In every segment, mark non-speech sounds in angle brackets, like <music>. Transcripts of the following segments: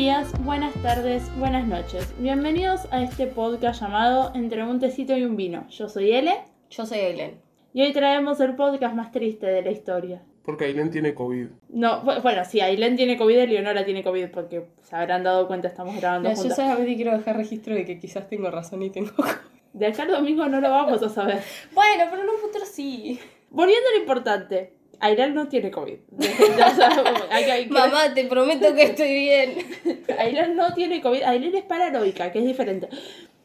días, buenas tardes, buenas noches. Bienvenidos a este podcast llamado Entre un tecito y un vino. Yo soy Ele Yo soy Aileen. y hoy traemos el podcast más triste de la historia. Porque Aileen tiene COVID. No, bu- bueno, sí, Ailén tiene COVID y Leonora tiene COVID porque se habrán dado cuenta, estamos grabando No, yo juntas. solamente quiero dejar registro de que quizás tengo razón y tengo. De acá al domingo no lo vamos a saber. <laughs> bueno, pero en un futuro sí. Volviendo a lo importante, Ailén no tiene COVID. <laughs> <laughs> Hay hay que- Mamá, te prometo que estoy bien. <laughs> Aileen no tiene COVID, Aileen es paranoica, que es diferente.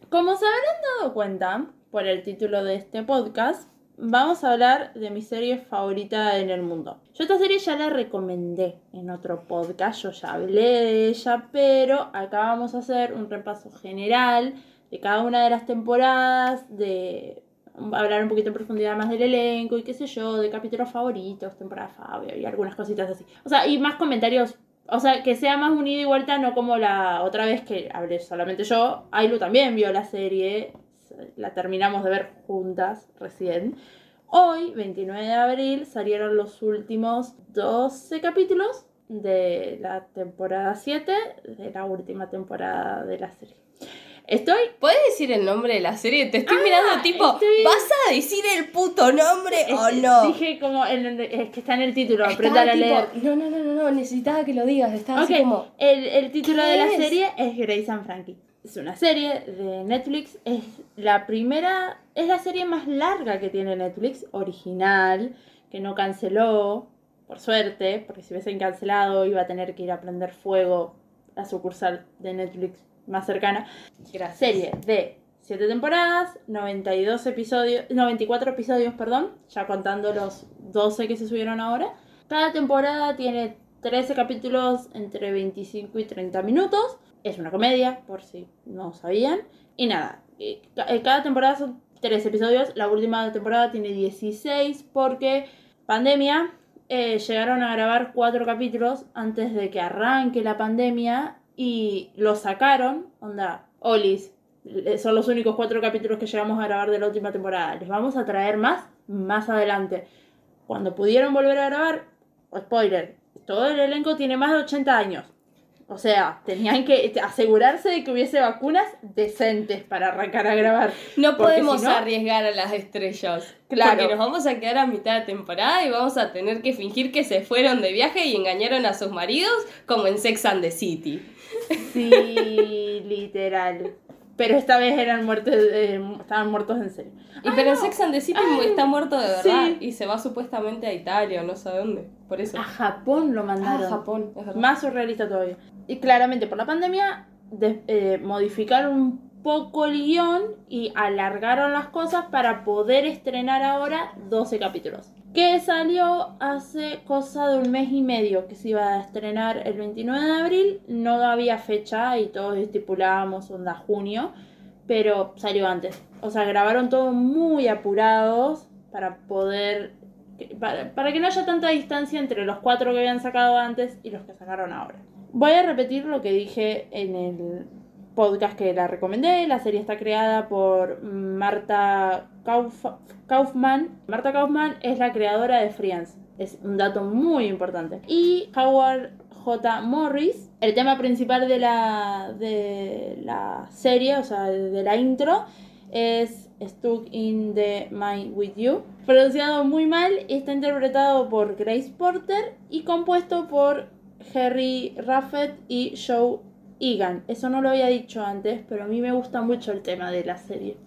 Como se habrán dado cuenta por el título de este podcast, vamos a hablar de mi serie favorita en el mundo. Yo esta serie ya la recomendé en otro podcast, yo ya hablé de ella, pero acá vamos a hacer un repaso general de cada una de las temporadas, de hablar un poquito en profundidad más del elenco y qué sé yo, de capítulos favoritos, temporada Fabio y algunas cositas así. O sea, y más comentarios o sea, que sea más unida y vuelta, no como la otra vez que hablé solamente yo. Ailu también vio la serie, la terminamos de ver juntas recién. Hoy, 29 de abril, salieron los últimos 12 capítulos de la temporada 7, de la última temporada de la serie. Estoy ¿Puedes decir el nombre de la serie? Te estoy Ah, mirando tipo, estoy- ¿vas a decir el puto nombre o no? Dije como, en- es que está en el título, aprendan a leer. No, no, no, no, no, necesitaba que lo digas. Estaba Ok, así como. el, el título ¿qué de la es? serie es Grace and Frankie. Es una serie de Netflix, es la primera, es la serie más larga que tiene Netflix, original, que no canceló, por suerte, porque si hubiesen cancelado iba a tener que ir a prender fuego la sucursal de Netflix más cercana. Gracias. Serie de 7 temporadas, 92 episodios, 94 episodios, perdón, ya contando los 12 que se subieron ahora. Cada temporada tiene 13 capítulos entre 25 y 30 minutos. Es una comedia, por si no sabían. Y nada, eh, eh, cada temporada son 13 episodios. La última temporada tiene 16 porque pandemia. eh, llegaron a grabar 4 capítulos antes de que arranque la pandemia y lo sacaron. Onda, Olis, eh, son los únicos 4 capítulos que llegamos a grabar de la última temporada. Les vamos a traer más más adelante. Cuando pudieron volver a grabar, spoiler, todo el elenco tiene más de 80 años. O sea, tenían que asegurarse de que hubiese vacunas decentes para arrancar a grabar. No podemos si no- arriesgar a las estrellas. Claro. Porque nos vamos a quedar a mitad de temporada y vamos a tener que fingir que se fueron de viaje y engañaron a sus maridos, como en Sex and the City. Sí, literal. Pero esta vez eran muertos, eh, estaban muertos en serio. Y pero en Sex and the City Ay, está muerto de verdad sí. y se va supuestamente a Italia o no sé a dónde. Por eso. A Japón lo mandaron. Japón, es verdad. Más surrealista todavía. Y claramente por la pandemia de- eh, modificaron un poco el guion y alargaron las cosas para poder estrenar ahora 12 capítulos. Que salió hace cosa de un mes y medio que se iba a estrenar el 29 de abril. No había fecha y todos estipulábamos onda junio, pero salió antes. O sea, grabaron todo muy apurados para poder para, para que no haya tanta distancia entre los cuatro que habían sacado antes y los que sacaron ahora. Voy a repetir lo que dije en el podcast que la recomendé. La serie está creada por Marta Kauf- Kaufman. Marta Kaufman es la creadora de Friends. Es un dato muy importante. Y Howard J. Morris. El tema principal de la, de la serie, o sea, de la intro, es Stuck in the Mind with You. Pronunciado muy mal, está interpretado por Grace Porter y compuesto por Harry Raffet y Joe Egan. Eso no lo había dicho antes, pero a mí me gusta mucho el tema de la serie.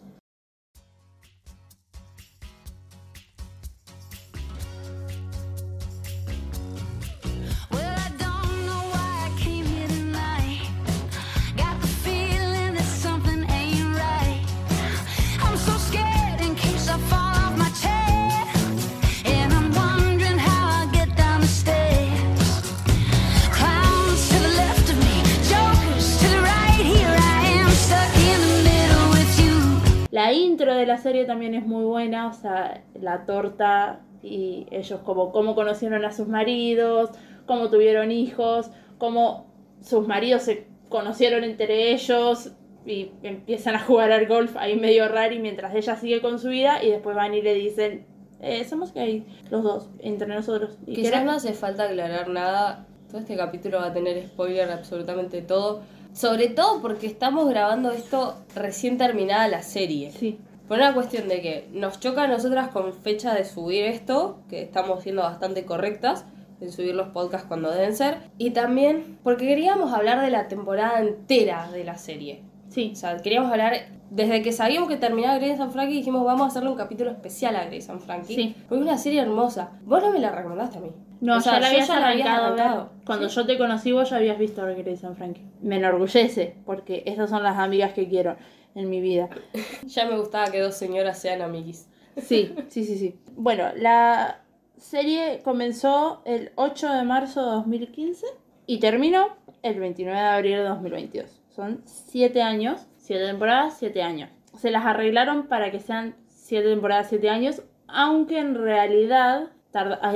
La intro de la serie también es muy buena, o sea, la torta y ellos como cómo conocieron a sus maridos, cómo tuvieron hijos, cómo sus maridos se conocieron entre ellos y empiezan a jugar al golf ahí medio raro y mientras ella sigue con su vida y después van y le dicen, eh, somos gays los dos, entre nosotros. Y Quizás no hace falta aclarar nada Todo este capítulo va a tener spoiler absolutamente todo. Sobre todo porque estamos grabando esto recién terminada la serie. Sí. Por una cuestión de que nos choca a nosotras con fecha de subir esto, que estamos siendo bastante correctas en subir los podcasts cuando deben ser. Y también porque queríamos hablar de la temporada entera de la serie. Sí. O sea, queríamos hablar, desde que sabíamos que terminaba Grace and Frankie, dijimos vamos a hacerle un capítulo especial a Grace and Frankie. Sí. Porque es una serie hermosa. Vos no me la recomendaste a mí. No, O sea, ya la habías arrancado ver. Cuando Sí. yo te conocí, vos ya habías visto Grace and Frankie. Me enorgullece, porque esas son las amigas que quiero en mi vida. <laughs> Ya me gustaba que dos señoras sean amiguis. Sí, sí, sí, sí. Bueno, la serie comenzó el 8 de marzo de 2015 y terminó el 29 de abril de 2022. Son 7 años, 7 temporadas, 7 años. Se las arreglaron para que sean 7 temporadas, 7 años, aunque en realidad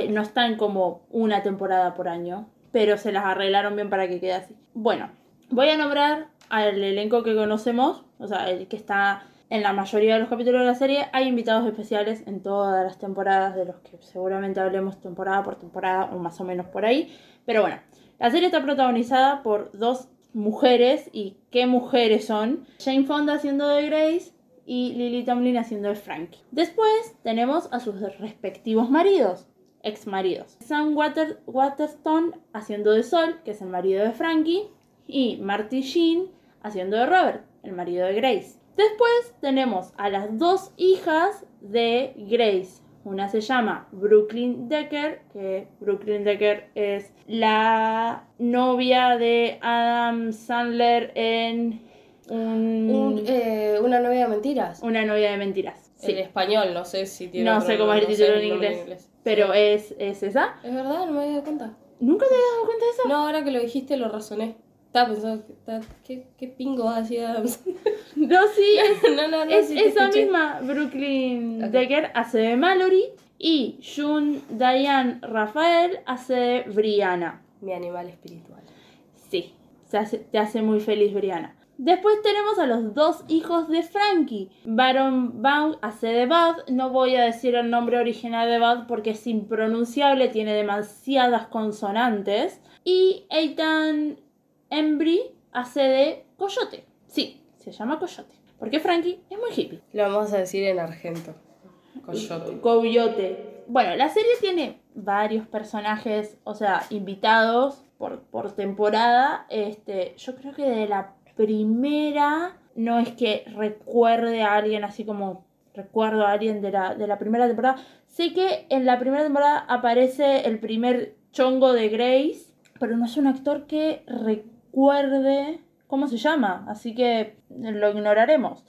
no están como una temporada por año, pero se las arreglaron bien para que quede así. Bueno, voy a nombrar al elenco que conocemos, o sea, el que está en la mayoría de los capítulos de la serie. Hay invitados especiales en todas las temporadas, de los que seguramente hablemos temporada por temporada o más o menos por ahí. Pero bueno, la serie está protagonizada por dos mujeres, y qué mujeres son. Jane Fonda haciendo de Grace y Lily Tomlin haciendo de Frankie. Después tenemos a sus respectivos maridos, ex maridos. Sam Water- Waterston haciendo de Sol, que es el marido de Frankie, y Marty Sheen haciendo de Robert, el marido de Grace. Después tenemos a las dos hijas de Grace. Una se llama Brooklyn Decker, que Brooklyn Decker es la novia de Adam Sandler en un- Un, eh, una novia de mentiras. una novia de mentiras. En Sí. español, no sé si tiene No otro sé cómo es el no sé título en inglés, pero es, es esa. Es verdad, no me había dado cuenta. ¿Nunca te habías dado cuenta de eso? No, ahora que lo dijiste lo razoné. Estaba pensando, ¿qué, qué pingo va a decir Adam Sandler? No, sí, <laughs> es, no, no, no, es sí te esa escuché. misma. Brooklyn Ok. Decker hace de Mallory y June Diane Rafael hace de Brianna. Mi animal espiritual. Sí, se hace- te hace muy feliz Brianna. Después tenemos a los dos hijos de Frankie. Baron Baum hace de Bud. No voy a decir el nombre original de Bud porque es impronunciable, tiene demasiadas consonantes. Y Ethan Embry hace de Coyote. Sí, se llama Coyote. Porque Frankie es muy hippie. Lo vamos a decir en argento. Coyote. Coyote. Bueno, la serie tiene varios personajes, o sea, invitados por, por temporada. Este, yo creo que de la primera no es que recuerde a alguien así como recuerdo a alguien de la, de la primera temporada. Sé que en la primera temporada aparece el primer chongo de Grace, pero no es un actor que recuerde cómo se llama, así que lo ignoraremos.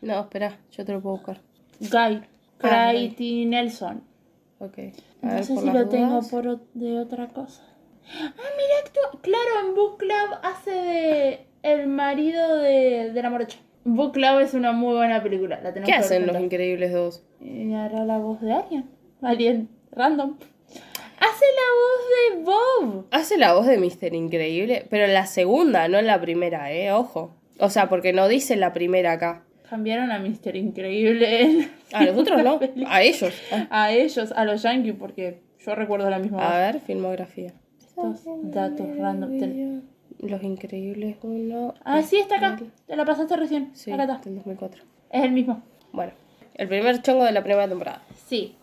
No, espera, yo te lo puedo buscar. Guy Ah, Craity Nelson. Ok. A No ver, sé si lo tengo por de otra cosa. Ah, mira. Claro, en Book Club hace de el marido de, de la morocha. Book Club es una muy buena película. La tenemos ¿Qué hacen los increíbles dos? Y hará la voz de alguien. Alguien random. Hace la voz de Bob. Hace la voz de Mister Increíble, pero en la segunda, no en la primera, eh, ojo. O sea, porque no dice la primera acá. Cambiaron a Mr. Increíble. <laughs> A nosotros no, a ellos. Ah, A ellos, a los Yankees, porque yo recuerdo la misma voz. A ver, filmografía. Estos datos random. Ten- Los Increíbles 1. Ah, sí, está acá. Te la pasaste recién. Sí, Acá está. del 2004. Es el mismo. Bueno, el primer chongo de la primera temporada. Sí.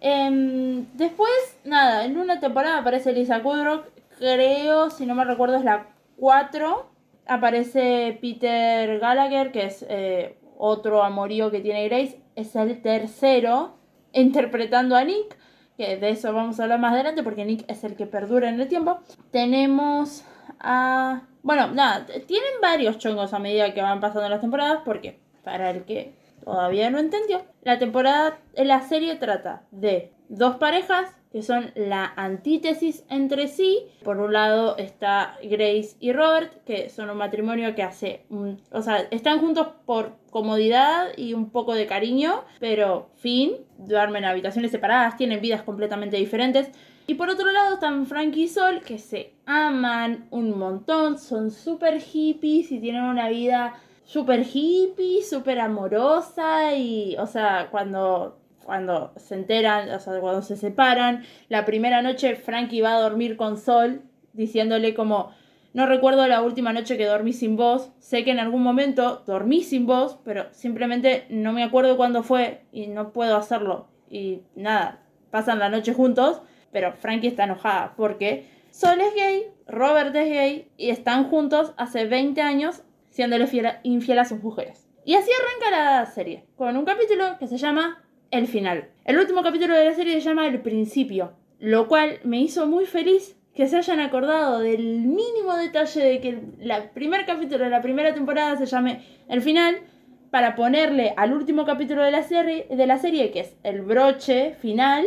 Em, después, nada, en una temporada aparece Lisa Kudrow. Creo, si no me recuerdo, es la 4. Aparece Peter Gallagher, que es eh, otro amorío que tiene Grace. Es el tercero, <laughs> interpretando a Nick. Que de eso vamos a hablar más adelante, porque Nick es el que perdura en el tiempo. Tenemos a. Bueno, nada, tienen varios chongos a medida que van pasando las temporadas, porque para el que todavía no entendió, la temporada, la serie trata de dos parejas que son la antítesis entre sí. Por un lado está Grace y Robert, que son un matrimonio que hace, un- o sea, están juntos por comodidad y un poco de cariño, pero fin, duermen en habitaciones separadas, tienen vidas completamente diferentes. Y por otro lado están Frank y Sol, que se aman un montón, son súper hippies y tienen una vida súper hippie, súper amorosa y, o sea, cuando, cuando se enteran, o sea, cuando se separan, la primera noche Frankie va a dormir con Sol diciéndole como, no recuerdo la última noche que dormí sin vos, sé que en algún momento dormí sin vos, pero simplemente no me acuerdo cuándo fue y no puedo hacerlo. Y nada, pasan la noche juntos, pero Frankie está enojada porque Sol es gay, Robert es gay y están juntos hace 20 años siéndole fiel- infiel a sus mujeres. Y así arranca la serie, con un capítulo que se llama El final. El último capítulo de la serie se llama El principio, lo cual me hizo muy feliz que se hayan acordado del mínimo detalle de que el primer capítulo de la primera temporada se llame El final para ponerle al último capítulo de la serie, de la serie que es el broche final,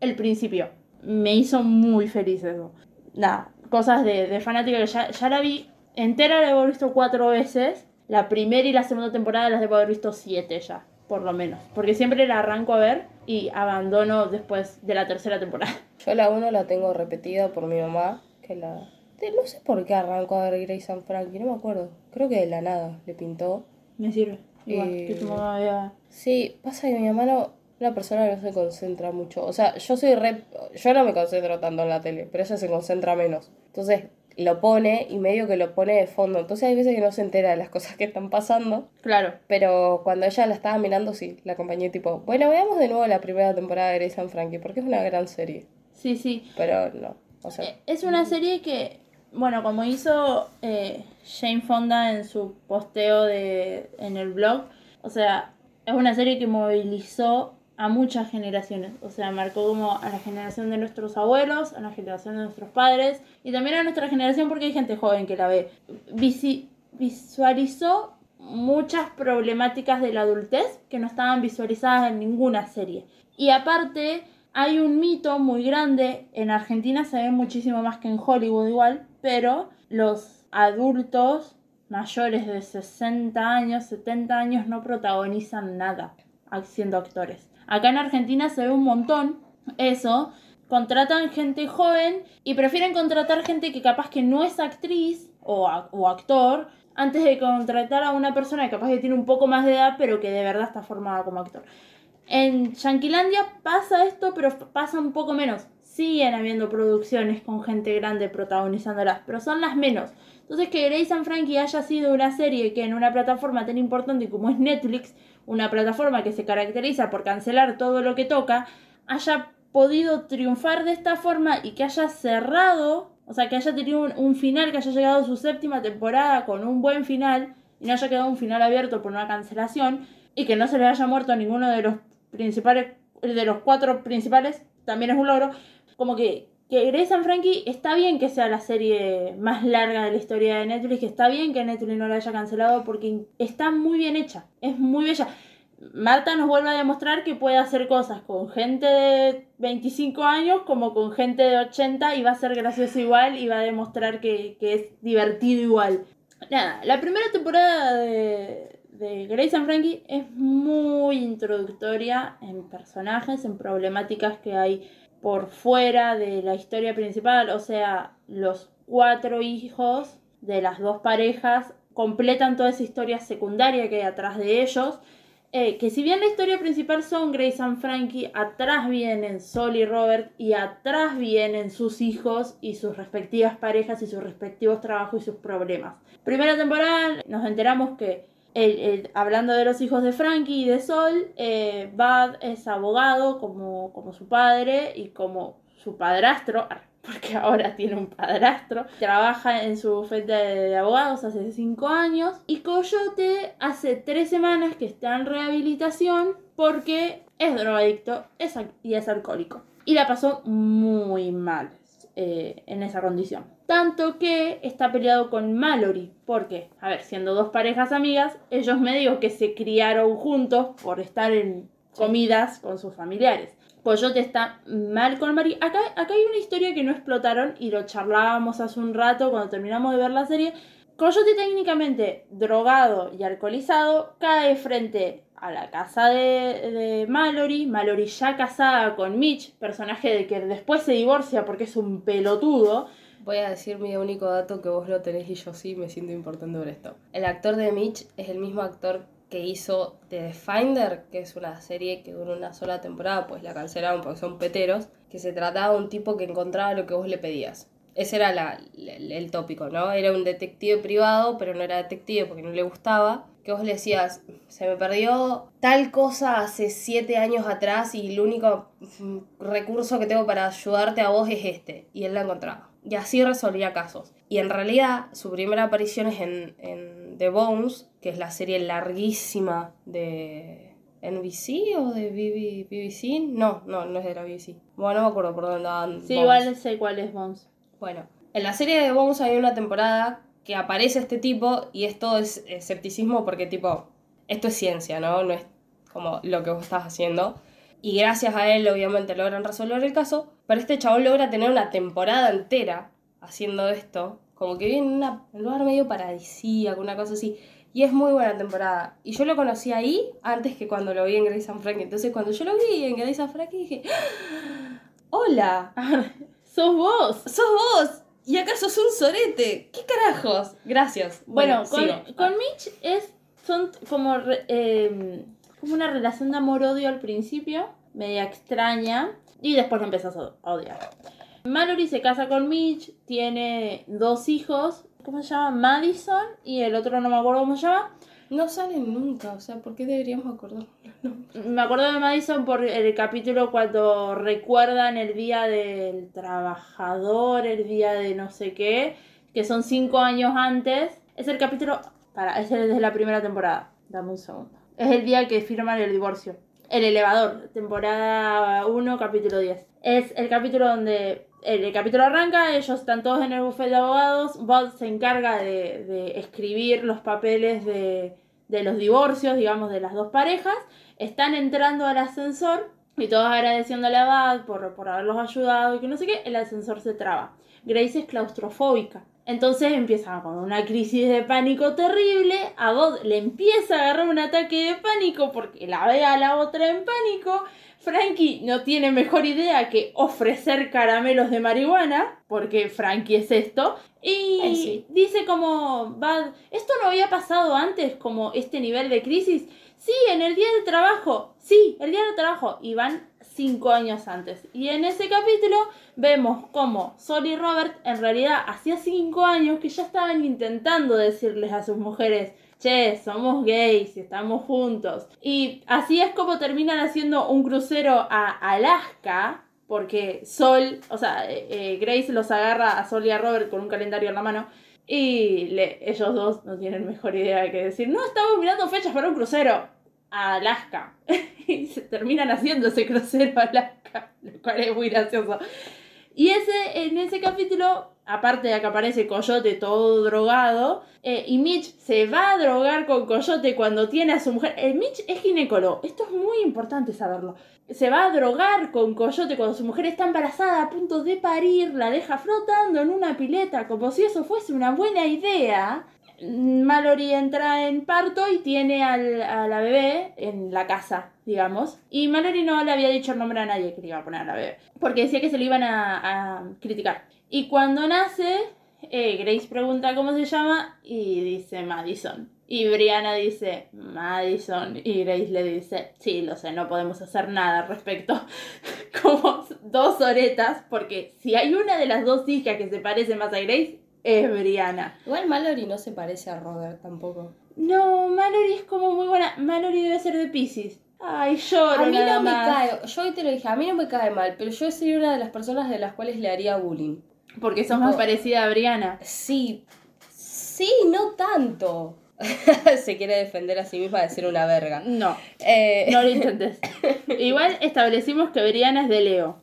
el principio. Me hizo muy feliz eso. Nada, cosas de, de fanática ya, ya la vi entera, la he visto cuatro veces. La primera y la segunda temporada las debo haber visto siete ya, por lo menos. Porque siempre la arranco a ver y abandono después de la tercera temporada. <laughs> Yo la 1 la tengo repetida por mi mamá, que la... no sé por qué arrancó a ver Grace and Frankie, no me acuerdo. Creo que de la nada le pintó. Me sirve. Igual, Eh, que tu mamá vea. Sí, pasa que mi mamá no... Una persona que no se concentra mucho. O sea, yo soy re... Yo no me concentro tanto en la tele, pero ella se concentra menos. Entonces lo pone y medio que lo pone de fondo. Entonces hay veces que no se entera de las cosas que están pasando. Claro. Pero cuando ella la estaba mirando, sí, la acompañé tipo, bueno, veamos de nuevo la primera temporada de Grace and Frankie, porque es una gran serie. Sí, sí. Pero no, o sea, Eh, Es una serie que, bueno, como hizo eh, Jane Fonda en su posteo de, en el blog, o sea, es una serie que movilizó a muchas generaciones, o sea, marcó como a la generación de nuestros abuelos, a la generación de nuestros padres y también a nuestra generación porque hay gente joven que la ve. Visi- visualizó muchas problemáticas de la adultez que no estaban visualizadas en ninguna serie. Y aparte, hay un mito muy grande, en Argentina se ve muchísimo más que en Hollywood igual, pero los adultos mayores de 60 años, 70 años no protagonizan nada siendo actores. Acá en Argentina se ve un montón eso, contratan gente joven y prefieren contratar gente que capaz que no es actriz o, o actor antes de contratar a una persona que capaz que tiene un poco más de edad pero que de verdad está formada como actor. En Yanquilandia pasa esto, pero pasa un poco menos. Siguen habiendo producciones con gente grande protagonizándolas, pero son las menos. Entonces que Grace and Frankie haya sido una serie que en una plataforma tan importante como es Netflix, una plataforma que se caracteriza por cancelar todo lo que toca, haya podido triunfar de esta forma y que haya cerrado, o sea, que haya tenido un, final, que haya llegado a su séptima temporada con un buen final y no haya quedado un final abierto por una cancelación y que no se le haya muerto a ninguno de los principales, de los cuatro principales, también es un logro. Como que, que Grace and Frankie está bien que sea la serie más larga de la historia de Netflix, que está bien que Netflix no la haya cancelado porque está muy bien hecha, es muy bella. Marta nos vuelve a demostrar que puede hacer cosas con gente de 25 años como con gente de 80 y va a ser gracioso igual y va a demostrar que, que es divertido igual. Nada, la primera temporada de, de Grace and Frankie es muy introductoria en personajes, en problemáticas que hay por fuera de la historia principal, o sea, los cuatro hijos de las dos parejas completan toda esa historia secundaria que hay atrás de ellos. Eh, que si bien la historia principal son Grace and Frankie, atrás vienen Sol y Robert y atrás vienen sus hijos y sus respectivas parejas y sus respectivos trabajos y sus problemas. Primera temporada nos enteramos que el- el- hablando de los hijos de Frankie y de Sol, eh, Bud es abogado como, como su padre y como su padrastro, porque <laughs> ahora tiene un padrastro, trabaja en su bufete de abogados hace 5 años y Coyote hace 3 semanas que está en rehabilitación porque es drogadicto y es alcohólico. Y la pasó muy mal eh, en esa condición. Tanto que está peleado con Mallory. Porque, a ver, siendo dos parejas amigas, ellos medio que se criaron juntos por estar en comidas con sus familiares. Coyote está mal con Mari. Acá, acá hay una historia que no explotaron y lo charlábamos hace un rato cuando terminamos de ver la serie. Coyote técnicamente drogado y alcoholizado cae frente a la casa de, de Mallory. Mallory ya casada con Mitch, personaje de que después se divorcia porque es un pelotudo. Voy a decir mi único dato que vos no tenés y yo sí, me siento importante por esto. El actor de Mitch es el mismo actor que hizo The Finder, que es una serie que duró una sola temporada, pues la cancelaron porque son peteros, que se trataba de un tipo que encontraba lo que vos le pedías. ese era el, el tópico, ¿no? Era un detective privado, pero no era detective porque no le gustaba. Que vos le decías, se me perdió tal cosa hace siete años atrás y el único mm, recurso que tengo para ayudarte a vos es este. Y él la encontraba. Y así resolvía casos. Y en realidad, su primera aparición es en, en The Bones, que es la serie larguísima de NBC o de BB BBC. No, no, no es de la BBC. Bueno, no me acuerdo por dónde andaban. Sí, Bones. igual sé cuál es Bones. Bueno, en la serie de Bones hay una temporada que aparece este tipo y esto es escepticismo porque tipo, esto es ciencia, ¿no? No es como lo que vos estás haciendo. Y gracias a él obviamente logran resolver el caso, pero este chabón logra tener una temporada entera haciendo esto, como que vive en una- un lugar medio paradisíaco, una cosa así. Y es muy buena temporada. Y yo lo conocí ahí antes que cuando lo vi en Grace and Frankie. Entonces cuando yo lo vi en Grace and Frankie dije, ¡Ah! ¡Hola! <laughs> ¡Sos vos! ¡Sos vos! ¿Y acá sos un sorete? ¿Qué carajos? Gracias. Bueno, con, sigo. con Mitch es, son como, re- eh, como una relación de amor-odio al principio, media extraña, y después lo empezás a odiar. Mallory se casa con Mitch, tiene dos hijos, ¿cómo se llama? Madison, y el otro no me acuerdo cómo se llama. No salen nunca, o sea, ¿por qué deberíamos acordarnos? Me acuerdo de Madison por el capítulo cuando recuerdan el día del trabajador, el día de no sé qué, que son cinco años antes. Es el capítulo, para, es el de la primera temporada. Dame un segundo. Es el día que firman el divorcio. El elevador, temporada 1, capítulo 10. Es el capítulo donde el, capítulo arranca, ellos están todos en el bufete de abogados, Bud se encarga de, de escribir los papeles de, de los divorcios, digamos, de las dos parejas, están entrando al ascensor y todos agradeciéndole a Bud por, por haberlos ayudado y que no sé qué, el ascensor se traba. Grace es claustrofóbica. Entonces empieza con una crisis de pánico terrible. A Bud le empieza a agarrar un ataque de pánico porque la ve a la otra en pánico. Frankie no tiene mejor idea que ofrecer caramelos de marihuana, porque Frankie es esto. Y Eh, sí. dice como, Bud, ¿esto no había pasado antes como este nivel de crisis? Sí, en el día de trabajo. Sí, el día de trabajo. Y van cinco años antes. Y en ese capítulo vemos como Sol y Robert en realidad hacía cinco años que ya estaban intentando decirles a sus mujeres, che, somos gays y estamos juntos. Y así es como terminan haciendo un crucero a Alaska. Porque Sol, o sea, eh, eh, Grace los agarra a Sol y a Robert con un calendario en la mano. Y le- ellos dos no tienen mejor idea que decir, no, estamos mirando fechas para un crucero a Alaska. <laughs> y se terminan haciendo ese crucero a Alaska, lo cual es muy gracioso. Y ese, en ese capítulo, aparte de que aparece Coyote todo drogado, eh, y Mitch se va a drogar con Coyote cuando tiene a su mujer. El Mitch es ginecólogo, esto es muy importante saberlo. Se va a drogar con Coyote cuando su mujer está embarazada a punto de parir, la deja flotando en una pileta, como si eso fuese una buena idea. Mallory entra en parto y tiene al- a la bebé en la casa, digamos. Y Mallory no le había dicho el nombre a nadie que le iba a poner a la bebé. Porque decía que se lo iban a, a criticar. Y cuando nace, eh, Grace pregunta cómo se llama y dice Madison. Y Brianna dice Madison. Y Grace le dice, sí, lo sé, no podemos hacer nada al respecto. <laughs> Como dos oretas, porque si hay una de las dos hijas que se parece más a Grace, es Brianna. Igual Mallory no se parece a Robert tampoco. No, Mallory es como muy buena. Mallory debe ser de Pisces. Ay, lloro A mí nada no me más. cae, yo hoy te lo dije, a mí no me cae mal, pero yo sería una de las personas de las cuales le haría bullying. Porque sos más parecida a Brianna. Sí, sí, no tanto. <laughs> se quiere defender a sí misma de ser una verga. No, Eh, no lo intentes. <laughs> Igual establecimos que Brianna es de Leo.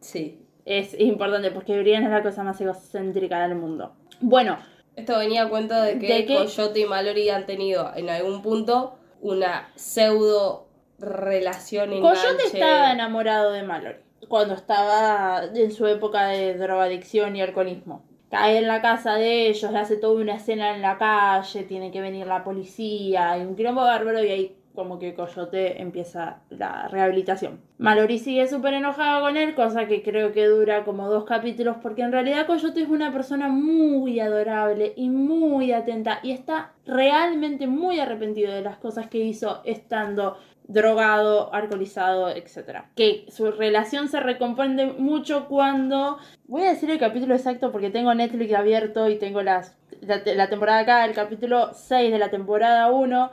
Sí. Es importante porque Brianna es la cosa más egocéntrica del mundo. Bueno, Esto venía a cuento de que ¿De? Coyote y Mallory han tenido en algún punto una pseudo relación Coyote enganche. estaba enamorado de Mallory cuando estaba en su época de drogadicción y alcoholismo. Cae en la casa de ellos, le hace toda una escena en la calle, tiene que venir la policía, hay un quilombo bárbaro y ahí como que Coyote empieza la rehabilitación. Mallory sigue súper enojado con él, cosa que creo que dura como dos capítulos, porque en realidad Coyote es una persona muy adorable y muy atenta y está realmente muy arrepentido de las cosas que hizo estando drogado, alcoholizado, etc. Que su relación se recompone mucho cuando... Voy a decir el capítulo exacto porque tengo Netflix abierto y tengo las, la, la temporada acá, el capítulo 6 de la temporada 1.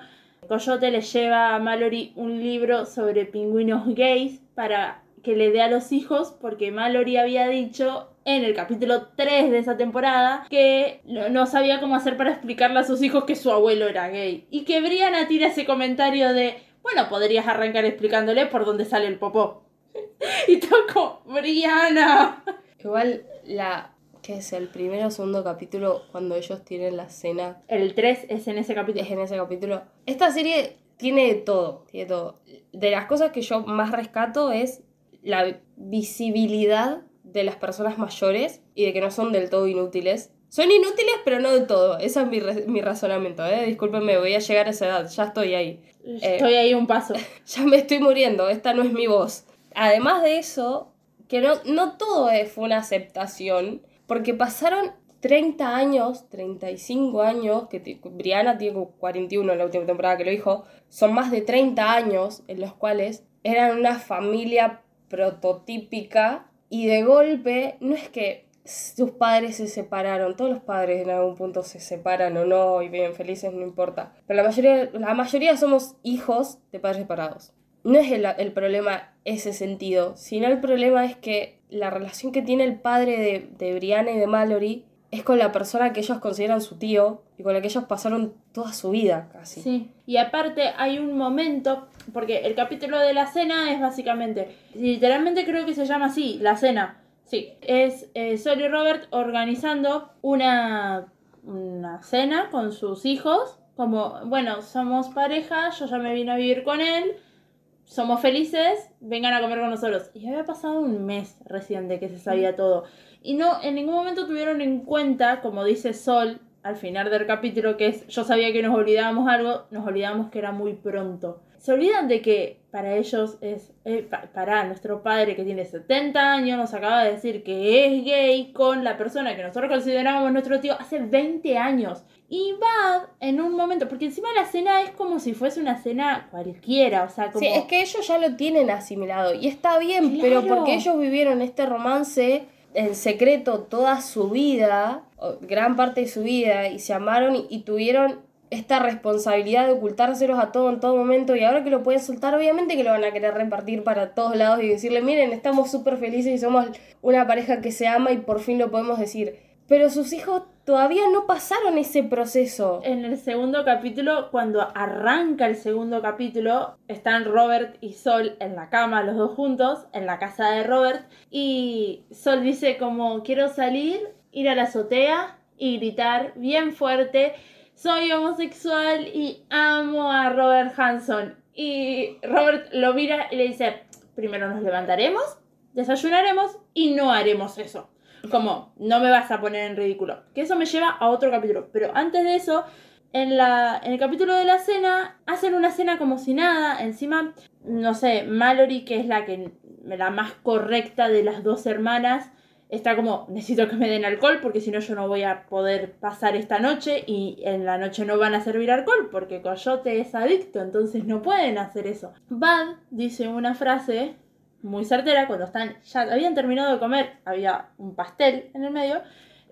Coyote le lleva a Mallory un libro sobre pingüinos gays para que le dé a los hijos porque Mallory había dicho en el capítulo 3 de esa temporada que no, sabía cómo hacer para explicarle a sus hijos que su abuelo era gay. Y que Brianna tira ese comentario de, bueno, podrías arrancar explicándole por dónde sale el popó. <laughs> y toco, Brianna. Igual la que es el primero o segundo capítulo cuando ellos tienen la cena El 3 es en ese capítulo. es en ese capítulo. Esta serie tiene de todo, tiene todo. De las cosas que yo más rescato es la visibilidad de las personas mayores y de que no son del todo inútiles. Son inútiles, pero no del todo. Ese es mi, mi razonamiento, ¿eh? Discúlpenme, voy a llegar a esa edad, ya estoy ahí. Estoy ahí un paso. <laughs> Ya me estoy muriendo, esta no es mi voz. Además de eso, que no, no todo fue una aceptación, porque pasaron 30 años, 35 años, que Brianna tiene como 41 en la última temporada que lo dijo, son más de 30 años en los cuales eran una familia prototípica y de golpe no es que sus padres se separaron, todos los padres en algún punto se separan o no y viven felices, no importa, pero la mayoría, la mayoría somos hijos de padres separados. No es el, el problema ese sentido, sino el problema es que la relación que tiene el padre de, de Brianna y de Mallory es con la persona que ellos consideran su tío y con la que ellos pasaron toda su vida casi. Sí. Y aparte hay un momento, porque el capítulo de la cena es básicamente, literalmente creo que se llama así, la cena. Sí, es eh, y Robert organizando una, una cena con sus hijos, como, bueno, somos pareja, yo ya me vine a vivir con él, somos felices, vengan a comer con nosotros. Y había pasado un mes recién de que se sabía todo. Y no, en ningún momento tuvieron en cuenta, como dice Sol al final del capítulo, que es, yo sabía que nos olvidábamos algo, nos olvidamos que era muy pronto. Se olvidan de que para ellos es, eh, pa- para nuestro padre que tiene 70 años, nos acaba de decir que es gay con la persona que nosotros considerábamos nuestro tío hace 20 años. Y va en un momento, porque encima la cena es como si fuese una cena cualquiera, o sea, como... Sí, es que ellos ya lo tienen asimilado y está bien, pero porque ellos vivieron este romance en secreto toda su vida, gran parte de su vida, y se amaron y, y tuvieron esta responsabilidad de ocultárselos a todo en todo momento y ahora que lo pueden soltar, obviamente que lo van a querer repartir para todos lados y decirle, miren, estamos súper felices y somos una pareja que se ama y por fin lo podemos decir. Pero sus hijos todavía no pasaron ese proceso. En el segundo capítulo, cuando arranca el segundo capítulo, están Robert y Sol en la cama, los dos juntos, en la casa de Robert, y Sol dice como quiero salir, ir a la azotea y gritar bien fuerte, soy homosexual y amo a Robert Hanson. Y Robert lo mira y le dice, primero nos levantaremos, desayunaremos y no haremos eso. Como, no me vas a poner en ridículo. Que eso me lleva a otro capítulo. Pero antes de eso, en, la, en el capítulo de la cena, hacen una cena como si nada. Encima, no sé, Mallory, que es la que la más correcta de las dos hermanas, está como, necesito que me den alcohol porque si no yo no voy a poder pasar esta noche y en la noche no van a servir alcohol porque Coyote es adicto, entonces no pueden hacer eso. Bad dice una frase muy certera cuando están, ya habían terminado de comer, había un pastel en el medio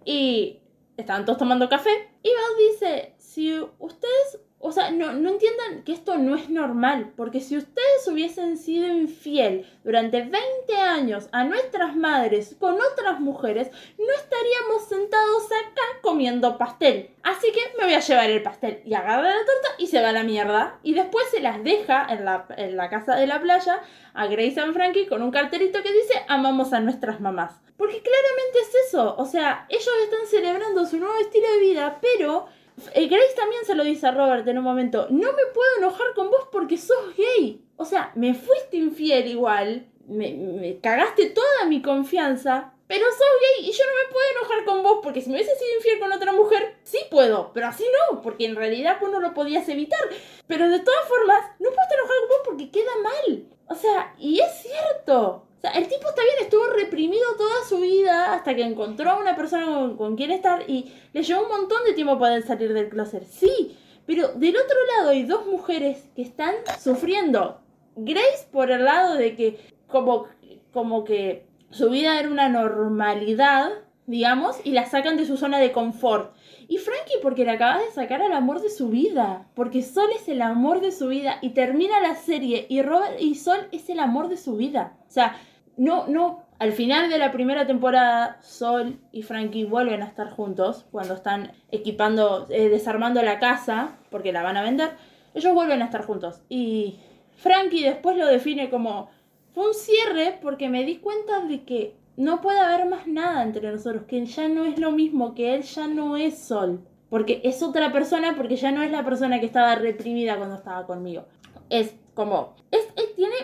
y estaban todos tomando café y Bad dice, si ustedes, o sea, no, no entiendan que esto no es normal, porque si ustedes hubiesen sido infiel durante 20 años a nuestras madres con otras mujeres, no estaríamos sentados acá comiendo pastel. Así que me voy a llevar el pastel y agarra la torta y se va a la mierda. Y después se las deja en la, en la casa de la playa a Grace and Frankie con un cartelito que dice amamos a nuestras mamás. Porque claramente es eso. O sea, ellos están celebrando su nuevo estilo de vida, pero Grace también se lo dice a Robert en un momento. No me puedo enojar con vos porque sos gay. O sea, me fuiste infiel igual. Me, me cagaste toda mi confianza. pero sos gay y yo no me puedo enojar con vos porque si me hubiese sido infiel con otra mujer, sí puedo, pero así no, porque en realidad vos no lo podías evitar. Pero de todas formas, no puedo estar enojado con vos porque queda mal. O sea, y es cierto. El tipo está bien, estuvo reprimido toda su vida hasta que encontró a una persona con, con quien estar y le llevó un montón de tiempo poder salir del closet. Sí, pero del otro lado hay dos mujeres que están sufriendo. Grace por el lado de que como, como que su vida era una normalidad, digamos, y la sacan de su zona de confort. Y Frankie porque le acaba de sacar al amor de su vida, porque Sol es el amor de su vida y termina la serie y Robert y Sol es el amor de su vida. O sea, no, no, al final de la primera temporada Sol y Frankie vuelven a estar juntos cuando están equipando, eh, desarmando la casa, porque la van a vender, ellos vuelven a estar juntos. Y Frankie después lo define como fue un cierre porque me di cuenta de que no puede haber más nada entre nosotros, que ya no es lo mismo, que él ya no es Sol. Porque es otra persona, porque ya no es la persona que estaba reprimida cuando estaba conmigo. Es como, es, es- tiene,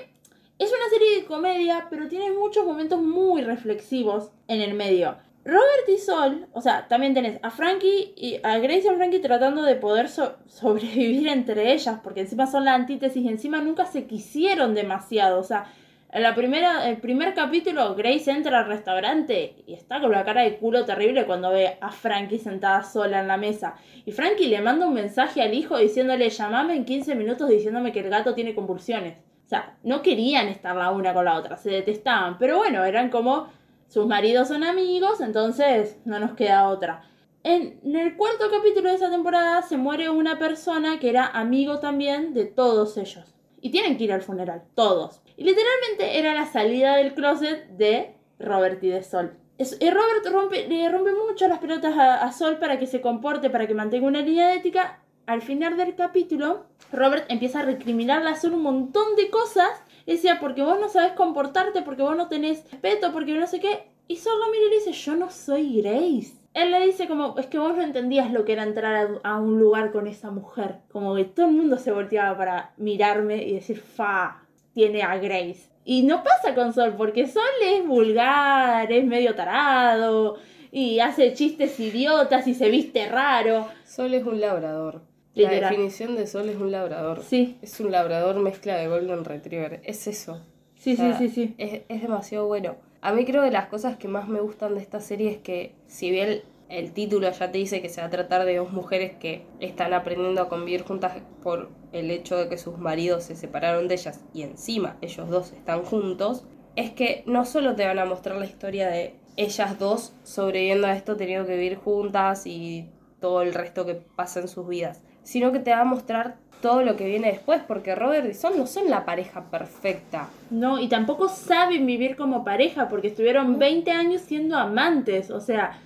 es una serie de comedia, pero tiene muchos momentos muy reflexivos en el medio. Robert y Sol, o sea, también tenés a Frankie y a Grace y a Frankie tratando de poder so- <laughs> sobrevivir entre ellas, porque encima son la antítesis y encima nunca se quisieron demasiado, o sea, en la primera, el primer capítulo, Grace entra al restaurante y está con la cara de culo terrible cuando ve a Frankie sentada sola en la mesa. Y Frankie le manda un mensaje al hijo diciéndole, llamame en 15 minutos diciéndome que el gato tiene convulsiones. Sea, no querían estar la una con la otra, se detestaban. Pero bueno, eran como sus maridos son amigos, entonces no nos queda otra. En, el cuarto capítulo de esa temporada se muere una persona que era amigo también de todos ellos. Y tienen que ir al funeral, todos. Y literalmente era la salida del closet de Robert y de Sol. Es- y Robert rompe, le rompe mucho las pelotas a, Sol para que se comporte, para que mantenga una línea ética. Al final del capítulo, Robert empieza a recriminarle a Sol un montón de cosas. Decía, porque vos no sabes comportarte, porque vos no tenés respeto, porque no sé qué. Y Sol lo mira y le dice, yo no soy Grace. Él le dice como, es que vos no entendías lo que era entrar a, a un lugar con esa mujer. Como que todo el mundo se volteaba para mirarme y decir, fa, tiene a Grace. Y no pasa con Sol, porque Sol es vulgar, es medio tarado, y hace chistes idiotas y se viste raro. Sol es un labrador. La definición de Sol es un labrador. Sí, Es un labrador mezcla de Golden Retriever. Es eso. sí, O sea, sí, sí, sí. Es, es demasiado bueno. A mí creo que las cosas que más me gustan de esta serie es que, si bien el título ya te dice que se va a tratar de dos mujeres que están aprendiendo a convivir juntas por el hecho de que sus maridos se separaron de ellas y encima ellos dos están juntos, es que no solo te van a mostrar la historia de ellas dos sobreviviendo a esto, teniendo que vivir juntas y todo el resto que pasa en sus vidas, sino que te va a mostrar todo lo que viene después, porque Robert y Son no son la pareja perfecta. No, y tampoco saben vivir como pareja porque estuvieron 20 años siendo amantes. O sea,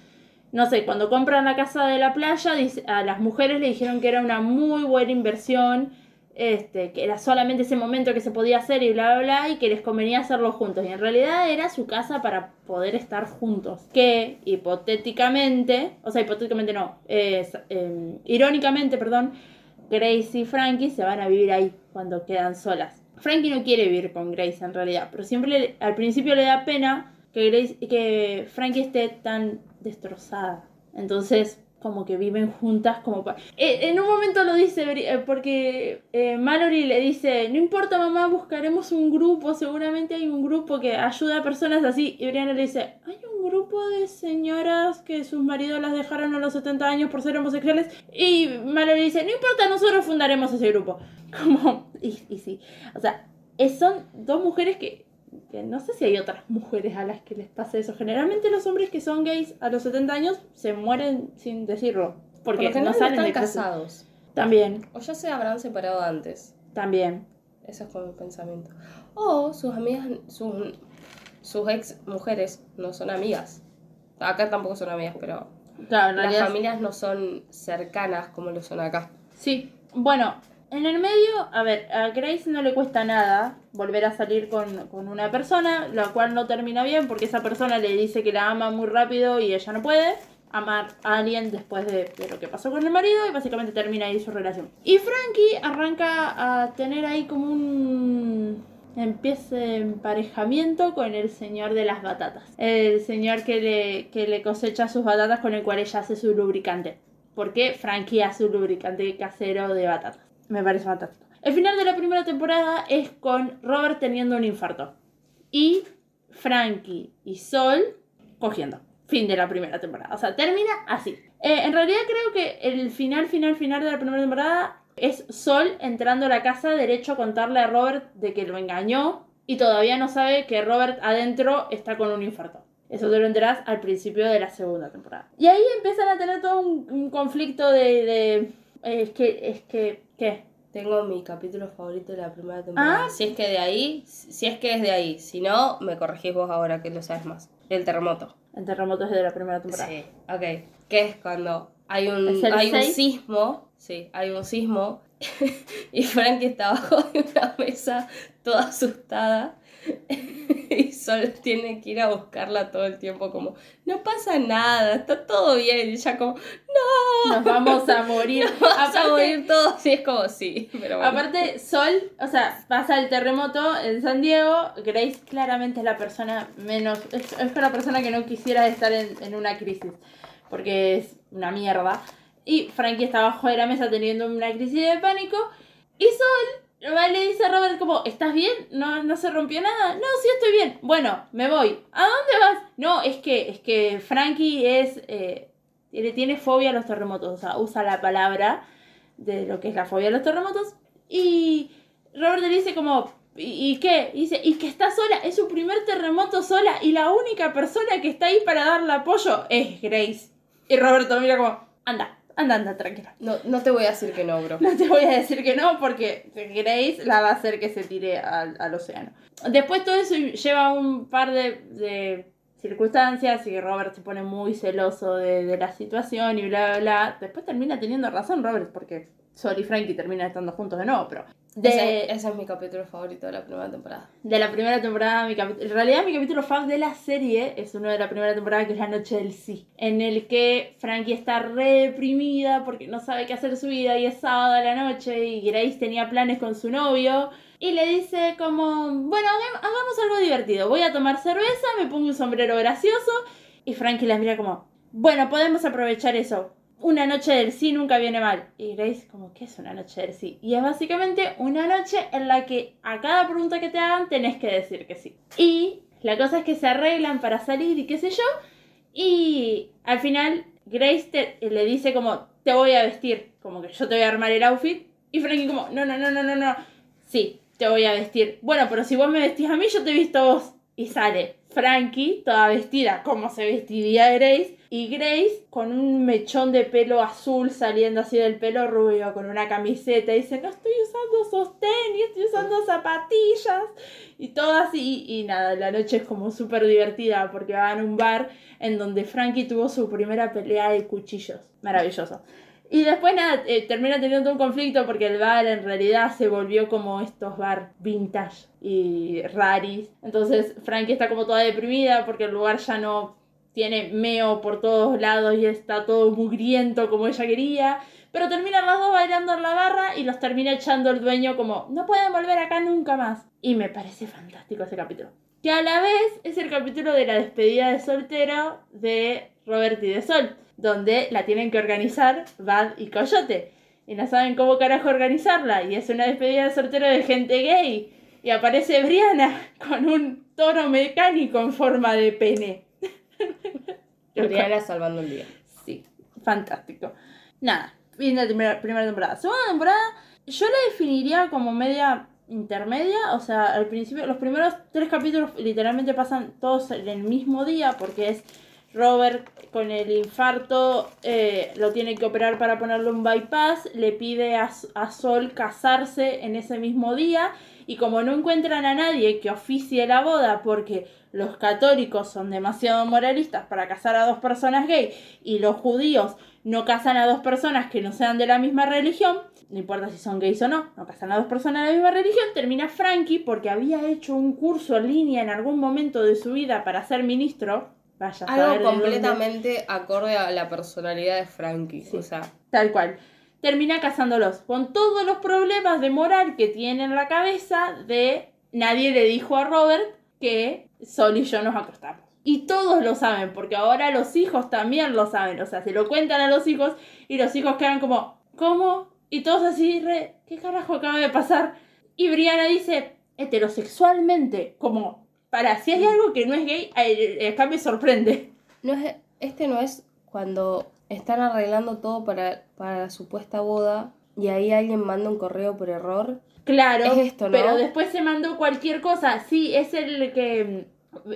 no sé, cuando compran la casa de la playa, a las mujeres le dijeron que era una muy buena inversión, este, que era solamente ese momento que se podía hacer y bla, bla, bla, y que les convenía hacerlo juntos. Y en realidad era su casa para poder estar juntos. Que hipotéticamente, o sea, hipotéticamente no, eh, irónicamente, perdón, Grace y Frankie se van a vivir ahí cuando quedan solas. Frankie no quiere vivir con Grace en realidad, pero siempre al principio le da pena que, Grace, que Frankie esté tan destrozada. Entonces, como que viven juntas como pa- Eh, en un momento lo dice eh, porque eh, Mallory le dice, no importa mamá, buscaremos un grupo, seguramente hay un grupo que ayuda a personas así. Y Brianna le dice, hay un grupo de señoras que sus maridos las dejaron a los 70 años por ser homosexuales. Y Mallory dice, no importa, nosotros fundaremos ese grupo. <laughs> Como, y, sí, o sea, son dos mujeres que, que no sé si hay otras <laughs> mujeres a las que les pase eso. Generalmente los hombres que son gays a los 70 años se mueren sin decirlo. Por Porque general no salen están de casados. También, O ya se habrán separado antes. también. Ese es como mi pensamiento. O sus amigas, sus, sus ex mujeres no son amigas. Acá tampoco son amigas, pero Claro, en las familias no son cercanas como lo son acá. Sí, bueno, en el medio, a ver, a Grace no le cuesta nada volver a salir con, con una persona, la cual no termina bien porque esa persona le dice que la ama muy rápido y ella no puede amar a alguien después de, de lo que pasó con el marido y básicamente termina ahí su relación. Y Frankie arranca a tener ahí como un... empieza emparejamiento con el señor de las batatas. El señor que le, que le cosecha sus batatas con el cual ella hace su lubricante. Porque Frankie hace un lubricante casero de batatas. Me parece fantástico. El final de la primera temporada es con Robert teniendo un infarto. Y Frankie y Sol cogiendo. Fin de la primera temporada. O sea, termina así. Eh, en realidad creo que el final, final, final de la primera temporada es Sol entrando a la casa derecho a contarle a Robert de que lo engañó y todavía no sabe que Robert adentro está con un infarto. Eso te lo enterás al principio de la segunda temporada. Y ahí empiezan a tener todo un, conflicto de... es que, es que, ¿qué? Tengo mi capítulo favorito de la primera temporada. Ah. Si es que de ahí, si es que es de ahí. Si no, me corregís vos ahora que lo sabes más. El terremoto. El terremoto es de la primera temporada. Sí, ok. Que es cuando hay un, ¿Es el hay un sismo. Sí, hay un sismo. <laughs> y Frankie está abajo de una mesa toda asustada. <laughs> y Sol tiene que ir a buscarla todo el tiempo como, no pasa nada, está todo bien. Y ella como, no, Nos vamos a morir. <laughs> vamos a morir todos. Y es como, sí, pero bueno. Aparte, Sol, o sea, pasa el terremoto en San Diego. Grace claramente es la persona menos. Es, es la persona que no quisiera estar en, en una crisis. Porque es una mierda. Y Frankie está abajo de la mesa teniendo una crisis de pánico. Y Sol le dice a Robert como, ¿estás bien? ¿No, ¿No se rompió nada? No, sí estoy bien. Bueno, me voy. ¿A dónde vas? No, es que, es que Frankie es... eh, tiene, tiene fobia a los terremotos. O sea, usa la palabra de lo que es la fobia a los terremotos. Y Robert le dice como, ¿y, y qué? Y dice, y que está sola, es su primer terremoto sola y la única persona que está ahí para darle apoyo es Grace. Y Roberto mira como, anda, anda, anda, tranquila. No, no te voy a decir que no, bro. No te voy a decir que no porque Grace la va a hacer que se tire al, al océano. Después todo eso lleva un par de, de circunstancias y Robert se pone muy celoso de, de la situación y bla, bla, bla. Después termina teniendo razón Robert porque Sol y Frankie terminan estando juntos de nuevo, pero... De, Ese, ese es mi capítulo favorito de la primera temporada. de la primera temporada, mi en realidad mi capítulo fab de la serie es uno de la primera temporada que es La Noche del Sí, en el que Frankie está re deprimida porque no sabe qué hacer de su vida y es sábado a la noche y Grace tenía planes con su novio y le dice como, bueno, hagam- hagamos algo divertido, voy a tomar cerveza, me pongo un sombrero gracioso y Frankie la mira como, bueno, podemos aprovechar eso. Una noche del sí nunca viene mal. Y Grace, como, ¿qué es una noche del sí? Y es básicamente una noche en la que a cada pregunta que te hagan tenés que decir que sí. Y la cosa es que se arreglan para salir y qué sé yo. Y al final Grace te- le dice como, te voy a vestir, como que yo te voy a armar el outfit. Y Frankie como, no, no, no, no, no, no. Sí, te voy a vestir. Bueno, pero si vos me vestís a mí, yo te visto a vos. Y sale Frankie, toda vestida como se vestiría Grace. Y Grace con un mechón de pelo azul saliendo así del pelo rubio, con una camiseta. Dice, no estoy usando sostén y estoy usando zapatillas. Y todo así. Y nada, la noche es como súper divertida porque van a un bar en donde Frankie tuvo su primera pelea de cuchillos. Maravilloso. Y después nada, eh, termina teniendo un conflicto porque el bar en realidad se volvió como estos bar vintage y raris. Entonces Frankie está como toda deprimida porque el lugar ya no tiene meo por todos lados y está todo mugriento como ella quería. Pero terminan las dos bailando en la barra y los termina echando el dueño como no pueden volver acá nunca más. Y me parece fantástico ese capítulo. Que a la vez es el capítulo de la despedida de soltero de Robert y de Sol, donde la tienen que organizar Bad y Coyote. Y no saben cómo carajo organizarla. Y es una despedida de soltero de gente gay. Y aparece Brianna con un toro mecánico en forma de pene. Brianna salvando el día. Sí, fantástico. Nada, de la primera, primera temporada. Segunda temporada, yo la definiría como media intermedia. O sea, al principio, los primeros tres capítulos literalmente pasan todos en el mismo día porque es Robert con el infarto, eh, lo tiene que operar para ponerle un bypass, le pide a, a Sol casarse en ese mismo día y como no encuentran a nadie que oficie la boda porque los católicos son demasiado moralistas para casar a dos personas gay y los judíos no casan a dos personas que no sean de la misma religión, no importa si son gays o no, no casan a dos personas de la misma religión, termina Frankie porque había hecho un curso en línea en algún momento de su vida para ser ministro. Vaya Algo completamente acorde a la personalidad de Frankie. Sí. O sea, Tal cual. Termina casándolos con todos los problemas de moral que tiene en la cabeza de nadie le dijo a Robert que Sol y yo nos acostamos. Y todos lo saben, porque ahora los hijos también lo saben. O sea, se lo cuentan a los hijos y los hijos quedan como, ¿cómo? Y todos así, re, ¿qué carajo acaba de pasar? Y Brianna dice, heterosexualmente, como, para, si hay algo que no es gay, acá me sorprende. No es, este no es cuando están arreglando todo para, para la supuesta boda y ahí alguien manda un correo por error. Claro, Es esto, ¿no? pero después se mandó cualquier cosa. Sí, es el que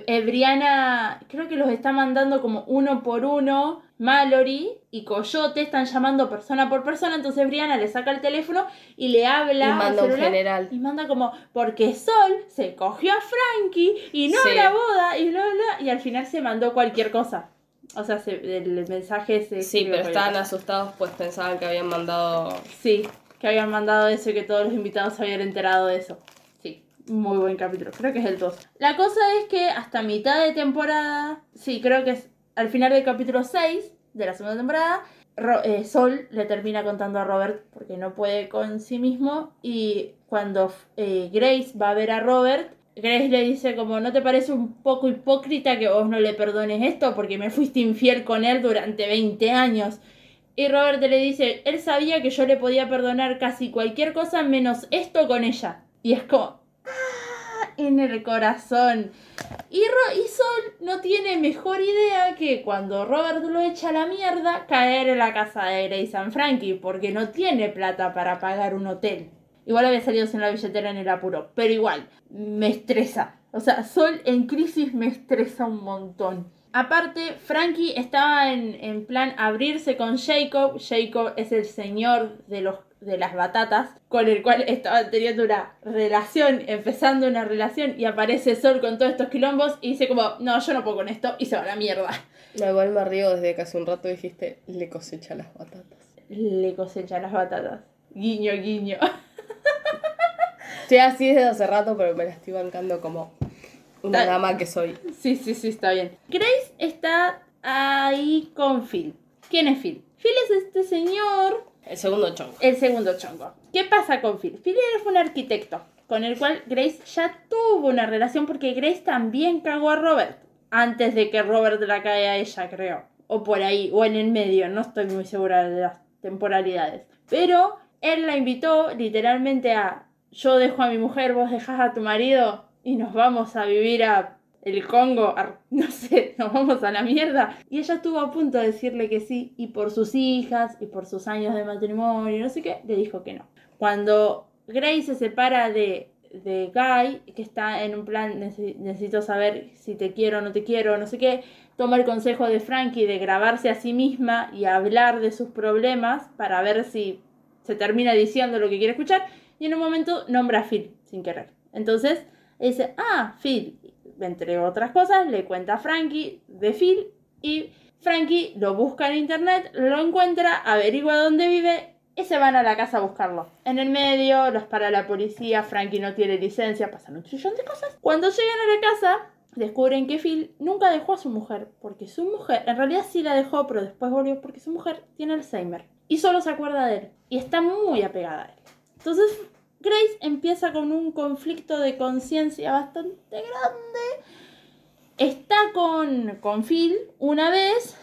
eh, Brianna, creo que los está mandando como uno por uno. Mallory y Coyote están llamando persona por persona, entonces Brianna le saca el teléfono y le habla Y al manda un celular general. y manda como porque Sol se cogió a Frankie y no Sí. a la boda y bla bla y al final se mandó cualquier cosa. O sea, se- el mensaje se Sí, pero estaban asustados pues pensaban que habían mandado... Sí, que habían mandado eso y que todos los invitados se habían enterado de eso. Sí, muy buen capítulo. Creo que es el 2. La cosa es que hasta mitad de temporada, sí, creo que es al final del capítulo 6 de la segunda temporada, Ro- eh, Sol le termina contando a Robert porque no puede con sí mismo y cuando eh, Grace va a ver a Robert, Grace le dice como, ¿no te parece un poco hipócrita que vos no le perdones esto porque me fuiste infiel con él durante 20 años? Y Robert le dice, él sabía que yo le podía perdonar casi cualquier cosa menos esto con ella. Y es como, ¡ah! en el corazón. Y, Ro- y Sol no tiene mejor idea que cuando Robert lo echa a la mierda, caer en la casa de Grace and Frankie, porque no tiene plata para pagar un hotel. Igual había salido sin la billetera en el apuro, pero igual, me estresa. O sea, Sol en crisis me estresa un montón. Aparte, Frankie estaba en, en plan abrirse con Jacob. Jacob es el señor de, los, de las batatas, con el cual estaba teniendo una relación, empezando una relación, y aparece Sol con todos estos quilombos y dice como, no, yo no puedo con esto, y se va a la mierda. No, igual me río desde que hace un rato dijiste, le cosecha las batatas. Le cosecha las batatas. Guiño, guiño. Estoy así desde hace rato, pero me la estoy bancando como una dama que soy. Sí, sí, sí, está bien. Grace está ahí con Phil. ¿Quién es Phil? Phil es este señor El segundo chongo. el segundo chongo. ¿Qué pasa con Phil? Phil era un arquitecto con el cual Grace ya tuvo una relación porque Grace también cagó a Robert antes de que Robert la cague a ella, creo. O por ahí, o en el medio, no estoy muy segura de las temporalidades. Pero él la invitó literalmente a yo dejo a mi mujer, vos dejás a tu marido y nos vamos a vivir a el Congo, <laughs> no sé, nos vamos a la mierda. Y ella estuvo a punto de decirle que sí, y por sus hijas, y por sus años de matrimonio, y no sé qué, le dijo que no. Cuando Grace se separa de, de Guy, que está en un plan, "Nece- necesito saber si te quiero o no te quiero, no sé qué, toma el consejo de Frankie de grabarse a sí misma y hablar de sus problemas para ver si se termina diciendo lo que quiere escuchar, y en un momento nombra a Phil, sin querer. Entonces, dice, ah, Phil, entre otras cosas, le cuenta a Frankie de Phil y Frankie lo busca en internet, lo encuentra, averigua dónde vive y se van a la casa a buscarlo. En el medio los para la policía, Frankie no tiene licencia, pasan un trillón de cosas. Cuando llegan a la casa, descubren que Phil nunca dejó a su mujer, porque su mujer, en realidad sí la dejó, pero después volvió porque su mujer tiene Alzheimer y solo se acuerda de él y está muy apegada a él. Entonces Grace empieza con un conflicto de conciencia bastante grande. Está con, con Phil una vez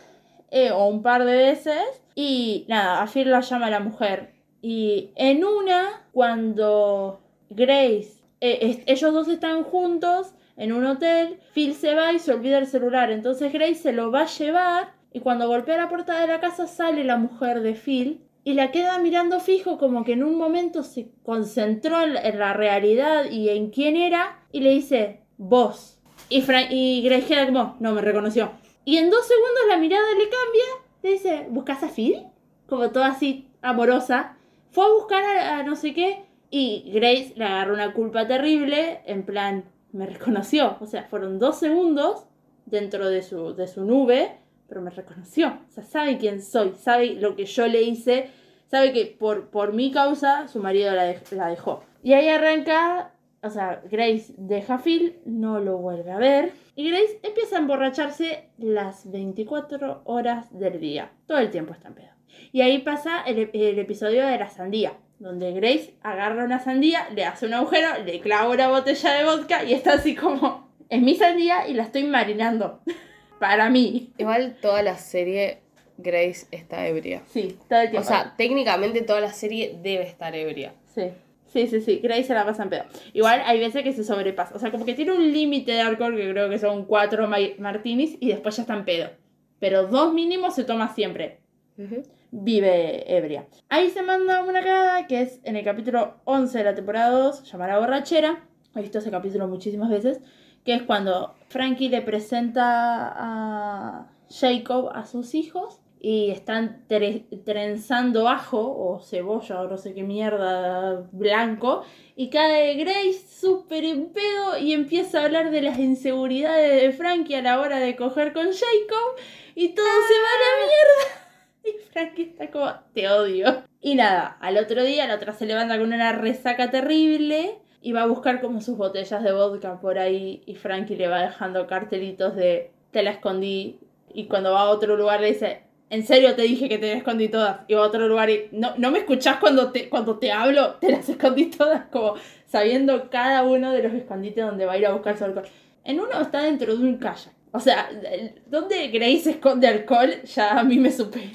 eh, o un par de veces y nada, a Phil la llama la mujer. Y en una, cuando Grace, eh, ellos dos están juntos en un hotel, Phil se va y se olvida el celular. Entonces Grace se lo va a llevar y cuando golpea la puerta de la casa sale la mujer de Phil y la queda mirando fijo como que en un momento se concentró en la, realidad y en quién era y le dice, vos. Y, Grace queda como, no me reconoció. Y en dos segundos la mirada le cambia, le dice, ¿buscas a Phil? Como toda así amorosa. Fue a buscar a, a no sé qué y Grace le agarró una culpa terrible, en plan, me reconoció. O sea, fueron dos segundos dentro de su, de su nube, pero me reconoció. O sea, sabe quién soy, sabe lo que yo le hice, sabe que por, por mi causa su marido la, la dejó. Y ahí arranca, o sea, Grace deja a Phil, no lo vuelve a ver. Y Grace empieza a emborracharse las 24 horas del día. Todo el tiempo está en pedo. Y ahí pasa el, el episodio de la sandía. Donde Grace agarra una sandía, le hace un agujero, le clava una botella de vodka y está así como, es mi sandía y la estoy marinando. <laughs> Para mí. Igual toda la serie Grace está ebria. Sí, todo el O tiempo. sea, técnicamente toda la serie debe estar ebria. Sí. Sí, sí, sí, Grace se la pasa en pedo. Igual hay veces que se sobrepasa. O sea, como que tiene un límite de alcohol que creo que son cuatro ma- martinis y después ya está en pedo. Pero dos mínimos se toma siempre. Vive ebria. Ahí se manda una cagada que es en el capítulo 11 de la temporada 2, llamada Borrachera. He visto ese capítulo muchísimas veces. Que es cuando Frankie le presenta a Jacob a sus hijos y están tre- trenzando ajo o cebolla o no sé qué mierda blanco y cae Grace súper en pedo y empieza a hablar de las inseguridades de Frankie a la hora de coger con Jacob y todo se va a la mierda. <laughs> Y Frankie está como, te odio. Y nada, al otro día la otra se levanta con una resaca terrible y va a buscar como sus botellas de vodka por ahí y Frankie le va dejando cartelitos de, te la escondí. Y cuando va a otro lugar le dice, en serio te dije que te las escondí todas. Y va a otro lugar y, no, no me escuchás cuando te, cuando te hablo, te las escondí todas. Como sabiendo cada uno de los escondites donde va a ir a buscar su alcohol. En uno está dentro de un kayak. O sea, donde Grace esconde alcohol ya a mí me supera.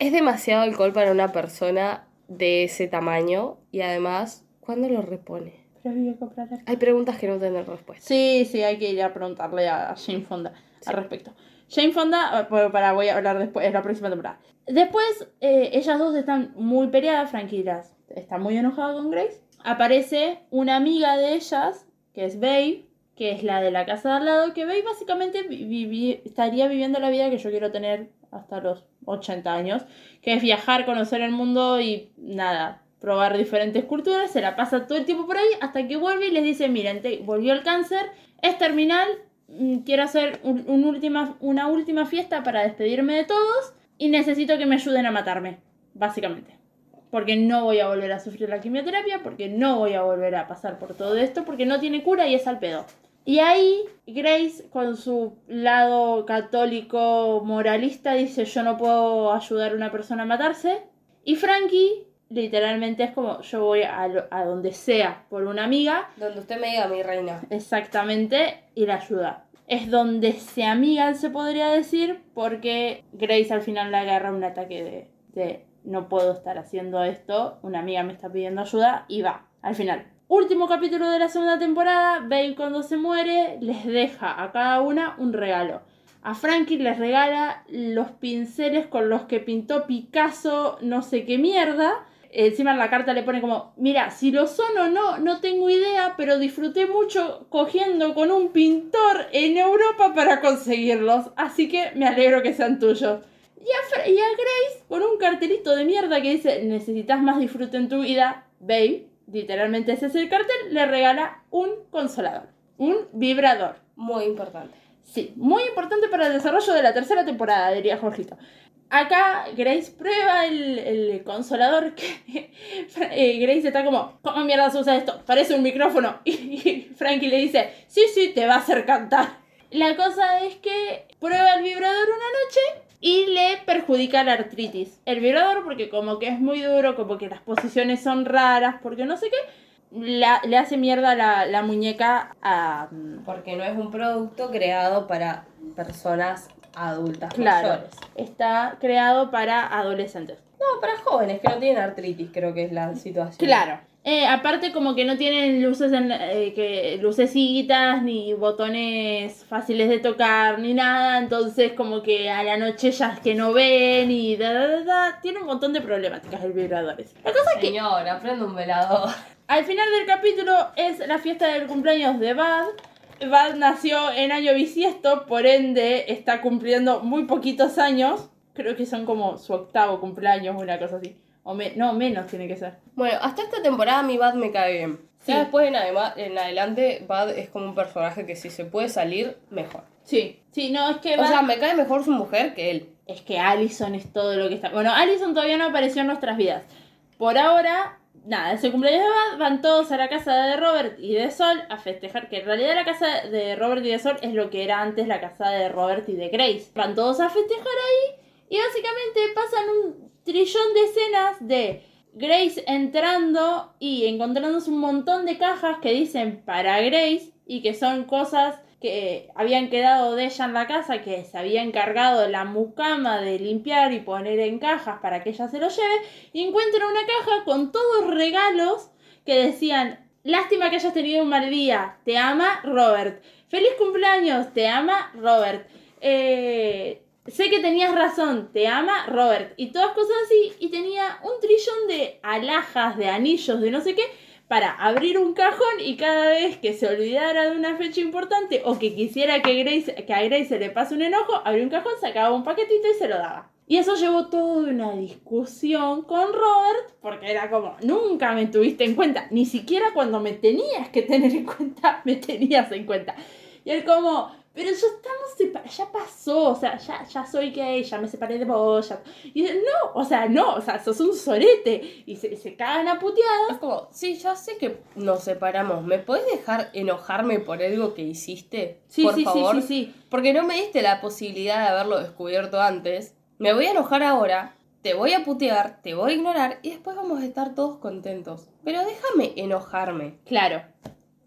Es demasiado alcohol para una persona de ese tamaño y además, ¿cuándo lo repone? Pero que. Hay preguntas que no tienen respuesta. Sí, sí, hay que ir a preguntarle a Jane Fonda al respecto. Jane Fonda, eh, bueno, para, voy a hablar después, en la próxima temporada. Después, eh, ellas dos están muy peleadas, Frankie las- está muy enojada con Grace. Aparece una amiga de ellas, que es Babe, que es la de la casa de al lado, que Babe básicamente estaría viviendo la vida que yo quiero tener hasta los 80 años, que es viajar, conocer el mundo y nada, probar diferentes culturas, se la pasa todo el tiempo por ahí hasta que vuelve y les dice, miren, te- volvió el cáncer, es terminal, mm, quiero hacer un última, una última fiesta para despedirme de todos y necesito que me ayuden a matarme, básicamente. Porque no voy a volver a sufrir la quimioterapia, porque no voy a volver a pasar por todo esto, porque no tiene cura y es al pedo. Y ahí Grace, con su lado católico moralista, dice yo no puedo ayudar a una persona a matarse. Y Frankie, literalmente es como yo voy a, lo- a donde sea por una amiga, Donde usted me diga, mi reina. exactamente, y la ayuda. Es donde se amigan, se podría decir, porque Grace al final le agarra un ataque de, de no puedo estar haciendo esto, una amiga me está pidiendo ayuda y va, al final. Último capítulo de la segunda temporada, Babe cuando se muere les deja a cada una un regalo. A Frankie les regala los pinceles con los que pintó Picasso no sé qué mierda. Encima en la carta le pone como, mira, si lo son o no, no tengo idea, pero disfruté mucho cogiendo con un pintor en Europa para conseguirlos, así que me alegro que sean tuyos. Y a, y a Grace, con un cartelito de mierda que dice, necesitas más disfrute en tu vida, babe, literalmente ese es el cartel, le regala un consolador, un vibrador. Muy importante. Sí, muy importante para el desarrollo de la tercera temporada, diría Jorgito. Acá Grace prueba el, el consolador que <laughs> eh, Grace está como, ¿cómo mierda se usa esto? Parece un micrófono. <laughs> Y, Frankie le dice, sí, sí, te va a hacer cantar. La cosa es que prueba el vibrador una noche y le perjudica la artritis. El vibrador porque como que es muy duro, como que las posiciones son raras, porque no sé qué, la- le hace mierda la, la muñeca a... mm, Porque no es un producto creado para personas adultas Claro, mayores. está creado para adolescentes. No, para jóvenes que no tienen artritis, creo que es la situación. Claro. Eh, aparte como que no tienen luces en, eh, que lucecitas ni botones fáciles de tocar ni nada, entonces como que a la noche ya es que no ven y da, da, da, da. tiene un montón de problemáticas el vibradores. La cosa es que Señora, prende un velador. al final del capítulo es la fiesta del cumpleaños de Bad. Bad nació en año bisiesto, por ende está cumpliendo muy poquitos años. Creo que son como su octavo cumpleaños, una cosa así. O me- no, menos tiene que ser. Bueno, hasta esta temporada mi Bad me cae bien. Sí. Ya después en, en adelante, Bad es como un personaje que si se puede salir, mejor. Sí, sí, no, es que O Bad- sea, me cae mejor su mujer que él. Es que Allison es todo lo que está. Bueno, Allison todavía no apareció en nuestras vidas. Por ahora, nada, ese cumpleaños de Bad, van todos a la casa de Robert y de Sol a festejar. Que en realidad la casa de Robert y de Sol es lo que era antes la casa de Robert y de Grace. Van todos a festejar ahí y básicamente pasan un trillón de escenas de Grace entrando y encontrándose un montón de cajas que dicen para Grace y que son cosas que habían quedado de ella en la casa, que se había encargado la mucama de limpiar y poner en cajas para que ella se lo lleve, y encuentra una caja con todos regalos que decían, lástima que hayas tenido un mal día, te ama Robert, feliz cumpleaños, te ama Robert, eh, sé que tenías razón, te ama Robert, y todas cosas así, y tenía un trillón de alhajas, de anillos, de no sé qué, para abrir un cajón y cada vez que se olvidara de una fecha importante o que quisiera que, Grace, que a Grace se le pase un enojo, abría un cajón, sacaba un paquetito y se lo daba. Y eso llevó toda una discusión con Robert, porque era como, nunca me tuviste en cuenta, ni siquiera cuando me tenías que tener en cuenta, <laughs> me tenías en cuenta. Y él como, pero ya estamos separados, ya pasó, o sea, ya, ya soy gay, ya me separé de vos, ya... Y dice, no, o sea, no, o sea, sos un sorete. Y se, se cagan a puteadas. Es como, sí, ya sé que nos separamos. ¿Me puedes dejar enojarme por algo que hiciste? Sí, por sí, sí, favor. sí, sí. Porque no me diste la posibilidad de haberlo descubierto antes. Me voy a enojar ahora, te voy a putear, te voy a ignorar y después vamos a estar todos contentos. Pero déjame enojarme. Claro,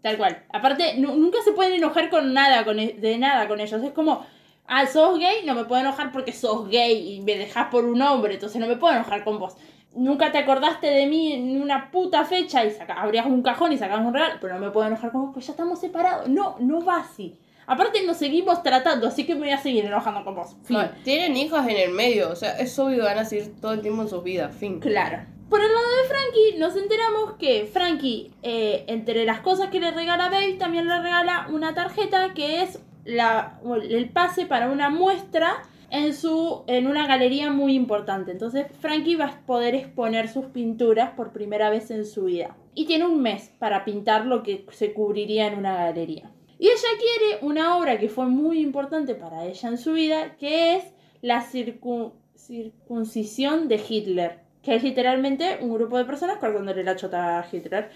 tal cual. Aparte, nu- nunca se pueden enojar con nada, con, e- de nada con ellos. Es como, ah, sos gay, no me puedo enojar porque sos gay y me dejás por un hombre, entonces no me puedo enojar con vos. Nunca te acordaste de mí en una puta fecha y saca, abrías un cajón y sacabas un regalo, pero no me puedo enojar con vos, pues ya estamos separados. No, no va así. Aparte nos seguimos tratando, así que me voy a seguir enojando con vos. Fin. Tienen hijas en el medio, o sea, es obvio que van a seguir todo el tiempo en sus vidas, fin. Claro. Por el lado de Frankie, nos enteramos que Frankie, eh, entre las cosas que le regala Babe, también le regala una tarjeta que es la, el pase para una muestra en, su, en una galería muy importante. Entonces, Frankie va a poder exponer sus pinturas por primera vez en su vida. Y tiene un mes para pintar lo que se cubriría en una galería. Y ella quiere una obra que fue muy importante para ella en su vida, que es la circun- circuncisión de Hitler, que es literalmente un grupo de personas cortándole la chota a Hitler.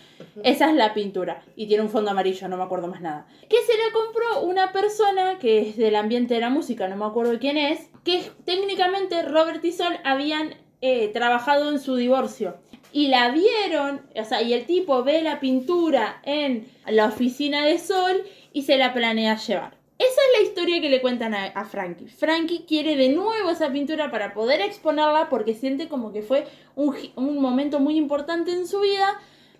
Esa es la pintura. Y tiene un fondo amarillo, no me acuerdo más nada. Que se la compró una persona que es del ambiente de la música, no me acuerdo quién es, que técnicamente Robert y Sol habían eh, trabajado en su divorcio. Y la vieron, o sea, y el tipo ve la pintura en la oficina de Sol y se la planea llevar. Esa es la historia que le cuentan a, Frankie. Frankie quiere de nuevo esa pintura para poder exponerla porque siente como que fue un, un momento muy importante en su vida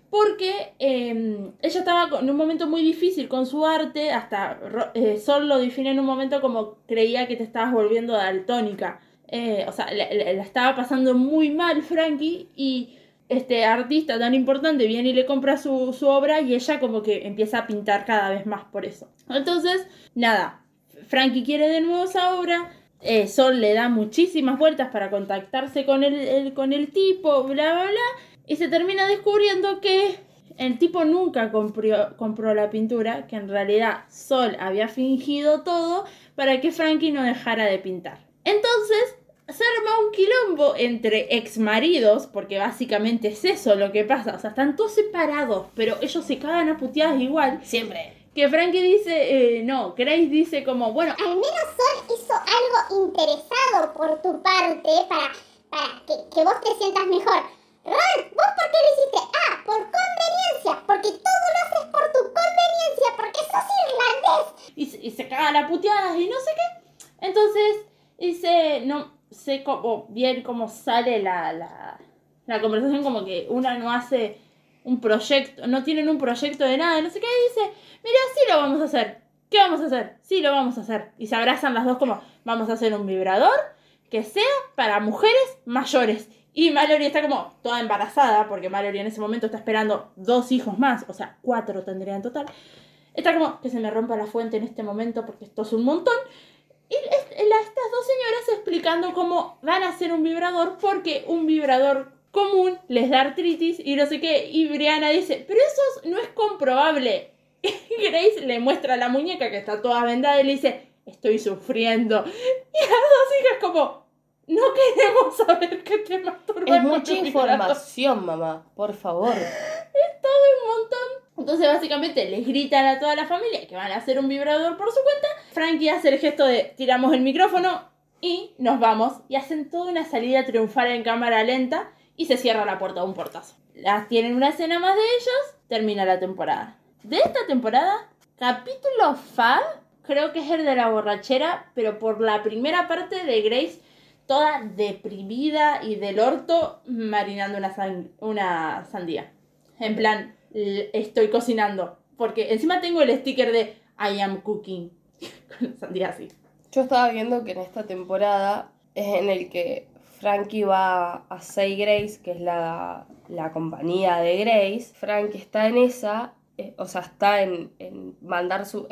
porque eh, ella estaba en un momento muy difícil con su arte, hasta eh, Sol lo define en un momento como creía que te estabas volviendo daltónica. Eh, o sea, la estaba pasando muy mal Frankie y este artista tan importante viene y le compra su, su obra y ella como que empieza a pintar cada vez más por eso. Entonces, nada, Frankie quiere de nuevo esa obra. eh, Sol le da muchísimas vueltas para contactarse con el, con el tipo, bla, bla, bla. Y se termina descubriendo que el tipo nunca compró, la pintura, que en realidad Sol había fingido todo para que Frankie no dejara de pintar. Entonces se arma un quilombo entre exmaridos, porque básicamente es eso lo que pasa. O sea, están todos separados, pero ellos se cagan a puteadas igual. Siempre. Que Frankie dice, eh, no, Grace dice como, bueno, Al menos Sol hizo algo interesado por tu parte para, para que, que vos te sientas mejor. Robert, ¿vos por qué lo hiciste? Ah, por conveniencia, porque todo lo haces por tu conveniencia, porque sos irlandés. y, se- y se cagan a puteadas y no sé qué. Entonces, dice, no sé cómo, bien cómo sale la, la, la conversación, como que una no hace un proyecto, no tienen un proyecto de nada, no sé qué, y dice, mira, sí lo vamos a hacer. ¿Qué vamos a hacer? Sí, lo vamos a hacer. Y se abrazan las dos como, vamos a hacer un vibrador que sea para mujeres mayores. Y Mallory está como toda embarazada, porque Mallory en ese momento está esperando dos hijos más, o sea, cuatro tendría en total. Está como que se me rompa la fuente en este momento porque esto es un montón. Y estas dos señoras explicando cómo van a hacer un vibrador porque un vibrador común les da artritis y no sé qué. Y Brianna dice, pero eso es- no es comprobable. <laughs> Y Grace le muestra la muñeca que está toda vendada y le dice, estoy sufriendo. <laughs> Y las dos hijas como, no queremos saber que te masturbas. Es mucha un vibrador". información, mamá, por favor. <laughs> todo un montón. Entonces básicamente les gritan a toda la familia que van a hacer un vibrador por su cuenta. Frankie hace el gesto de tiramos el micrófono y nos vamos. Y hacen toda una salida triunfal en cámara lenta. Y se cierra la puerta de un portazo. Las tienen una escena más de ellos, termina la temporada. De esta temporada, capítulo Fab, creo que es el de la borrachera, pero por la primera parte de Grace, toda deprimida y del orto, marinando una, san- una sandía. En plan, estoy cocinando. Porque encima tengo el sticker de I am cooking. <laughs> Con sandía así. Yo estaba viendo que en esta temporada es en el que Frankie va a Say Grace, que es la, la compañía de Grace. Frankie está en esa, eh, o sea, está en, en mandar su.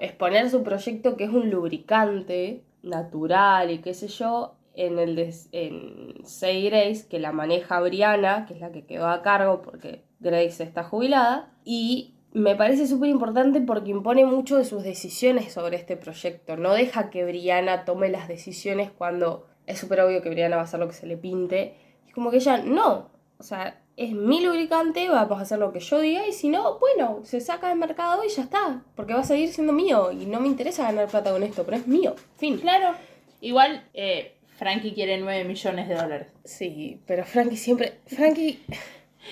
exponer su proyecto que es un lubricante natural y qué sé yo. En el de en Say Grace, que la maneja Brianna, que es la que quedó a cargo porque Grace está jubilada. Y me parece súper importante porque impone mucho de sus decisiones sobre este proyecto. No deja que Brianna tome las decisiones cuando es súper obvio que Brianna va a hacer lo que se le pinte. Es como que ella, no. O sea, es mi lubricante, vamos a hacer lo que yo diga y si no, bueno, se saca del mercado y ya está. Porque va a seguir siendo mío y no me interesa ganar plata con esto, pero es mío. Fin. Claro. Igual, eh, Frankie quiere 9 millones de dólares. Sí, pero Frankie siempre... Frankie... <laughs>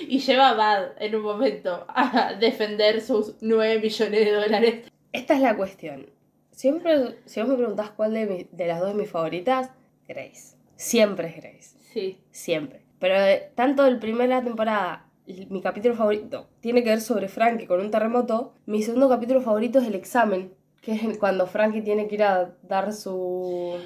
Y lleva a Bad en un momento a defender sus 9 millones de dólares. Esta es la cuestión. Siempre, si vos me preguntás cuál de, mi- de las dos es mis favoritas, Grace. Siempre es Grace. Sí. Siempre. Pero eh, tanto el primera temporada, y mi capítulo favorito, tiene que ver sobre Frankie con un terremoto. Mi segundo capítulo favorito es el examen, que es el- cuando Frankie tiene que ir a dar su,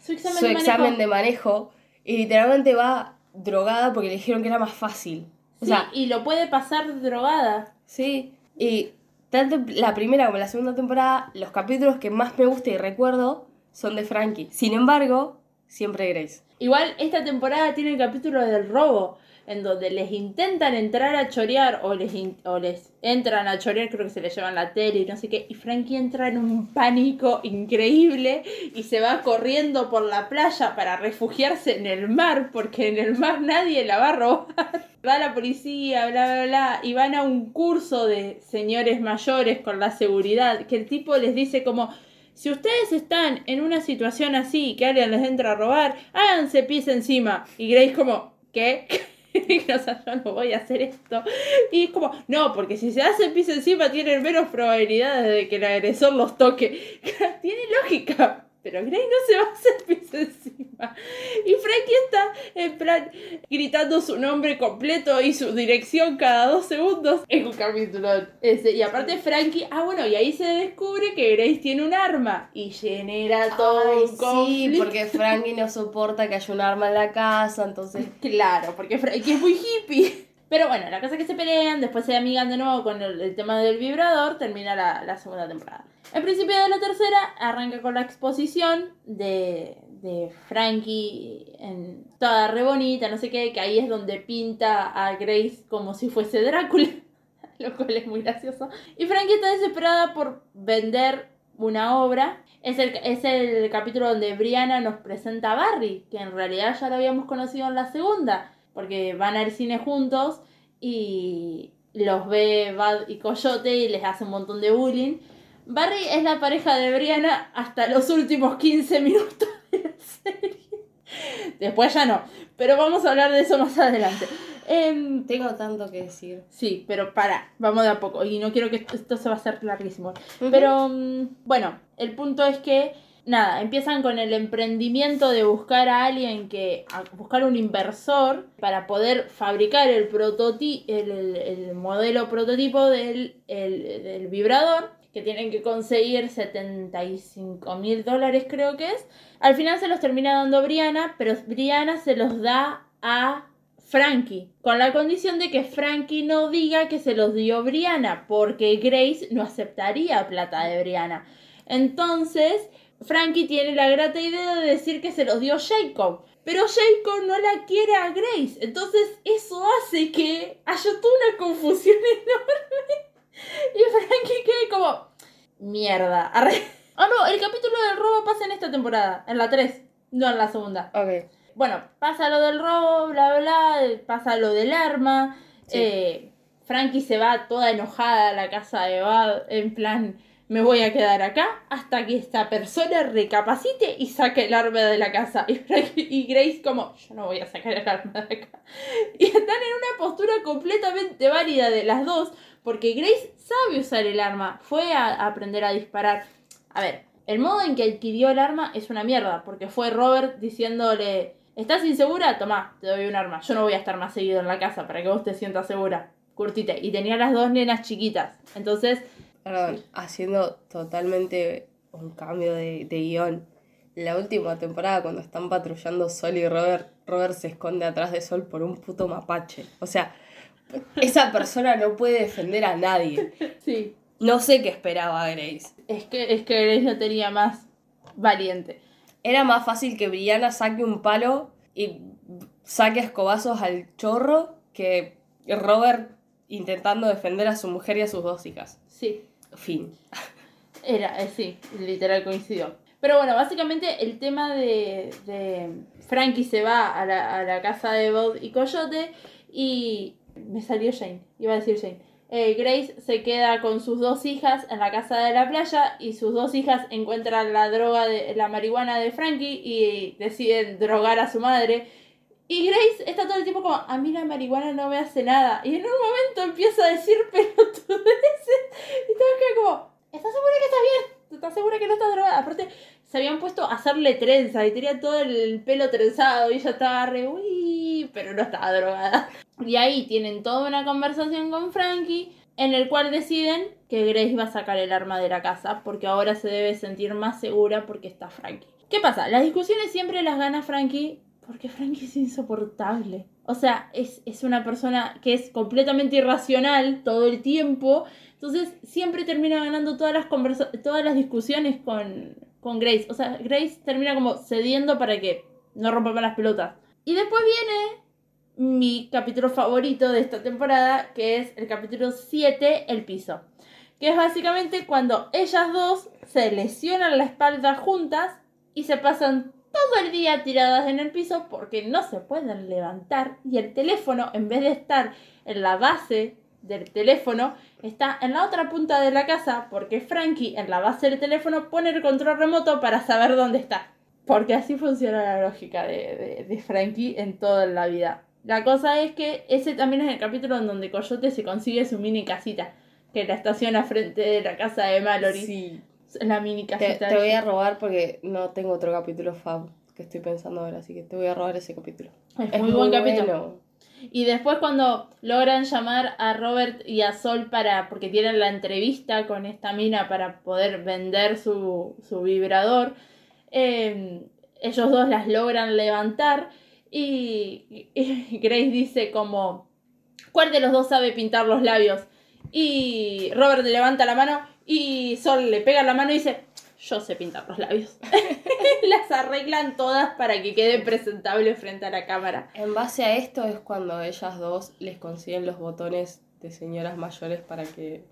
Su examen, su de, examen manejo. de manejo y literalmente va drogada porque le dijeron que era más fácil. O Sí, sea, y lo puede pasar drogada. Sí, y tanto la primera como la segunda temporada, los capítulos que más me gusta y recuerdo son de Frankie. Sin embargo, siempre Grace. Igual esta temporada tiene el capítulo del robo, en donde les intentan entrar a chorear o les, o les entran a chorear, creo que se les llevan la tele y no sé qué, y Frankie entra en un pánico increíble y se va corriendo por la playa para refugiarse en el mar, porque en el mar nadie la va a robar. <laughs> Va la policía, bla, bla, bla, y van a un curso de señores mayores con la seguridad, que el tipo les dice como... Si ustedes están en una situación así, que alguien les entra a robar, háganse pies encima. Y Grace como, ¿qué? <laughs> o sea, yo no voy a hacer esto. Y es como, no, porque si se hacen pis encima tienen menos probabilidades de que el agresor los toque. <laughs> Tiene lógica. Pero Grace no se va a hacer <laughs> pis encima. Y Frankie está en plan gritando su nombre completo y su dirección cada dos segundos. Es un capítulo ese. Y aparte Frankie, ah bueno, y ahí se descubre que Grace tiene un arma. Y genera todo Ay, un sí, conflicto. porque Frankie no soporta que haya un arma en la casa, entonces... <laughs> Claro, porque Frankie es muy hippie. Pero bueno, la cosa es que se pelean, después se amigan de nuevo con el, el tema del vibrador, termina la, la segunda temporada. El principio de la tercera arranca con la exposición de, de Frankie en toda re bonita, no sé qué, que ahí es donde pinta a Grace como si fuese Drácula, <laughs> lo cual es muy gracioso. Y Frankie está desesperada por vender una obra. Es el, es el capítulo donde Brianna nos presenta a Barry, que en realidad ya lo habíamos conocido en la segunda, porque van al cine juntos y los ve Bad y Coyote y les hace un montón de bullying. Barry es la pareja de Brianna hasta los últimos 15 minutos de la serie. Después ya no, pero vamos a hablar de eso más adelante. Em, Tengo tanto que decir. Sí, pero para, vamos de a poco. Y no quiero que esto, esto se va a hacer larguísimo. Pero mm, bueno, el punto es que, nada, empiezan con el emprendimiento de buscar a alguien que, buscar un inversor para poder fabricar el prototi el, el- el modelo prototipo del, el- del vibrador. Que tienen que conseguir 75 mil dólares, creo que es. Al final se los termina dando Brianna, pero Brianna se los da a Frankie, con la condición de que Frankie no diga que se los dio Brianna, porque Grace no aceptaría plata de Brianna. Entonces, Frankie tiene la grata idea de decir que se los dio Jacob, pero Jacob no la quiere a Grace, entonces eso hace que haya toda una confusión <laughs> enorme y Frankie quede como mierda. Arre. Ah, no, el capítulo del robo pasa en esta temporada, en la 3, no en la segunda. Ok. Bueno, pasa lo del robo, bla, bla, bla, pasa lo del arma. Sí. eh, Frankie se va toda enojada a la casa de Bad, en plan, me voy a quedar acá hasta que esta persona recapacite y saque el arma de la casa. <laughs> Y, Grace como, yo no voy a sacar el arma de acá. <laughs> Y están en una postura completamente válida de las dos, porque Grace sabe usar el arma, fue a aprender a disparar. A ver, el modo en que adquirió el arma es una mierda, porque fue Robert diciéndole, ¿estás insegura? Tomá, te doy un arma. Yo no voy a estar más seguido en la casa para que vos te sientas segura. Curtite. Y tenía las dos nenas chiquitas. Entonces, Perdón, haciendo totalmente un cambio de, de guion. La última temporada, cuando están patrullando Sol y Robert, Robert se esconde atrás de Sol por un puto mapache. O sea, esa persona no puede defender a nadie. <laughs> sí. No sé qué esperaba Grace. Es que, es que Grace lo tenía más valiente. Era más fácil que Brianna saque un palo y saque escobazos al chorro que Robert intentando defender a su mujer y a sus dos hijas. Sí. Fin. Era, eh, sí, literal coincidió. Pero bueno, básicamente el tema de, de Frankie se va a la, a la casa de Bob y Coyote y me salió Jane, iba a decir Jane. Eh, Grace se queda con sus dos hijas en la casa de la playa y sus dos hijas encuentran la droga de la marihuana de Frankie y deciden drogar a su madre. Y Grace está todo el tiempo como, a mí la marihuana no me hace nada. Y en un momento empieza a decir <laughs> pelotudeces. Y todos quedan como, ¿estás segura que estás bien? ¿Estás segura que no estás drogada? Aparte, se habían puesto a hacerle trenza y tenía todo el pelo trenzado y ella estaba re, uy, pero no estaba drogada. Y ahí tienen toda una conversación con Frankie en el cual deciden que Grace va a sacar el arma de la casa porque ahora se debe sentir más segura porque está Frankie. ¿Qué pasa? Las discusiones siempre las gana Frankie porque Frankie es insoportable. O sea, es, es una persona que es completamente irracional todo el tiempo. Entonces siempre termina ganando todas las, conversa todas las discusiones con, con Grace. O sea, Grace termina como cediendo para que no rompa las pelotas. Y después viene mi capítulo favorito de esta temporada, que es el capítulo 7, El piso. Que es básicamente cuando ellas dos se lesionan la espalda juntas y se pasan todo el día tiradas en el piso porque no se pueden levantar y el teléfono, en vez de estar en la base del teléfono, está en la otra punta de la casa porque Frankie en la base del teléfono pone el control remoto para saber dónde está. Porque así funciona la lógica de, de, Frankie en toda la vida. La cosa es que ese también es el capítulo en donde Coyote se consigue su mini casita, que la estaciona frente de la casa de Mallory. Sí. La mini Te, casita. te voy a robar porque no tengo otro capítulo fab que estoy pensando ahora, así que te voy a robar ese capítulo. Es, muy buen capítulo. bueno. Y después cuando logran llamar a Robert y a Sol para, porque tienen la entrevista con esta mina para poder vender su, su vibrador, eh, ellos dos las logran levantar y, y Grace dice como, ¿cuál de los dos sabe pintar los labios? Y Robert le levanta la mano y Sol le pega la mano y dice, yo sé pintar los labios. <laughs> Las arreglan todas para que queden presentables frente a la cámara. En base a esto es cuando ellas dos les consiguen los botones de señoras mayores para que...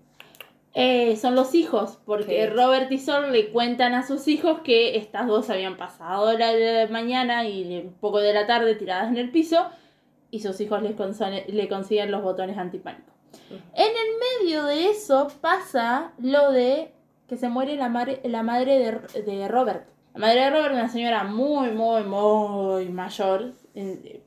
Eh, son los hijos, porque Sí. Robert y Sol le cuentan a sus hijos que estas dos habían pasado la, mañana y un poco de la tarde tiradas en el piso y sus hijos les le consiguen los botones antipánico. En el medio de eso pasa lo de que se muere la, madre la madre de, de Robert. La madre de Robert, una señora muy, muy, muy mayor,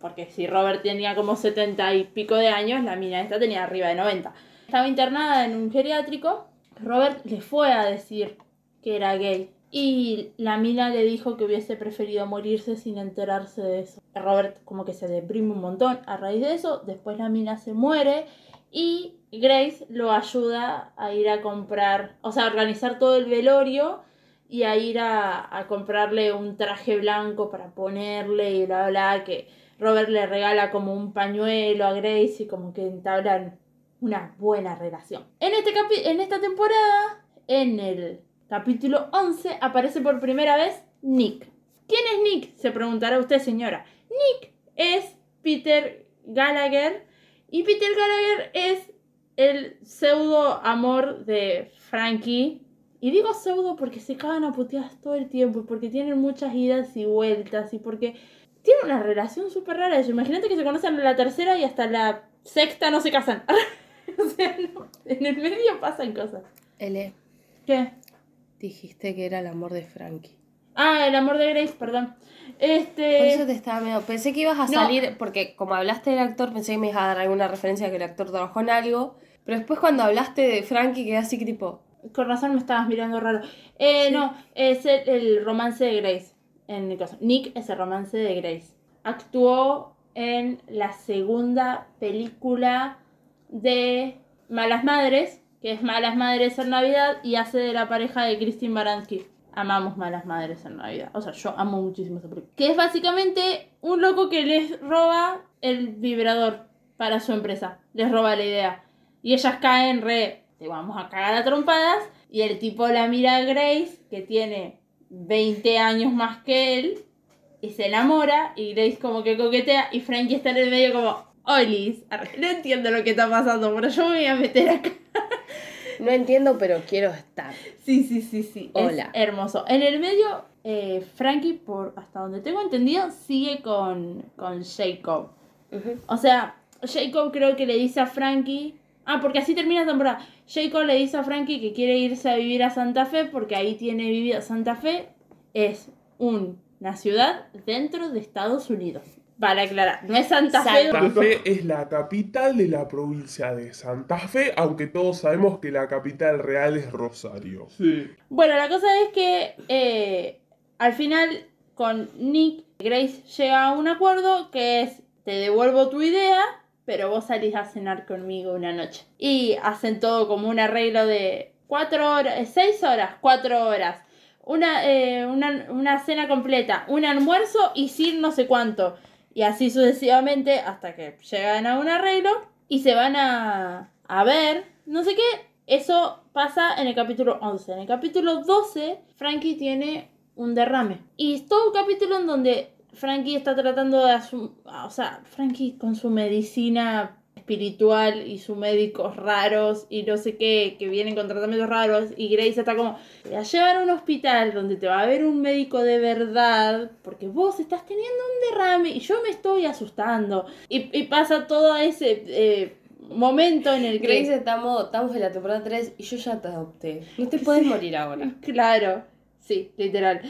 porque si Robert tenía como 70 y pico de años, la mina esta tenía arriba de 90. Estaba internada en un geriátrico. Robert le fue a decir que era gay. Y la mina le dijo que hubiese preferido morirse sin enterarse de eso. Robert como que se deprime un montón a raíz de eso. Después la mina se muere y Grace lo ayuda a ir a comprar, o sea, a organizar todo el velorio y a ir a, a comprarle un traje blanco para ponerle y bla, bla, que Robert le regala como un pañuelo a Grace y como que entablan una buena relación. En, este capi- en esta temporada, en el capítulo 11, aparece por primera vez Nick. ¿Quién es Nick? Se preguntará usted, señora. Nick es Peter Gallagher y Peter Gallagher es el pseudo amor de Frankie. Y digo pseudo porque se cagan a puteadas todo el tiempo, y porque tienen muchas idas y vueltas y porque tienen una relación súper rara. Imagínate que se conocen en la tercera y hasta la sexta no se casan. <laughs> o sea, no, en el medio pasan cosas. L, ¿Qué? Dijiste que era el amor de Frankie. Ah, el amor de Grace, perdón. Este. Por eso te estaba medio. Pensé que ibas a no. salir, porque como hablaste del actor, pensé que me ibas a dar alguna referencia que el actor trabajó en algo. Pero después cuando hablaste de Frankie, quedé así que tipo. Con razón me estabas mirando raro. Eh, no, es el, el romance de Grace. En mi caso. Nick es el romance de Grace. Actuó en la segunda película de Malas Madres, que es Malas Madres en Navidad, y hace de la pareja de Christine Baranski. Amamos Malas Madres en Navidad. O sea, yo amo muchísimo esa película. Que es básicamente un loco que les roba el vibrador para su empresa. Les roba la idea. Y ellas caen re, te vamos a cagar a trompadas. Y el tipo la mira a Grace, que tiene 20 años más que él, y se enamora. Y Grace como que coquetea. Y Frankie está en el medio como, Olis, no entiendo lo que está pasando, pero yo me voy a meter acá. <laughs> No entiendo, pero quiero estar. Sí, sí, sí, sí. Hola. Es hermoso. En el medio, eh, Frankie, por hasta donde tengo entendido, sigue con, con Jacob. O sea, Jacob creo que le dice a Frankie. Ah, porque así termina la temporada. Jacob le dice a Frankie que quiere irse a vivir a Santa Fe porque ahí tiene vivido. Santa Fe es un- una ciudad dentro de Estados Unidos. Para aclarar, no es Santa Fe. Santa Fe es la capital de la provincia de Santa Fe, aunque todos sabemos que la capital real es Rosario. Sí. Bueno, la cosa es que eh, al final con Nick, Grace llega a un acuerdo que es te devuelvo tu idea, pero vos salís a cenar conmigo una noche. Y hacen todo como un arreglo de cuatro horas, eh, seis horas, cuatro horas. Una, eh, una, una cena completa, un almuerzo y sin no sé cuánto. Y así sucesivamente hasta que llegan a un arreglo y se van a, a ver, no sé qué. Eso pasa en el capítulo 11. En el capítulo 12, Frankie tiene un derrame. Y es todo un capítulo en donde Frankie está tratando de o sea, Frankie con su medicina espiritual y sus médicos raros y no sé qué, que vienen con tratamientos raros y Grace está como, te a llevar a un hospital donde te va a ver un médico de verdad porque vos estás teniendo un derrame y yo me estoy asustando. Y, y pasa todo ese eh, momento en el que... Grace, estamos, estamos en la temporada 3 y yo ya te adopté. No te puedes morir ahora. <laughs> Claro, sí, literal.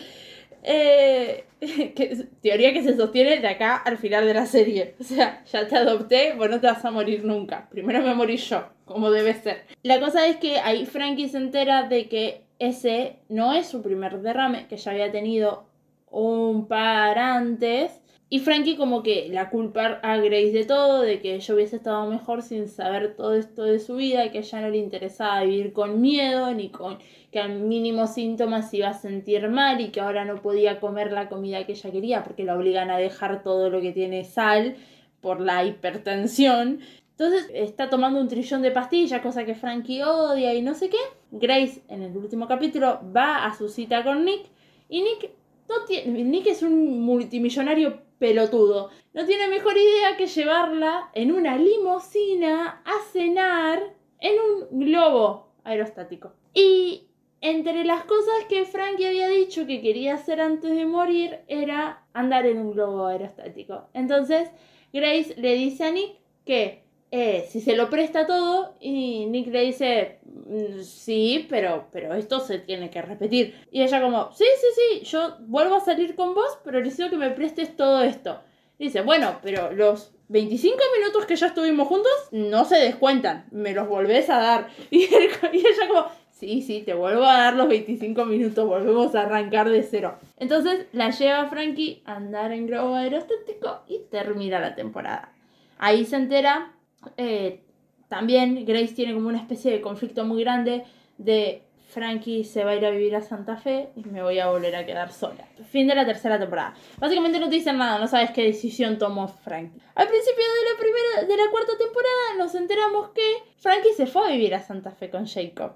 Eh, <laughs> que, teoría que se sostiene de acá al final de la serie. O sea, ya te adopté, vos no te vas a morir nunca. Primero me morí yo, como debe ser. La cosa es que ahí Frankie se entera de que ese no es su primer derrame, que ya había tenido un par antes. Y Frankie como que la culpa a Grace de todo, de que ella hubiese estado mejor sin saber todo esto de su vida, que ella no le interesaba vivir con miedo, ni con que al mínimo síntoma se iba a sentir mal y que ahora no podía comer la comida que ella quería porque la obligan a dejar todo lo que tiene sal por la hipertensión. Entonces está tomando un trillón de pastillas, cosa que Frankie odia y no sé qué. Grace en el último capítulo va a su cita con Nick y Nick no tiene, Nick es un multimillonario pelotudo. No tiene mejor idea que llevarla en una limusina a cenar en un globo aerostático. Y entre las cosas que Frankie había dicho que quería hacer antes de morir era andar en un globo aerostático. Entonces Grace le dice a Nick que eh, si se lo presta todo y Nick le dice "Mm, sí, pero, pero esto se tiene que repetir. Y ella como, sí, sí, sí, yo vuelvo a salir con vos, pero necesito que me prestes todo esto. Dice, bueno, pero los 25 minutos que ya estuvimos juntos no se descuentan, me los volvés a dar. <laughs> Y ella como, sí, sí, te vuelvo a dar los 25 minutos, volvemos a arrancar de cero. Entonces la lleva Frankie a andar en globo aerostático y termina la temporada. Ahí se entera, eh, también Grace tiene como una especie de conflicto muy grande de Frankie se va a ir a vivir a Santa Fe y me voy a volver a quedar sola. Fin de la tercera temporada. Básicamente no te dicen nada, no sabes qué decisión tomó Frankie. Al principio de la primera, de la cuarta temporada nos enteramos que Frankie se fue a vivir a Santa Fe con Jacob.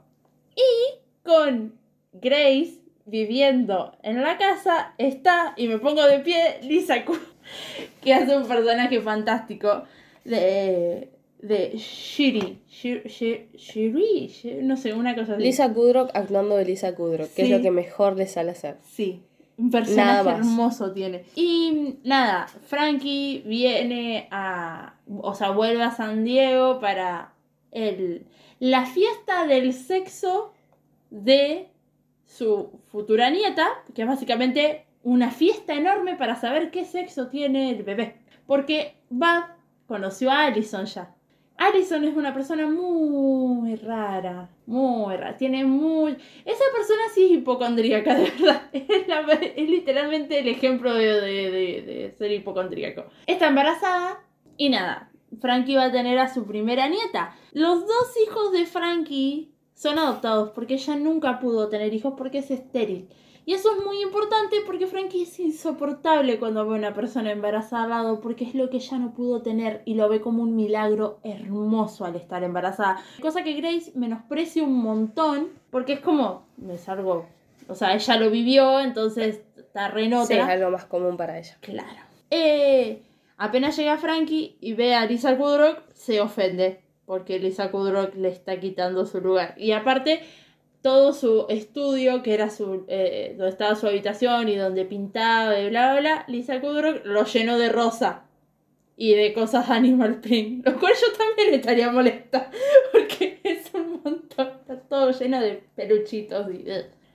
Y con Grace viviendo en la casa está, y me pongo de pie, Lisa Ku, <laughs> que hace un personaje fantástico de, de Shiri. Shiri, Shiri, Shiri, no sé, una cosa así. Lisa Kudrock actuando de Lisa Kudrock, que Sí. es lo que mejor le sale hacer. Sí, un personaje hermoso tiene. Y nada, Frankie viene a. O sea, vuelve a San Diego para el, la fiesta del sexo de su futura nieta, que es básicamente una fiesta enorme para saber qué sexo tiene el bebé. Porque Bud conoció a Allison ya. Allison es una persona muy rara, muy rara, tiene muy... Esa persona sí es hipocondríaca, <laughs> de verdad. Es, la- es literalmente el ejemplo de, de- de- de ser hipocondríaco. Está embarazada y nada, Frankie va a tener a su primera nieta. Los dos hijos de Frankie son adoptados porque ella nunca pudo tener hijos porque es estéril. Y eso es muy importante porque Frankie es insoportable cuando ve a una persona embarazada al lado porque es lo que ella no pudo tener y lo ve como un milagro hermoso al estar embarazada. Cosa que Grace menosprecia un montón porque es como, es algo, o sea, ella lo vivió, entonces está re en Sí, es algo más común para ella. Claro. Eh, apenas llega Frankie y ve a Lisa Kudrow, se ofende. Porque Lisa Kudrow le está quitando su lugar. Y aparte, todo su estudio, que era su. eh, donde estaba su habitación y donde pintaba y bla bla Lisa Kudrow lo llenó de rosa. Y de cosas <laughs> Animal Print. Lo cual yo también estaría molesta. <laughs> Porque es un montón. Está todo lleno de peluchitos y.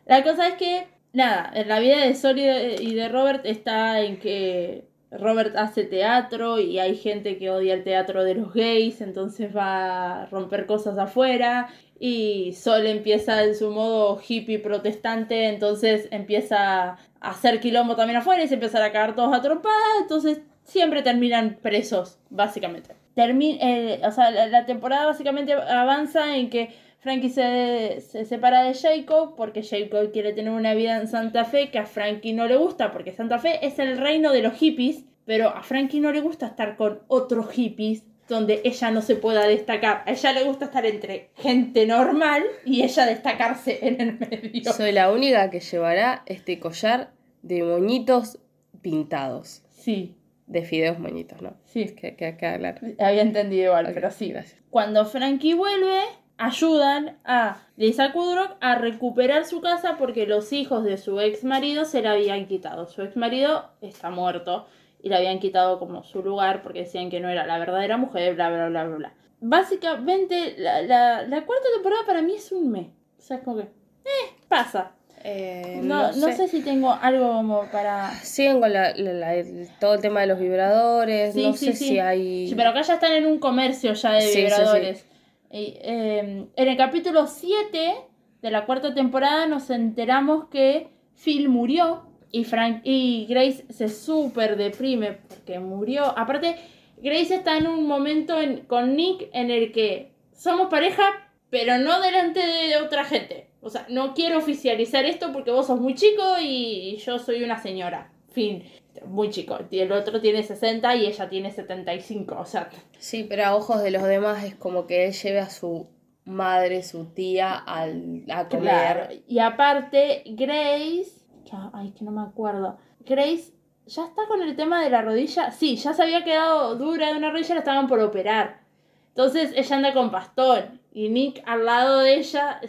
La cosa es que, nada, en la vida de Sol y de, y de Robert está en que Robert hace teatro y hay gente que odia el teatro de los gays, entonces va a romper cosas afuera. Y Sol empieza en su modo hippie protestante, entonces empieza a hacer quilombo también afuera y se empiezan a cagar todos a trompadas, entonces siempre terminan presos, básicamente. Termi- eh, o sea, la, la temporada básicamente avanza en que Frankie se, se separa de Jacob porque Jacob quiere tener una vida en Santa Fe que a Frankie no le gusta porque Santa Fe es el reino de los hippies, pero a Frankie no le gusta estar con otros hippies donde ella no se pueda destacar. A ella le gusta estar entre gente normal y ella destacarse en el medio. Soy la única que llevará este collar de moñitos pintados. Sí, De fideos moñitos, ¿no? sí. Que, que, que hablar. Había entendido igual, pero sí. gracias. Cuando Frankie vuelve, ayudan a Lisa Kudrow a recuperar su casa porque los hijos de su ex marido se la habían quitado. Su ex marido está muerto y le habían quitado como su lugar porque decían que no era la verdadera mujer, bla, bla, bla, bla, bla. Básicamente, la, la, la cuarta temporada para mí es un mes. O sea, es como que, eh, pasa. Eh, No, no, sé. si tengo algo como para... Siguen con la, la- la- todo el tema de los vibradores. Sí, no sí, sé sí. si hay. Sí, pero acá ya están en un comercio ya de Sí, sí, sí. vibradores. Y, eh, en el capítulo 7 de la cuarta temporada nos enteramos que Phil murió y, Frank, y Grace se súper deprime porque murió. Aparte, Grace está en un momento en- con Nick en el que somos pareja, pero no delante de otra gente. O sea, no quiero oficializar esto porque vos sos muy chico y yo soy una señora. Fin. Muy chico. Y el otro tiene 60 y ella tiene 75. O sea, Sí, pero a ojos de los demás es como que él lleve a su madre, su tía, al, a comer. Claro. Y aparte, Grace. Ay, que no me acuerdo. Grace ya está con el tema de la rodilla. Sí, ya se había quedado dura de una rodilla, la estaban por operar. Entonces ella anda con bastón. Y Nick al lado de ella,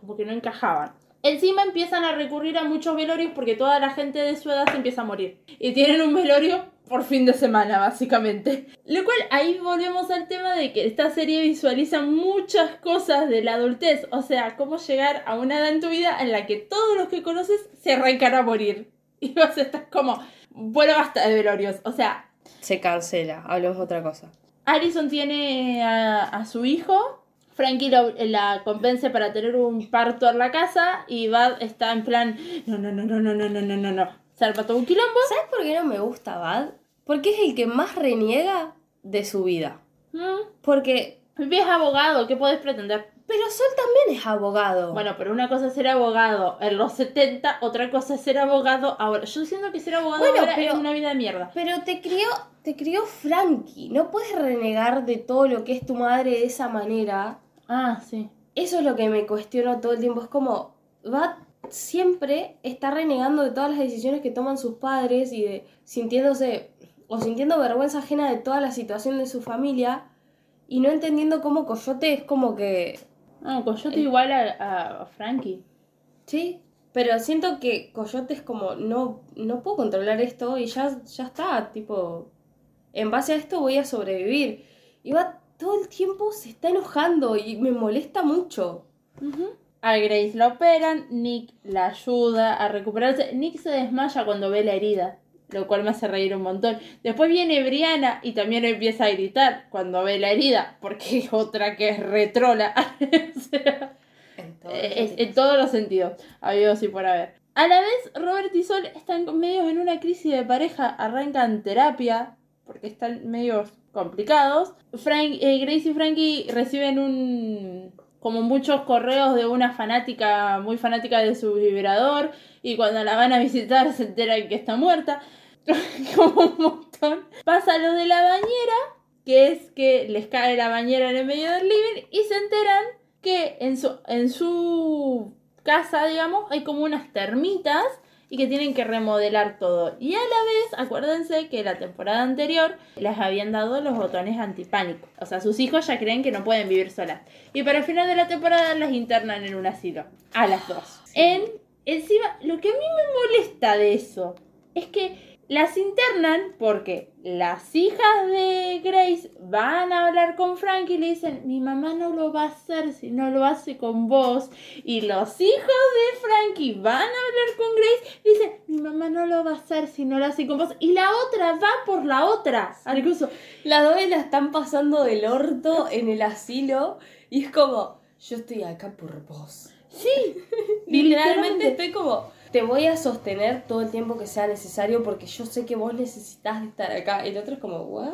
como que no encajaban. Encima empiezan a recurrir a muchos velorios porque toda la gente de su edad se empieza a morir. Y tienen un velorio por fin de semana, básicamente. Lo cual ahí volvemos al tema de que esta serie visualiza muchas cosas de la adultez. O sea, cómo llegar a una edad en tu vida en la que todos los que conoces se arrancan a morir. <laughs> Y vas a estar como, bueno, basta de velorios. O sea, Se cancela, hablemos de otra cosa. Alison tiene a, a su hijo. Frankie lo- la convence para tener un parto en la casa. Y Bud está en plan: No, no, no, no, no, no, no, no, no, no. Se arma todo un quilombo. ¿Sabes por qué no me gusta Bad? Porque es el que más reniega de su vida. Mm, Porque. Es abogado, ¿qué podés pretender? Pero Sol también es abogado. Bueno, pero una cosa es ser abogado en los 70, otra cosa es ser abogado ahora. Yo siento que ser abogado Bueno, ahora pero- es una vida de mierda. Pero te crió, te crió Frankie. No puedes renegar de todo lo que es tu madre de esa manera. Ah, sí. Eso es lo que me cuestiono todo el tiempo. Es como, va siempre está renegando de todas las decisiones que toman sus padres y de sintiéndose o sintiendo vergüenza ajena de toda la situación de su familia y no entendiendo cómo Coyote es como que, No, Coyote igual a, a Frankie. sí, pero siento que Coyote es como, no, no puedo controlar esto y ya, ya está, tipo, en base a esto voy a sobrevivir. Y va todo el tiempo se está enojando y me molesta mucho. A Grace la operan, Nick la ayuda a recuperarse. Nick se desmaya cuando ve la herida, lo cual me hace reír un montón. Después viene Brianna y también empieza a gritar cuando ve la herida, porque es otra que es retrola. <laughs> O sea, En todo eh, el es- en todos los sentidos, habidos y por haber. A la vez, Robert y Sol están medio en una crisis de pareja, arrancan terapia, porque están medio complicados. Eh, Grace y Frankie reciben un como muchos correos de una fanática, muy fanática de su vibrador, y cuando la van a visitar se enteran que está muerta. <laughs> como un montón. Pasa lo de la bañera, que es que les cae la bañera en el medio del living, y se enteran que en su, en su casa, digamos, hay como unas termitas y que tienen que remodelar todo. Y a la vez, acuérdense que la temporada anterior les habían dado los botones antipánico. O sea, sus hijos ya creen que no pueden vivir solas. Y para el final de la temporada las internan en un asilo. A las dos. En, encima, lo que a mí me molesta de eso es que las internan porque las hijas de Grace van a hablar con Frank y le dicen, mi mamá no lo va a hacer si no lo hace con vos. Y los hijos de Frankie van a hablar con Grace y dicen, mi mamá no lo va a hacer si no lo hace con vos. Y la otra va por la otra. Incluso, Las dos la están pasando del orto en el asilo y es como, yo estoy acá por vos. sí. <laughs> Literalmente estoy como, te voy a sostener todo el tiempo que sea necesario porque yo sé que vos necesitas estar acá. Y el otro es como, what?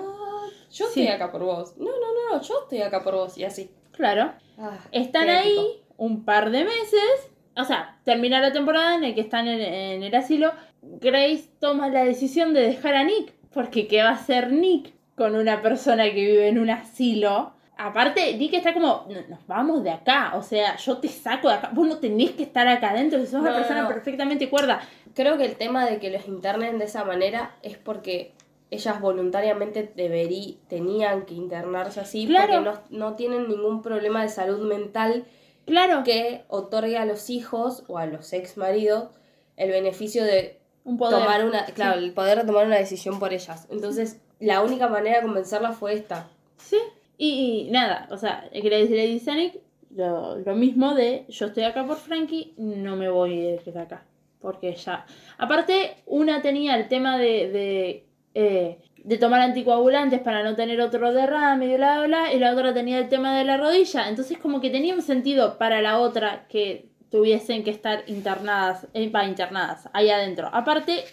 Yo Sí. estoy acá por vos. No, no, no, yo estoy acá por vos. Y así. Claro. Ah, Están ahí épico. un par de meses. O sea, termina la temporada en la que están en, en el asilo. Grace toma la decisión de dejar a Nick. Porque ¿qué va a hacer Nick con una persona que vive en un asilo? Aparte, Nick está como, "No, nos vamos de acá. O sea, yo te saco de acá. Vos no tenés que estar acá adentro. Sos una No, persona no. perfectamente cuerda. Creo que el tema de que los internen de esa manera es porque ellas voluntariamente deberí, tenían que internarse así Claro. porque no, no tienen ningún problema de salud mental Claro, que otorgue a los hijos o a los ex maridos el beneficio de un poder. tomar una, claro, el poder de tomar una decisión por ellas. Entonces, la única manera de convencerlas fue esta. Sí. Y, nada, o sea, Grace le dice a Nick lo, lo mismo de yo estoy acá por Frankie, no me voy de acá. Porque ya. Aparte, una tenía el tema de, de, eh, de tomar anticoagulantes para no tener otro derrame y bla, bla, bla. Y la otra tenía el tema de la rodilla. Entonces, como que tenía un sentido para la otra que tuviesen que estar internadas, va, internadas, ahí adentro. Aparte,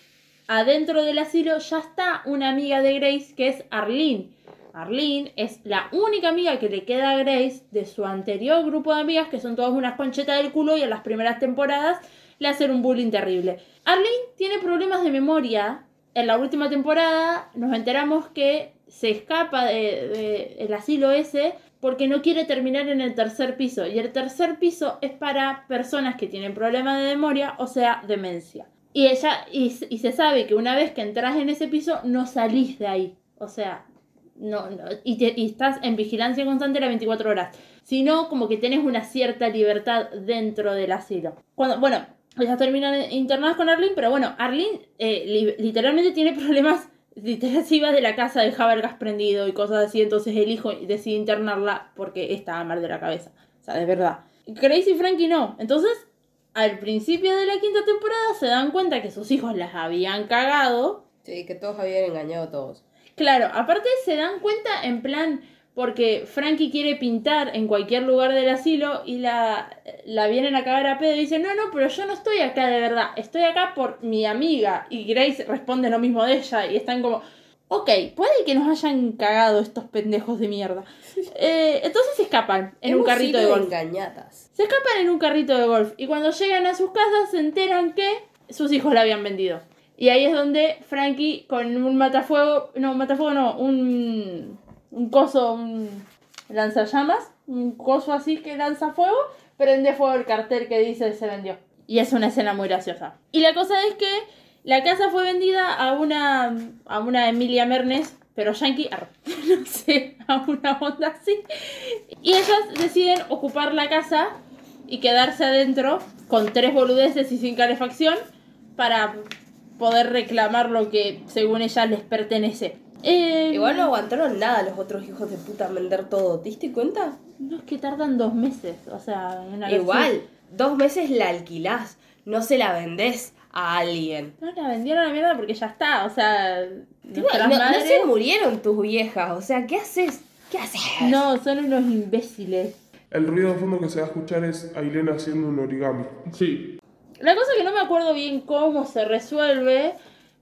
adentro del asilo ya está una amiga de Grace que es Arlene. Arlene es la única amiga que le queda a Grace de su anterior grupo de amigas, que son todas unas conchetas del culo y en las primeras temporadas le hacen un bullying terrible. Arlene tiene problemas de memoria. En la última temporada nos enteramos que se escapa del de, el asilo ese porque no quiere terminar en el tercer piso. Y el tercer piso es para personas que tienen problemas de memoria, o sea, demencia. Y ella, y, y se sabe que una vez que entras en ese piso, no salís de ahí. O sea, no, no y, te- y estás en vigilancia constante las 24 horas. Sino como que tenés una cierta libertad dentro del asilo. Cuando, bueno, ellas terminan internadas con Arlene, pero bueno, Arlene eh, li- literalmente tiene problemas literal de la casa, dejaba el gas prendido y cosas así, entonces el hijo decide internarla porque estaba mal de la cabeza. O sea, de verdad. Grace y Frankie no. Entonces, al principio de la quinta temporada se dan cuenta que sus hijos las habían cagado. Sí, que todos habían engañado a todos. Claro, aparte se dan cuenta en plan porque Frankie quiere pintar en cualquier lugar del asilo y la, la vienen a cagar a pedo y dicen, no, no, pero yo no estoy acá de verdad, estoy acá por mi amiga. Y Grace responde lo mismo de ella y están como, ok, puede que nos hayan cagado estos pendejos de mierda. <laughs> Eh, entonces se escapan en un carrito de golf. engañadas. Se escapan en un carrito de golf y cuando llegan a sus casas se enteran que sus hijos la habían vendido. Y ahí es donde Frankie con un matafuego, no, matafuego no, un, un coso, un lanzallamas, un coso así que lanza fuego, prende fuego el cartel que dice se vendió. Y es una escena muy graciosa. Y la cosa es que la casa fue vendida a una, a una Emilia Mernes, pero yankee, <laughs> no sé, a una onda así. Y ellas deciden ocupar la casa y quedarse adentro con tres boludeces y sin calefacción para poder reclamar lo que según ellas les pertenece. Eh, Igual no aguantaron nada los otros hijos de puta en vender todo. ¿Te diste cuenta? No es que tardan dos meses, o sea, Igual. dos meses la alquilás, no se la vendés a alguien. No la vendieron a la mierda porque ya está. O sea, no, se murieron tus viejas, o sea, ¿qué haces? ¿Qué haces? No, son unos imbéciles. El ruido de fondo que se va a escuchar es Ailén haciendo un origami. Sí. La cosa que no me acuerdo bien cómo se resuelve,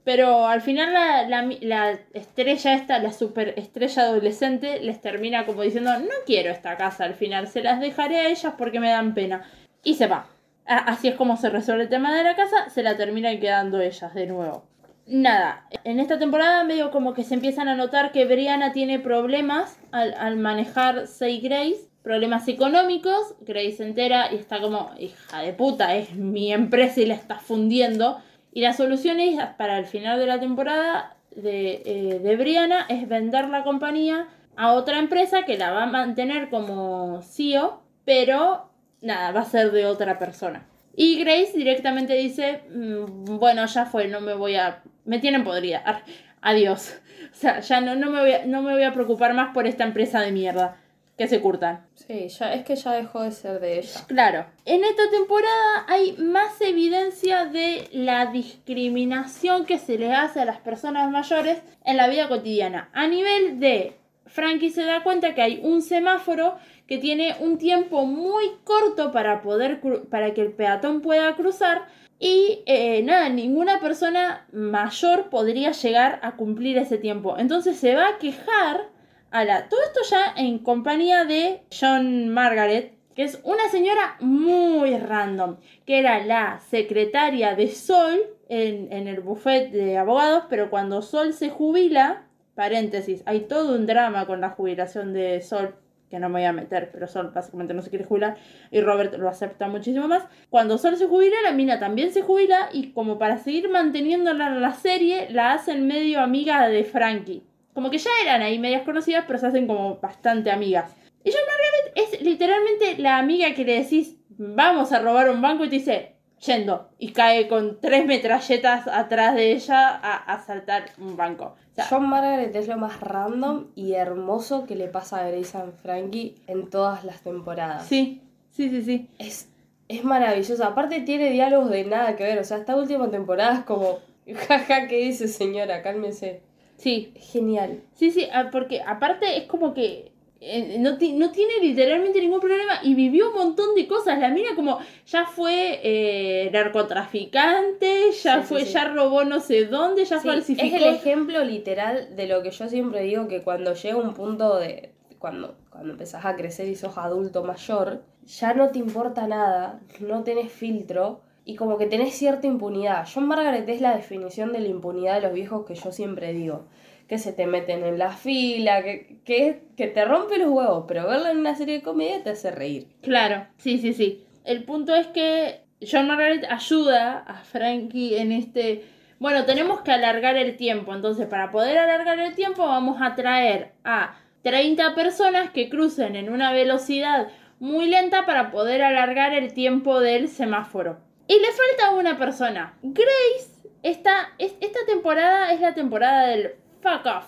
pero al final la, la, la estrella esta, la superestrella adolescente, les termina como diciendo, no quiero esta casa al final, se las dejaré a ellas porque me dan pena. Y se va. Así es como se resuelve el tema de la casa, se la terminan quedando ellas de nuevo. Nada, en esta temporada medio como que se empiezan a notar que Brianna tiene problemas al, al manejar Say Grace, problemas económicos, Grace se entera y está como, hija de puta, es mi empresa y la está fundiendo. Y la solución es, para el final de la temporada de, eh, de Brianna es vender la compañía a otra empresa que la va a mantener como CEO, pero nada, va a ser de otra persona. Y Grace directamente dice, "Mm, bueno, ya fue, no me voy a... Me tienen podrida. <laughs> Adiós. O sea, ya no, no, me voy a, no me voy a preocupar más por esta empresa de mierda. Que se curtan. Sí, ya, es que ya dejó de ser de ella. Claro. En esta temporada hay más evidencia de la discriminación que se le hace a las personas mayores en la vida cotidiana. A nivel de Frankie se da cuenta que hay un semáforo que tiene un tiempo muy corto para poder para que el peatón pueda cruzar y eh, nada, ninguna persona mayor podría llegar a cumplir ese tiempo. Entonces se va a quejar a la. Todo esto ya en compañía de John Margaret, que es una señora muy random, que era la secretaria de Sol en, el buffet de abogados, pero cuando Sol se jubila, paréntesis, hay todo un drama con la jubilación de Sol, que no me voy a meter, pero Sol básicamente no se quiere jubilar, y Robert lo acepta muchísimo más. Cuando Sol se jubila, la mina también se jubila, y como para seguir manteniéndola en la serie, la hacen medio amiga de Frankie. Como que ya eran ahí medias conocidas, pero se hacen como bastante amigas. Y John Margaret es literalmente la amiga que le decís, vamos a robar un banco y te dice, yendo. Y cae con tres metralletas atrás de ella a asaltar un banco. O sea, John Margaret es lo más random y hermoso que le pasa a Grace and Frankie en todas las temporadas. sí, sí, sí, sí. Es, es maravilloso. Aparte tiene diálogos de nada que ver. O sea, esta última temporada es como, <laughs> jaja, ¿qué dice señora? Cálmese. Sí, genial. sí, sí, ah, porque aparte es como que eh, no, no tiene literalmente ningún problema y vivió un montón de cosas. La mina como ya fue eh, narcotraficante, ya Sí, fue, sí. ya robó no sé dónde, ya falsificó. es el ejemplo literal de lo que yo siempre digo que cuando llega un punto de cuando cuando empezás a crecer y sos adulto mayor, ya no te importa nada, no tenés filtro y como que tenés cierta impunidad. John Margaret es la definición de la impunidad de los viejos que yo siempre digo. Que se te meten en la fila, que, que, que te rompe los huevos, pero verla en una serie de comedia te hace reír. Claro, sí, sí, sí. El punto es que John Margaret ayuda a Frankie en este... Bueno, tenemos que alargar el tiempo, entonces para poder alargar el tiempo vamos a traer a 30 personas que crucen en una velocidad muy lenta para poder alargar el tiempo del semáforo. Y le falta una persona. Grace, esta, es- esta temporada es la temporada del fuck off.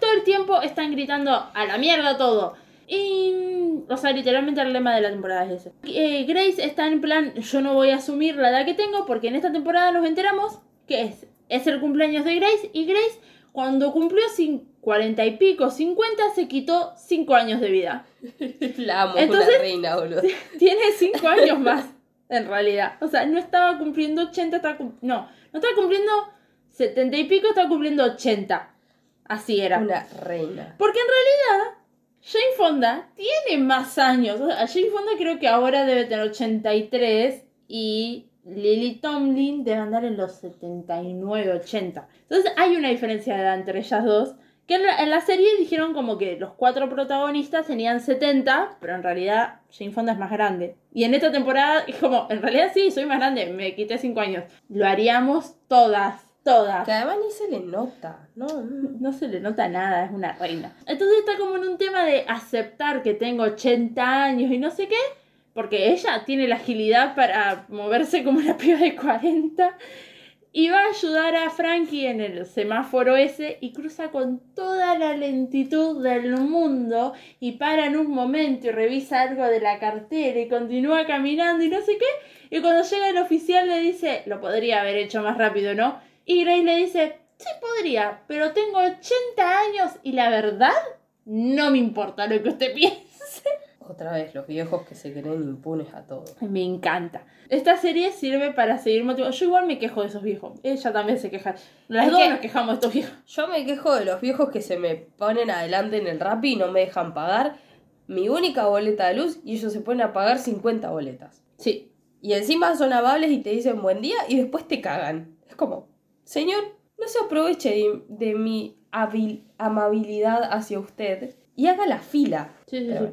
Todo el tiempo están gritando a la mierda todo. Y, o sea, literalmente el lema de la temporada es ese. Eh, Grace está en plan, yo no voy a asumir la edad que tengo porque en esta temporada nos enteramos que es, es el cumpleaños de Grace y Grace cuando cumplió cin- 40 y pico, 50, se quitó 5 años de vida. <laughs> La amo, Entonces- una reina, boludo. <laughs> Tiene 5 años más, en realidad. O sea, no estaba cumpliendo 80, estaba no, no estaba cumpliendo 70 y pico, estaba cumpliendo 80. Así era. Una reina. Porque en realidad, Jane Fonda tiene más años. O sea, Jane Fonda creo que ahora debe tener 83 y Lily Tomlin debe andar en los 79, 80. Entonces hay una diferencia de edad entre ellas dos. Que en la, en la serie dijeron como que los cuatro protagonistas tenían 70, pero en realidad Jane Fonda es más grande. Y en esta temporada <laughs> es como, en realidad sí, soy más grande, me quité 5 años. Lo haríamos todas, todas. Que además ni se le nota, ¿no? No se le nota nada, es una reina. Entonces está como en un tema de aceptar que tengo 80 años y no sé qué, porque ella tiene la agilidad para moverse como una piba de 40. Y va a ayudar a Frankie en el semáforo ese y cruza con toda la lentitud del mundo y para en un momento y revisa algo de la cartera y continúa caminando y no sé qué. Y cuando llega el oficial le dice, lo podría haber hecho más rápido, ¿no? Y Grace le dice, sí podría, pero tengo 80 años y la verdad no me importa lo que usted <laughs> piense. Otra vez, los viejos que se creen impunes a todo. Me encanta. Esta serie sirve para seguir motivando. Yo igual me quejo de esos viejos. Ella también se queja. Las Es dos que- nos quejamos de estos viejos. Yo me quejo de los viejos que se me ponen adelante en el Rappi y no me dejan pagar mi única boleta de luz y ellos se ponen a pagar 50 boletas. Sí. Y encima son amables y te dicen buen día y después te cagan. Es como, señor, no se aproveche de, de mi amabilidad hacia usted y haga la fila. Sí, sí, Pero sí.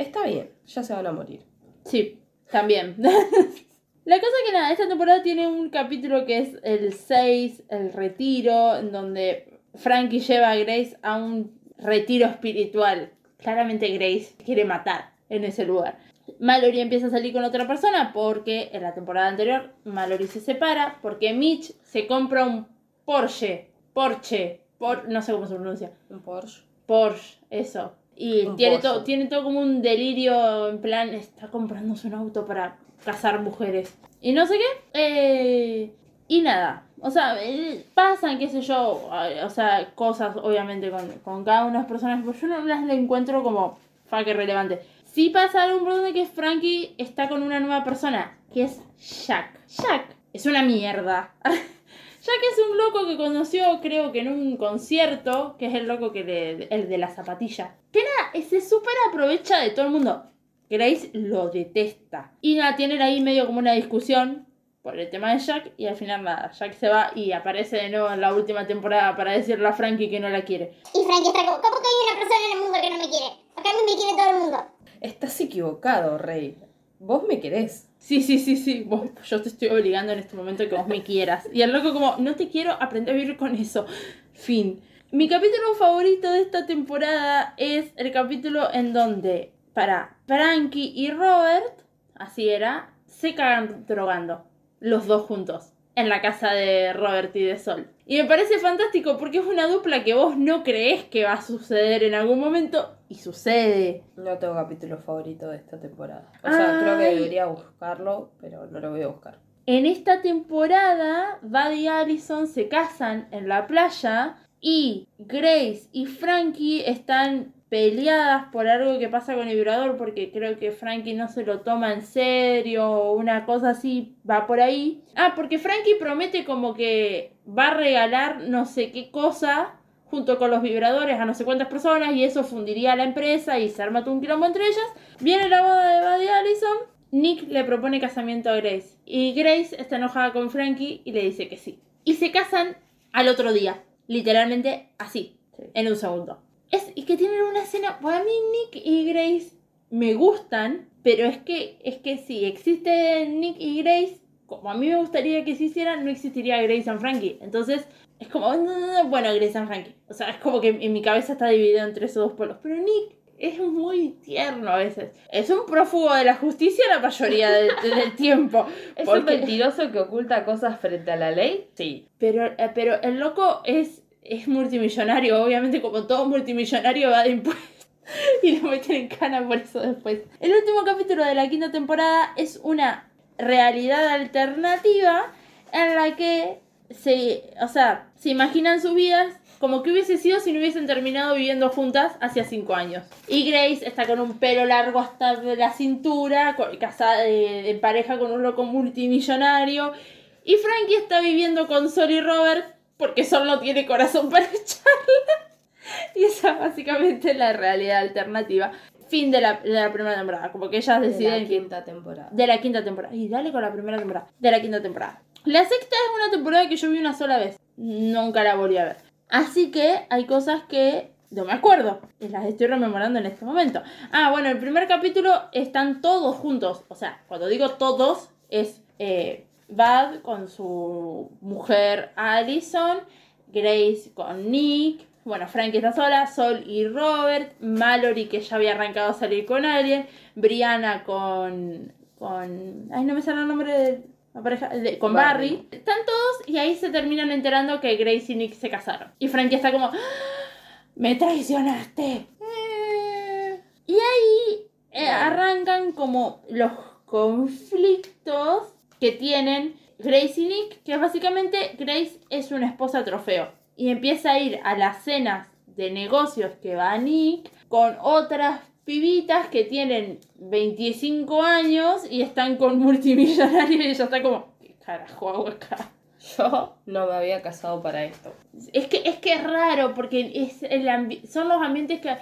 Está bien, ya se van a morir. Sí, también. <laughs> La cosa que nada, esta temporada tiene un capítulo que es el 6, el retiro, en donde Frankie lleva a Grace a un retiro espiritual. Claramente Grace quiere matar en ese lugar. Mallory empieza a salir con otra persona porque en la temporada anterior Mallory se separa porque Mitch se compra un Porsche. Porsche. Por, no sé cómo se pronuncia. Un Porsche. Porsche, eso. Y Un tiene todo, tiene todo como un delirio, en plan, está comprándose un auto para cazar mujeres. Y no sé qué. eh, y nada. O sea, eh, pasan, qué sé yo, o sea, cosas obviamente con, con cada una de las personas, pero yo no las encuentro como fuck relevante. Sí pasa que es Frankie está con una nueva persona, que es Jack. Jack es una mierda. <laughs> Jack es un loco que conoció, creo que en un concierto, que es el loco que le, el de la zapatilla. Que nada, se súper aprovecha de todo el mundo. Grace lo detesta. Y nada, tienen ahí medio como una discusión por el tema de Jack. Y al final nada, Jack se va y aparece de nuevo en la última temporada para decirle a Frankie que no la quiere. Y Frankie está como, ¿cómo que hay una persona en el mundo que no me quiere? Acá a mí me quiere todo el mundo. Estás equivocado, Rey. Vos me querés. Sí, sí, sí, sí. Vos, yo te estoy obligando en este momento a que vos me quieras. Y el loco como, no te quiero, aprender a vivir con eso. Fin. Mi capítulo favorito de esta temporada es el capítulo en donde, para Frankie y Robert, así era, se cagan drogando. Los dos juntos. En la casa de Robert y de Sol. Y me parece fantástico porque es una dupla que vos no crees que va a suceder en algún momento. Y sucede. No tengo capítulo favorito de esta temporada. O sea, creo que debería buscarlo, pero no lo voy a buscar. En esta temporada, Bud y Allison se casan en la playa y Grace y Frankie están peleadas por algo que pasa con el vibrador porque creo que Frankie no se lo toma en serio o una cosa así va por ahí. Ah, porque Frankie promete como que va a regalar no sé qué cosa junto con los vibradores a no sé cuántas personas y eso fundiría a la empresa y se arma un quilombo entre ellas. Viene la boda de Bud y Allison. Nick le propone casamiento a Grace y Grace está enojada con Frankie y le dice que sí. Y se casan al otro día, literalmente así, en un segundo. Es, y que tienen una escena, para mí Nick y Grace me gustan, pero es que, es que si existe Nick y Grace, como a mí me gustaría que se hicieran, no existiría Grace and Frankie. Entonces, es como, no, no, no, bueno, Grace and Frankie. O sea, es como que en mi cabeza está dividido entre esos dos polos. Pero Nick es muy tierno a veces. Es un prófugo de la justicia la mayoría del, del <laughs> tiempo. ¿Es un mentiroso que oculta cosas frente a la ley? Sí. pero, eh, pero el loco es, es multimillonario, obviamente como todo multimillonario va de impuestos. <laughs> Y lo meten en cana por eso después. El último capítulo de la quinta temporada es una realidad alternativa en la que se, o sea, se imaginan sus vidas como que hubiese sido si no hubiesen terminado viviendo juntas hace cinco años. Y Grace está con un pelo largo hasta la cintura, casada de pareja con un loco multimillonario. Y Frankie está viviendo con Sol Robert porque Sol no tiene corazón para <laughs> echarla. Y esa básicamente es la realidad alternativa. Fin de la, de la primera temporada. Como que ellas De deciden la que- quinta temporada. de la quinta temporada. Y dale con la primera temporada. De la quinta temporada. La sexta es una temporada que yo vi una sola vez. Nunca la volví a ver. Así que hay cosas que no me acuerdo. Y las estoy rememorando en este momento. Ah, bueno, el primer capítulo están todos juntos. O sea, cuando digo todos, es eh, Bud con su mujer Allison, Grace con Nick. Bueno, Frankie está sola, Sol y Robert, Mallory que ya había arrancado a salir con alguien, Brianna con. con. Ay, no me sale el nombre de, la pareja de- con Barry. Barry. Están todos y ahí se terminan enterando que Grace y Nick se casaron. Y Frankie está como, "¡Ah! me traicionaste. Eh. Y ahí eh, arrancan como los conflictos que tienen Grace y Nick, que básicamente Grace es una esposa trofeo. Y empieza a ir a las cenas de negocios que va Nick con otras pibitas que tienen 25 años y están con multimillonarios y ella está como, ¿qué carajo hago acá? Yo no me había casado para esto. Es que es que es raro porque es el son los ambientes que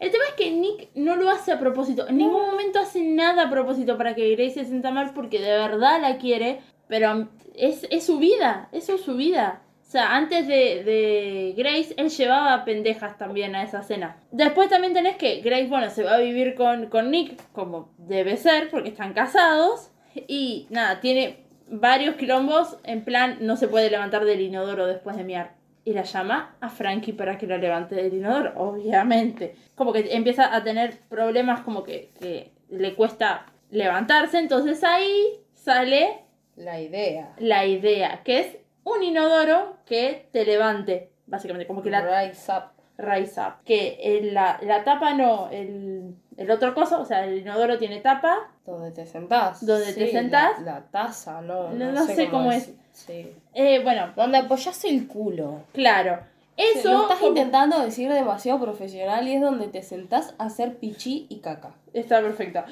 el tema es que Nick no lo hace a propósito. En ningún momento hace nada a propósito para que Grace se sienta mal porque de verdad la quiere. Pero es, es su vida. Eso es su vida. O sea, antes de, de Grace, él llevaba pendejas también a esa cena. Después también tenés que Grace, bueno, se va a vivir con, con Nick, como debe ser, porque están casados. Y nada, tiene varios quilombos. En plan, no se puede levantar del inodoro después de miar. Y la llama a Frankie para que la levante del inodoro, obviamente. Como que empieza a tener problemas como que, que le cuesta levantarse. Entonces ahí sale La idea. la idea, que es un inodoro que te levante. Básicamente, como que la Rise up. rise up. Que el- la, la tapa no, el, el otro coso, o sea, el inodoro tiene tapa. Donde te sentás. Donde te sentás. La, la taza, no. No- no sé cómo es. Sí. Eh, bueno, Donde apoyas el culo. claro. Eso. Lo estás como- intentando decir demasiado profesional y es donde te sentás a hacer pichí y caca. Está perfecto.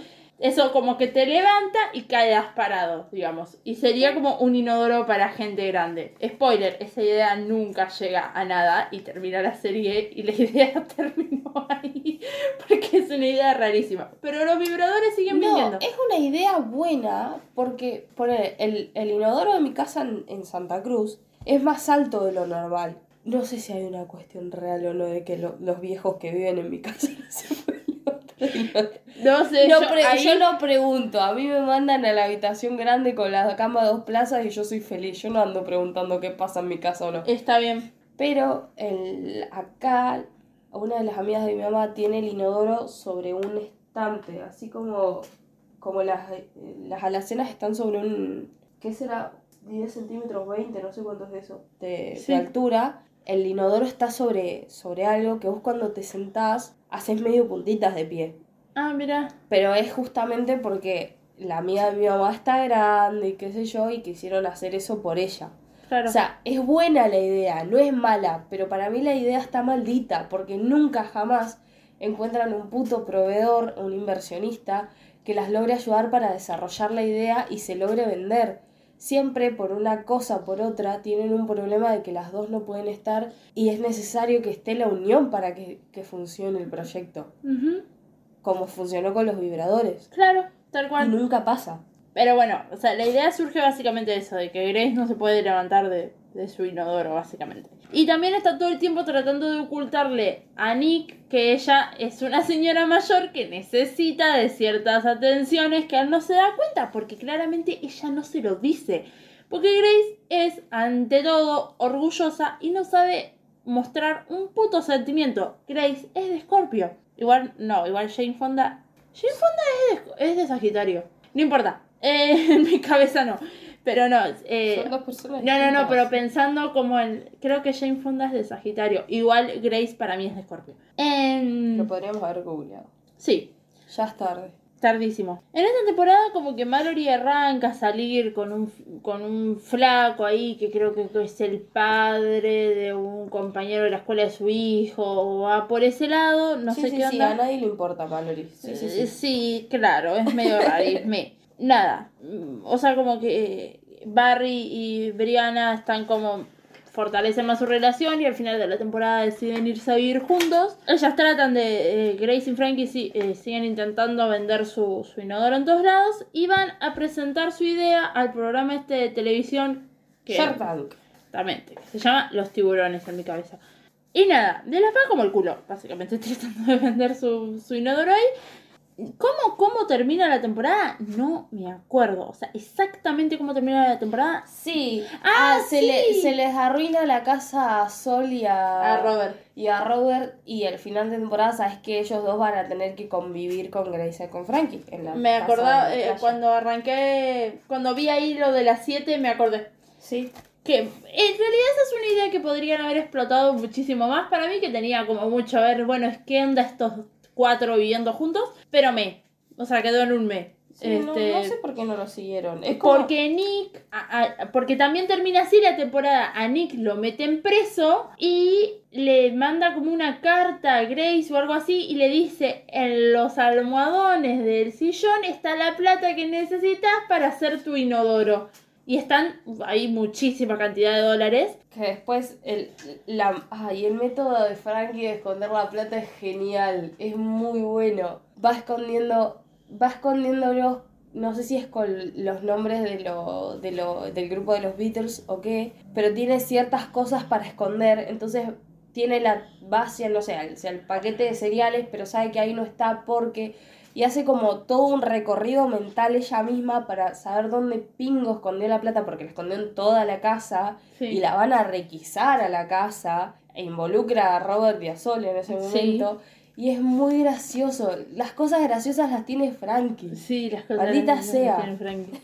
Eso como que te levanta y quedas parado, digamos. Y sería como un inodoro para gente grande. Spoiler, esa idea nunca llega a nada y termina la serie y la <laughs> idea terminó ahí. Porque es una idea rarísima. Pero los vibradores siguen No, viniendo. es una idea buena porque ponele, el, el inodoro de mi casa en, en Santa Cruz es más alto de lo normal. No sé si hay una cuestión real o no de que lo- los viejos que viven en mi casa <laughs> no se pueden. <laughs> No sé, No, yo, pre- ahí- yo no pregunto, a mí me mandan a la habitación grande con la cama dos plazas y yo soy feliz. Yo no ando preguntando qué pasa en mi casa o no. Está bien. Pero el, acá, una de las amigas de mi mamá tiene el inodoro sobre un estante, así como, como las, eh, las alacenas están sobre un, ¿qué será? 10 centímetros, 20, no sé cuánto es eso, de, Sí. de altura. El inodoro está sobre, sobre algo que vos cuando te sentás haces medio puntitas de pie. Ah, mira. Pero es justamente porque la amiga de mi mamá está grande y qué sé yo, y quisieron hacer eso por ella. Claro. O sea, es buena la idea, no es mala, pero para mí la idea está maldita, porque nunca jamás encuentran un puto proveedor, un inversionista, que las logre ayudar para desarrollar la idea y se logre vender. Siempre por una cosa por otra tienen un problema de que las dos no pueden estar y es necesario que esté la unión para que, que funcione el proyecto, como funcionó con los vibradores. Claro, tal Y cual. nunca pasa. Pero bueno, o sea, la idea surge básicamente de eso, de que Grace no se puede levantar de, de su inodoro, básicamente. Y también está todo el tiempo tratando de ocultarle a Nick que ella es una señora mayor que necesita de ciertas atenciones que él no se da cuenta, porque claramente ella no se lo dice. Porque Grace es, ante todo, orgullosa y no sabe mostrar un puto sentimiento. Grace es de Scorpio. Igual, no, igual Jane Fonda. Jane Fonda es de, es de Sagitario. No importa. Eh, <laughs> en mi cabeza no. Pero no. eh, Son dos personas no, no, no, pero pensando como en. Creo que Jane Fonda es de Sagitario. Igual Grace para mí es de Scorpio. En- Lo podríamos haber googleado. Sí, Ya es tarde. tardísimo. En esta temporada, como que Mallory arranca a salir con un, con un flaco ahí que creo que es el padre de un compañero de la escuela de su hijo. O va por ese lado. No sí, sé sí, qué sí, onda. a nadie le importa Mallory. Sí, sí, Eh, sí. sí, claro, es medio rarisme. Nada, o sea, como que eh, Barry y Brianna están como fortalecen más su relación y al final de la temporada deciden irse a vivir juntos. Ellas tratan de, eh, Grace y Frankie sí, eh, siguen intentando vender su, su inodoro en todos lados y van a presentar su idea al programa este de televisión que Shark Tank. Exactamente, que se llama Los tiburones en mi cabeza. Y nada, de la paga como el culo, básicamente, <laughs> tratando de vender su, su inodoro ahí. ¿Cómo, ¿Cómo termina la temporada? No me acuerdo. O sea, exactamente cómo termina la temporada. Sí. Ah, se, sí. le- se les arruina la casa a Sol y a, A Robert. Y a Robert. Y al final de temporada sabes que ellos dos van a tener que convivir con Grace y con Frankie. En la Me acordaba, eh, cuando arranqué, cuando vi ahí lo de las 7, me acordé. Sí. Que en realidad esa es una idea que podrían haber explotado muchísimo más para mí, que tenía como mucho a ver, bueno, es que onda estos cuatro viviendo juntos, pero me, o sea, quedó en un me. Sí, no- Este, no, sé por qué no lo siguieron. Es como- Porque Nick, a- a- porque también termina así la temporada, a Nick lo meten preso y le manda como una carta a Grace o algo así y le dice, en los almohadones del sillón está la plata que necesitas para hacer tu inodoro. Y están ahí muchísima cantidad de dólares. Que después el, la, ay, el método de Frankie de esconder la plata es genial, es muy bueno. Va escondiendo, va escondiéndolos, no sé si es con los nombres de lo, de lo, del grupo de los Beatles o qué, pero tiene ciertas cosas para esconder, entonces tiene la base, no sé, al, al paquete de cereales, pero sabe que ahí no está porque... Y hace como todo un recorrido mental ella misma para saber dónde Pingo escondió la plata, porque la escondió en toda la casa Sí. y la van a requisar a la casa e involucra a Robert Sol en ese Sí. momento. Y es muy gracioso. Las cosas graciosas las tiene Frankie. Sí, las cosas Maldita graciosas sea. que tiene Frankie.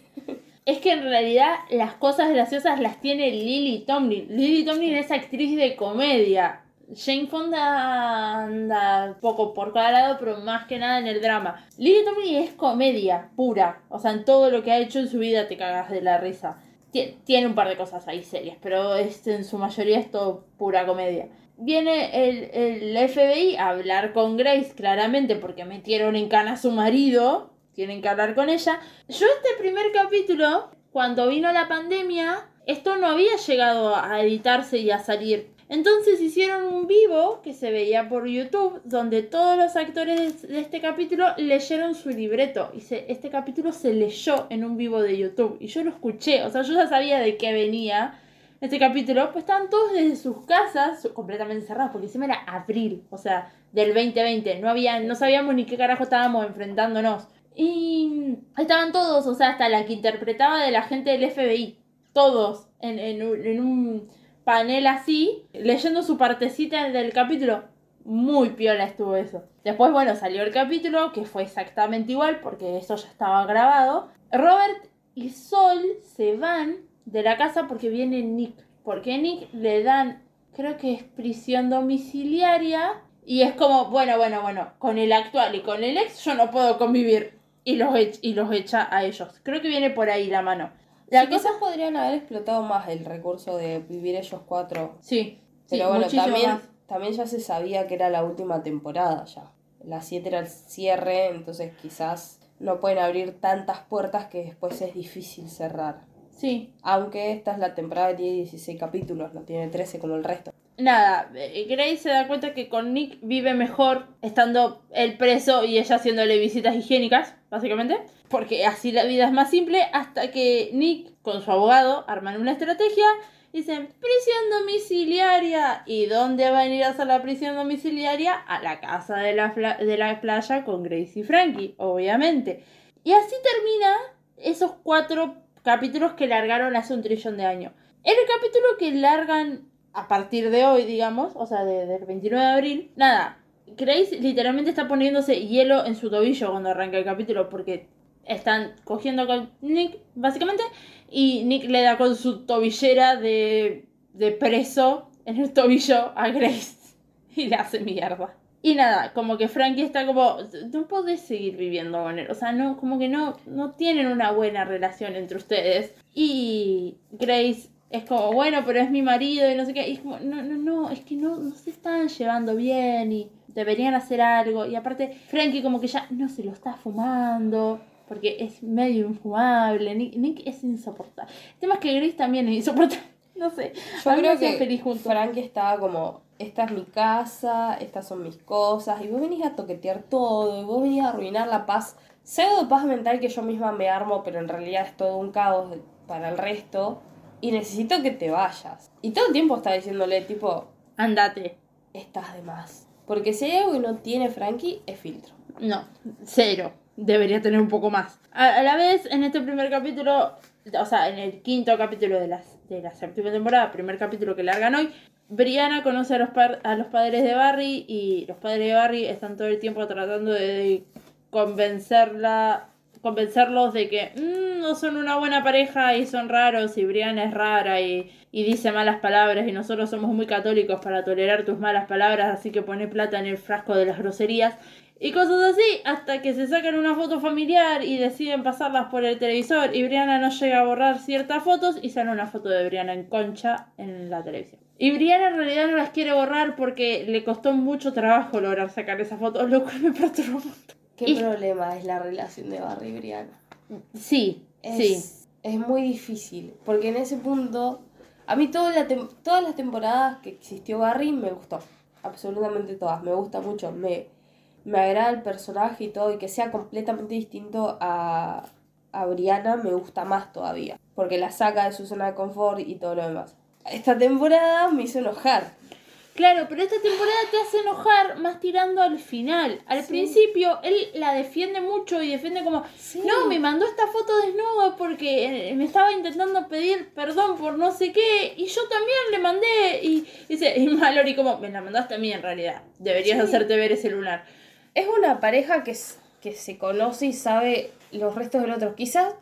Es que en realidad las cosas graciosas las tiene Lily Tomlin. Lily Tomlin es actriz de comedia. Jane Fonda anda poco por cada lado, pero más que nada en el drama. Lily Tomlin es comedia pura. O sea, en todo lo que ha hecho en su vida te cagas de la risa. Tie- Tiene un par de cosas ahí serias, pero es, en su mayoría es todo pura comedia. Viene el, el FBI a hablar con Grace, claramente, porque metieron en cana a su marido. Tienen que hablar con ella. Yo este primer capítulo, cuando vino la pandemia, esto no había llegado a editarse y a salir. Entonces hicieron un vivo que se veía por YouTube, donde todos los actores de este capítulo leyeron su libreto. Y se- este capítulo se leyó en un vivo de YouTube. Y yo lo escuché, o sea, yo ya sabía de qué venía este capítulo, pues estaban todos desde sus casas, completamente cerrados, porque encima era abril, o sea, del 2020. No había, no sabíamos ni qué carajo estábamos enfrentándonos. Y estaban todos, o sea, hasta la que interpretaba de la gente del FBI. Todos en, en en un panel así, leyendo su partecita del capítulo. Muy piola estuvo eso. Después, bueno, salió el capítulo, que fue exactamente igual, porque eso ya estaba grabado. Robert y Sol se van de la casa porque viene Nick. Porque Nick le dan, creo que es prisión domiciliaria. Y es como, bueno, bueno, bueno, con el actual y con el ex yo no puedo convivir. Y los, ech- y los echa a ellos. Creo que viene por ahí la mano. La Sí, cosa... quizás podrían haber explotado más el recurso de vivir ellos cuatro. Sí. sí, Pero bueno, también, más. también ya se sabía que era la última temporada ya. La 7 era el cierre, entonces quizás no pueden abrir tantas puertas que después es difícil cerrar. Sí. Aunque esta es la temporada que tiene 16 capítulos, no tiene 13 como el resto. Nada, eh, Grace se da cuenta que con Nick vive mejor estando él preso y ella haciéndole visitas higiénicas, básicamente. Porque así la vida es más simple hasta que Nick con su abogado arman una estrategia. Dicen, prisión domiciliaria. ¿Y dónde van a ir a hacer la prisión domiciliaria? A la casa de la, de la playa con Grace y Frankie, obviamente. Y así termina esos cuatro capítulos que largaron hace un trillón de años. El capítulo que largan a partir de hoy, digamos, o sea, de- del 29 de abril, nada, Grace literalmente está poniéndose hielo en su tobillo cuando arranca el capítulo porque están cogiendo con Nick, básicamente, y Nick le da con su tobillera de, de preso en el tobillo a Grace <laughs> y le hace mierda. Y nada, como que Frankie está como, no podés seguir viviendo con él, o sea, no, como que no, no tienen una buena relación entre ustedes. Y Grace es como, bueno, pero es mi marido y no sé qué. Y es como, no, no, no, es que no, no se están llevando bien y deberían hacer algo. Y aparte, Frankie como que ya no se lo está fumando. Porque es medio infumable. Nick, Nick es insoportable. El tema es que Grace también es insoportable. <laughs> No sé. Yo A mí me creo que feliz juntos. Frankie estaba como, esta es mi casa, estas son mis cosas, y vos venís a toquetear todo, y vos venís a arruinar la paz, pseudo paz mental que yo misma me armo, pero en realidad es todo un caos para el resto, y necesito que te vayas. Y todo el tiempo está diciéndole, tipo, Andate. estás de más. Porque si hay algo que no tiene Frankie, es filtro. No, cero. Debería tener un poco más. A, la vez, en este primer capítulo, o sea, en el quinto capítulo de, las, de la séptima temporada, primer capítulo que largan hoy, Brianna conoce a los, par- a los padres de Barry y los padres de Barry están todo el tiempo tratando de convencerla, convencerlos de que "Mm, no son una buena pareja y son raros y Brianna es rara y, y dice malas palabras y nosotros somos muy católicos para tolerar tus malas palabras, así que pone plata en el frasco de las groserías. Y cosas así, hasta que se sacan una foto familiar y deciden pasarlas por el televisor y Brianna no llega a borrar ciertas fotos y sale una foto de Brianna en concha en la televisión. Y Brianna en realidad no las quiere borrar porque le costó mucho trabajo lograr sacar esa foto, lo cual me perturbó. ¿Qué Y- problema es la relación de Barry y Brianna? Sí, Es, sí. es muy difícil, porque en ese punto, a mí toda la todas las temporadas que existió Barry me gustó, absolutamente todas, me gusta mucho, me, me agrada el personaje y todo, y que sea completamente distinto a, a Brianna me gusta más todavía, porque la saca de su zona de confort y todo lo demás. Esta temporada me hizo enojar. Claro, pero esta temporada te hace enojar más tirando al final. Al Sí. principio él la defiende mucho y defiende como, Sí. no, me mandó esta foto desnuda porque eh, me estaba intentando pedir perdón por no sé qué y yo también le mandé y dice, <laughs> y Mallory como, me la mandaste a mí en realidad, deberías Sí. hacerte ver ese lunar. Es una pareja que, que se conoce y sabe los restos del otro. Quizás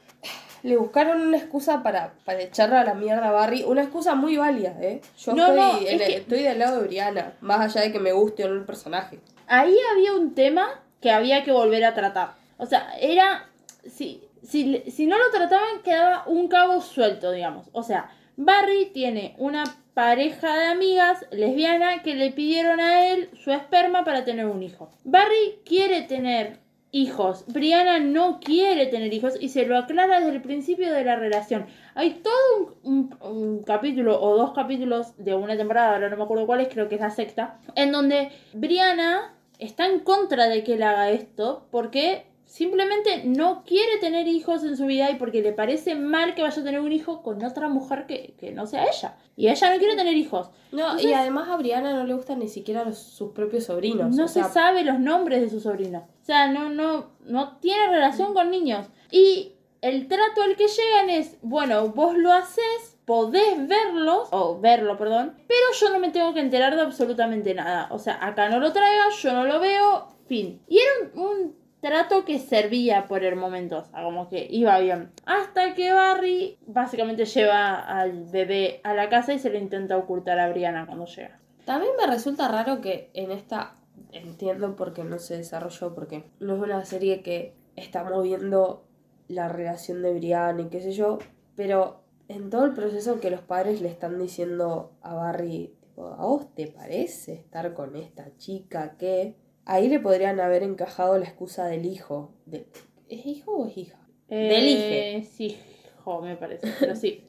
le buscaron una excusa para, para echarle a la mierda a Barry. Una excusa muy válida, ¿eh? Yo No, estoy, no, en- es que- estoy del lado de Brianna. Más allá de que me guste o no el personaje. Ahí había un tema que había que volver a tratar. O sea, era. Si, si, si no lo trataban, quedaba un cabo suelto, digamos. O sea, Barry tiene una pareja de amigas lesbiana que le pidieron a él su esperma para tener un hijo. Barry quiere tener hijos. Brianna no quiere tener hijos y se lo aclara desde el principio de la relación. Hay todo un, capítulo o dos capítulos de una temporada, ahora no me acuerdo cuál es, creo que es la sexta, en donde Brianna está en contra de que él haga esto porque simplemente no quiere tener hijos en su vida y porque le parece mal que vaya a tener un hijo con otra mujer que, que no sea ella. Y ella no quiere tener hijos. No, Entonces- y además a Brianna no le gustan ni siquiera los- sus propios sobrinos. No o sea, se sabe los nombres de sus sobrinos. O sea, no, no, no tiene relación con niños. Y el trato al que llegan es, bueno, vos lo haces, podés verlos, o verlo, perdón, pero yo no me tengo que enterar de absolutamente nada. O sea, acá no lo traigas, yo no lo veo, fin. Y era un, un trato que servía por el momento, o sea, como que iba bien. Hasta que Barry básicamente lleva al bebé a la casa y se lo intenta ocultar a Brianna cuando llega. También me resulta raro que en esta, entiendo por qué no se desarrolló, porque no es una serie que está moviendo la relación de Brianna y qué sé yo, pero en todo el proceso que los padres le están diciendo a Barry, tipo, ¿a vos te parece estar con esta chica que... Ahí le podrían haber encajado la excusa del hijo. De, ¿Es hijo o es hija? Del hije. Eh, Sí, hijo, me parece. Pero sí,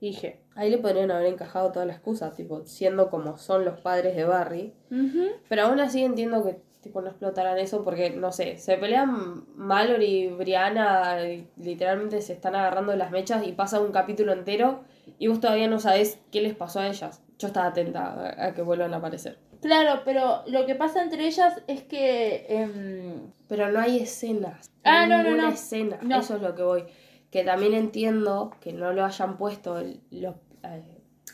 hije. Ahí le podrían haber encajado toda la excusa, tipo, siendo como son los padres de Barry. Pero aún así entiendo que tipo no explotaran eso porque, no sé, se pelean Mallory y Brianna, y literalmente se están agarrando las mechas y pasa un capítulo entero y vos todavía no sabés qué les pasó a ellas. Yo estaba atenta a que vuelvan a aparecer. Claro, pero lo que pasa entre ellas es que. em, Pero no hay escenas. Ah, no no, no, escena. No. Eso es lo que voy. Que también entiendo que no lo hayan puesto los,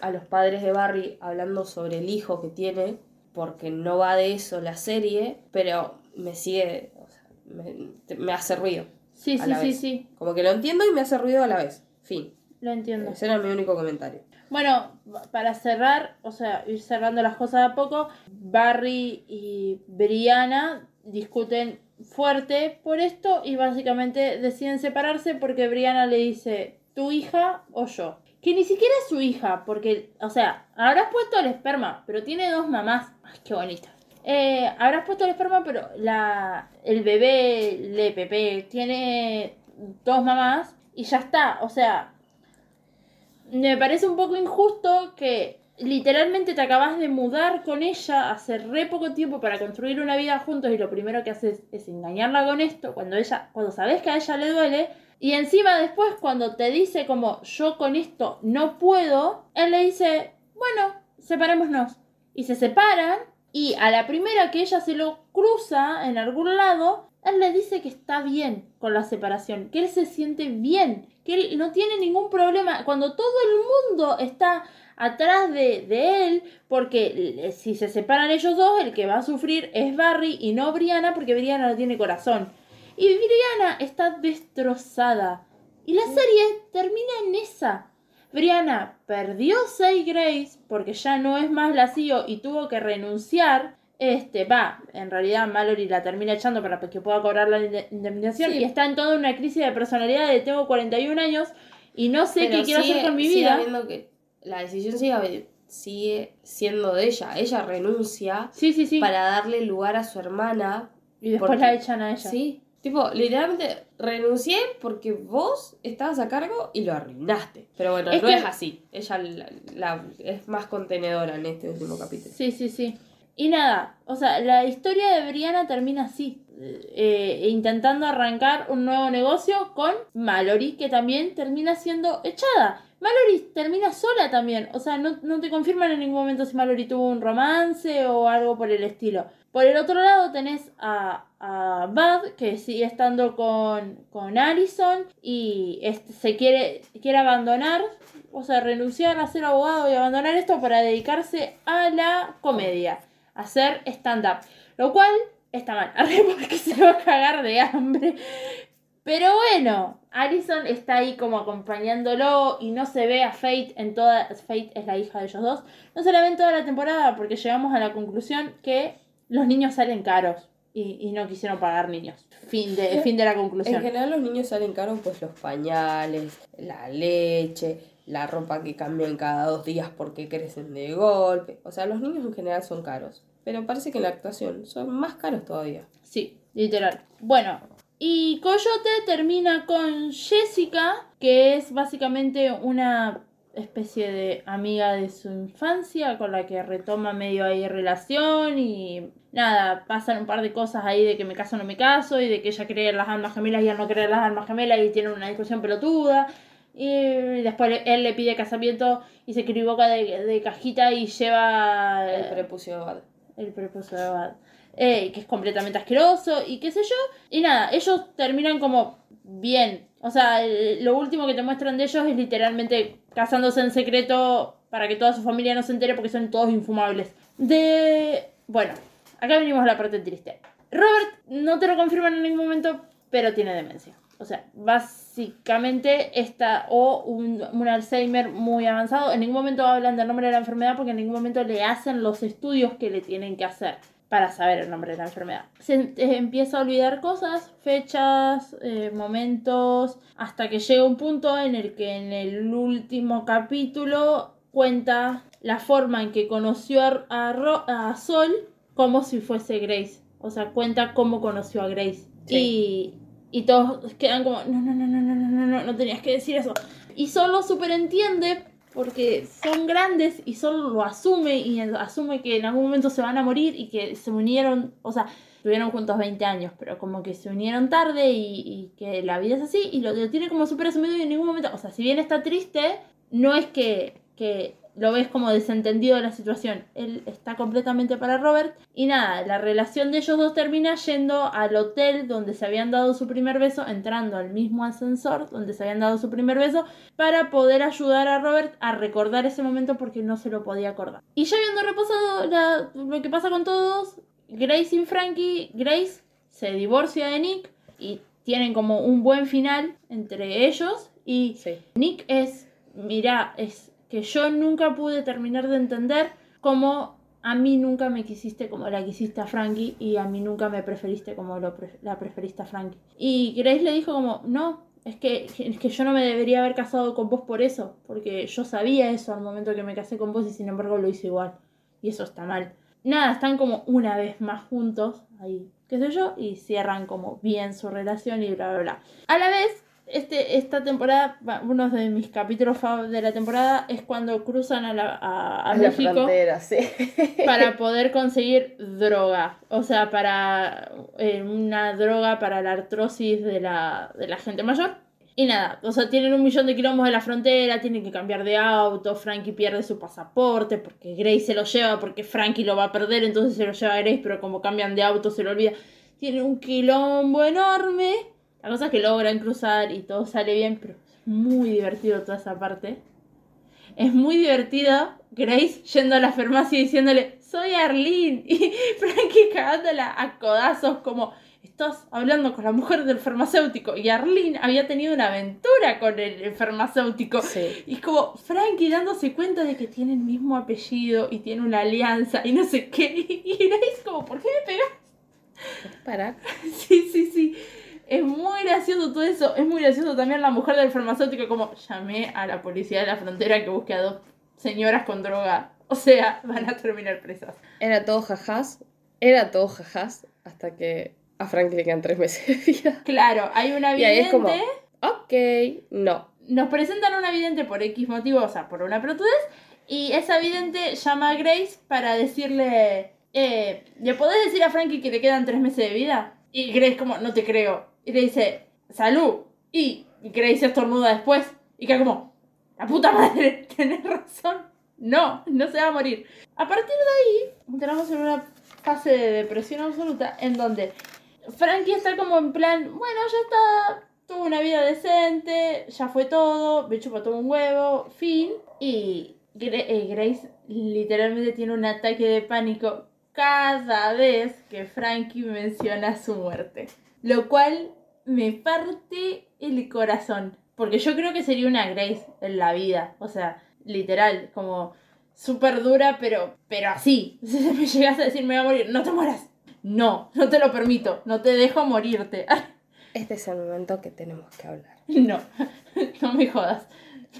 a los padres de Barry hablando sobre el hijo que tiene, porque no va de eso la serie, pero me sigue, o sea, me, me hace ruido. sí, sí, sí, sí. Como que lo entiendo y me hace ruido a la vez. Fin. Lo entiendo. Ese era mi único comentario. Bueno, para cerrar, o sea, ir cerrando las cosas de a poco, Barry y Brianna discuten fuerte por esto y básicamente deciden separarse porque Brianna le dice, ¿tu hija o yo? Que ni siquiera es su hija, porque, o sea, habrás puesto el esperma, pero tiene dos mamás. Ay, qué bonita. Eh, habrás puesto el esperma, pero la, el bebé, le Pepe, tiene dos mamás y ya está. O sea, me parece un poco injusto que literalmente te acabas de mudar con ella hace re poco tiempo para construir una vida juntos y lo primero que haces es engañarla con esto cuando ella cuando sabes que a ella le duele y encima después cuando te dice como yo con esto no puedo, él le dice, "Bueno, separémonos." Y se separan y a la primera que ella se lo cruza en algún lado, él le dice que está bien con la separación, que él se siente bien, que él no tiene ningún problema. Cuando todo el mundo está atrás de, de él, porque eh, si se separan ellos dos, el que va a sufrir es Barry y no Brianna, porque Brianna no tiene corazón. Y Brianna está destrozada. Y la serie termina en esa. Brianna perdió Say Grace porque ya no es más la CEO y tuvo que renunciar. Este, va, en realidad Mallory la termina echando para que pueda cobrar la inde- indemnización Sí. y está en toda una crisis de personalidad de tengo 41 años y no sé Pero qué quiero sigue- hacer con mi vida. que la decisión sigue, sigue siendo de ella. Ella renuncia Sí, sí, sí. para darle lugar a su hermana. Y después porque- la echan a ella. Sí. Tipo, literalmente renuncié porque vos estabas a cargo y lo arruinaste. Pero bueno, Es no que- es así. Ella la- la- es más contenedora en este último capítulo. Sí, sí, sí. Y nada, o sea, la historia de Brianna termina así. eh, intentando arrancar un nuevo negocio con Mallory, que también termina siendo echada. Mallory termina sola también. O sea, no, no te confirman en ningún momento si Mallory tuvo un romance o algo por el estilo. Por el otro lado tenés a, a Bud, que sigue estando con, con Allison y este, se quiere, quiere abandonar, o sea, renunciar a ser abogado y abandonar esto para dedicarse a la comedia, hacer stand-up. Lo cual está mal, <laughs> porque se va a cagar de hambre. Pero bueno, Allison está ahí como acompañándolo y no se ve a Fate en toda. Fate es la hija de ellos dos. No se la ve en toda la temporada porque llegamos a la conclusión que los niños salen caros y, y no quisieron pagar niños. Fin de, fin de la En conclusión. general los niños salen caros pues los pañales, la leche, la ropa que cambian cada dos días porque crecen de golpe. O sea, los niños en general son caros. Pero parece que en la actuación son más caros todavía. Sí, literal. Bueno, y Coyote termina con Jessica, que es básicamente una especie de amiga de su infancia con la que retoma medio ahí relación y nada, pasan un par de cosas ahí de que me caso o no me caso y de que ella cree en las almas gemelas y él no cree en las almas gemelas y tienen una discusión pelotuda. Y después él le pide casamiento y se equivoca de, de cajita y lleva El prepucio de Bad. el prepucio de Bad. Eh, que es completamente asqueroso y qué sé yo. Y nada, ellos terminan como bien. O sea, el- lo último que te muestran de ellos es literalmente casándose en secreto para que toda su familia no se entere porque son todos infumables. De... Bueno, acá venimos a la parte triste. Robert no te lo confirman en ningún momento, pero tiene demencia. O sea, básicamente está o un, un Alzheimer muy avanzado. En ningún momento hablan del nombre de la enfermedad porque en ningún momento le hacen los estudios que le tienen que hacer para saber el nombre de la enfermedad. Se em- eh, empieza a olvidar cosas, fechas, eh, momentos, hasta que llega un punto en el que en el último capítulo cuenta la forma en que conoció a, a Sol como si fuese Grace. O sea, cuenta cómo conoció a Grace. Y, y todos quedan como, no, no, no, no, no, no, no, no, no tenías que decir eso. Y Sol lo superentiende porque son grandes y Sol lo asume y asume que en algún momento se van a morir y que se unieron, o sea, estuvieron juntos 20 años, pero como que se unieron tarde y, que la vida es así y lo, lo tiene como súper asumido y en ningún momento, o sea, si bien está triste, no es que, que lo ves como desentendido de la situación. Él está completamente para Robert. Y nada, la relación de ellos dos termina yendo al hotel donde se habían dado su primer beso, entrando al mismo ascensor donde se habían dado su primer beso, para poder ayudar a Robert a recordar ese momento porque no se lo podía acordar. Y ya habiendo repasado la- lo que pasa con todos, Grace y Frankie, Grace se divorcia de Nick y tienen como un buen final entre ellos. Y Sí. Nick es, mira, es que yo nunca pude terminar de entender cómo a mí nunca me quisiste como la quisiste a Frankie y a mí nunca me preferiste como la preferiste a Frankie. Y Grace le dijo como, no, es que, es que yo no me debería haber casado con vos por eso, porque yo sabía eso al momento que me casé con vos y sin embargo lo hice igual. Y eso está mal. Nada, están como una vez más juntos, ahí, qué sé yo, y cierran como bien su relación y bla, bla, bla. A la vez, este, esta temporada, uno de mis capítulos fav- de la temporada es cuando cruzan a, la, a, a A la México frontera, sí. para <laughs> poder conseguir droga. O sea, para eh, una droga para la artrosis de la, de la gente mayor. Y nada, o sea, tienen un millón de kilómetros de la frontera, tienen que cambiar de auto, Frankie pierde su pasaporte porque Grace se lo lleva, porque Frankie lo va a perder, entonces se lo lleva a Grace, pero como cambian de auto se lo olvida. tienen un quilombo enorme. La cosa es que logran cruzar y todo sale bien, pero es muy divertido toda esa parte. Es muy divertida Grace yendo a la farmacia y diciéndole, soy Arlene. <laughs> Y Frankie cagándola a codazos como, estás hablando con la mujer del farmacéutico. Y Arlene había tenido una aventura con el, farmacéutico. Sí. Y es como Frankie dándose cuenta de que tiene el mismo apellido y tiene una alianza y no sé qué. <laughs> Y Grace como, ¿por qué me pegas? Para. <laughs> Sí, sí, sí. Es muy gracioso todo eso. Es muy gracioso también la mujer del farmacéutico como llamé a la policía de la frontera que busque a dos señoras con droga. O sea, <laughs> van a terminar presas. Era todo jajás. Era todo jajás. Hasta que a Frankie le quedan tres meses de vida. Claro, hay una Y ahí es como, vidente. ok, no. Nos presentan una vidente por X motivo, o sea, por una protudez. Y esa vidente llama a Grace para decirle, eh, ¿le podés decir a Frankie que le quedan tres meses de vida? Y Grace como, no te creo. Y le dice, salud. Y Grace estornuda después. Y queda como, la puta madre, <laughs> tenés razón. No, no se va a morir. A partir de ahí, entramos en una fase de depresión absoluta en donde Frankie está como en plan, bueno, ya está, tuvo una vida decente, ya fue todo, me chupa todo un huevo, fin. Y eh, Grace literalmente tiene un ataque de pánico cada vez que Frankie menciona su muerte. Lo cual me parte el corazón. Porque yo creo que sería una Grace en la vida. O sea, literal, como súper dura, pero, pero así. <laughs> Si me llegas a decir me voy a morir, no te mueras. No, no te lo permito, no te dejo morirte. <laughs> Este es el momento que tenemos que hablar. No, <laughs> no me jodas.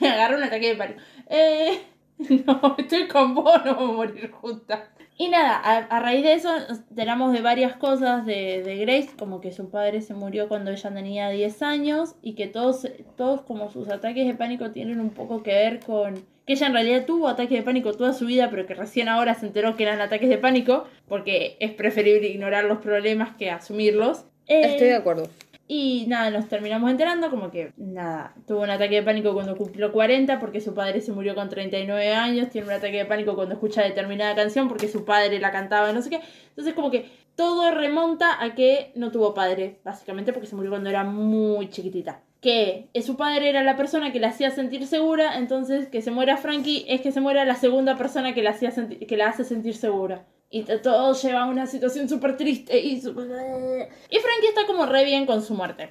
Me agarro un ataque de pánico. Eh, <laughs> no, estoy con vos, no vamos a morir juntas. Y nada, a, a raíz de eso nos enteramos de varias cosas de, de Grace, como que su padre se murió cuando ella tenía 10 años y que todos, todos como sus ataques de pánico tienen un poco que ver con que ella en realidad tuvo ataques de pánico toda su vida, pero que recién ahora se enteró que eran ataques de pánico, porque es preferible ignorar los problemas que asumirlos. Estoy de acuerdo. Y nada, nos terminamos enterando como que, nada, tuvo un ataque de pánico cuando cumplió 40 porque su padre se murió con 39 años, tiene un ataque de pánico cuando escucha determinada canción porque su padre la cantaba no sé qué. Entonces como que todo remonta a que no tuvo padre, básicamente porque se murió cuando era muy chiquitita. Que su padre era la persona que la hacía sentir segura, entonces que se muera Frankie es que se muera la segunda persona que la, hacía que la hace sentir segura. Y todo lleva a una situación súper triste y súper... Y Frankie está como re bien con su muerte.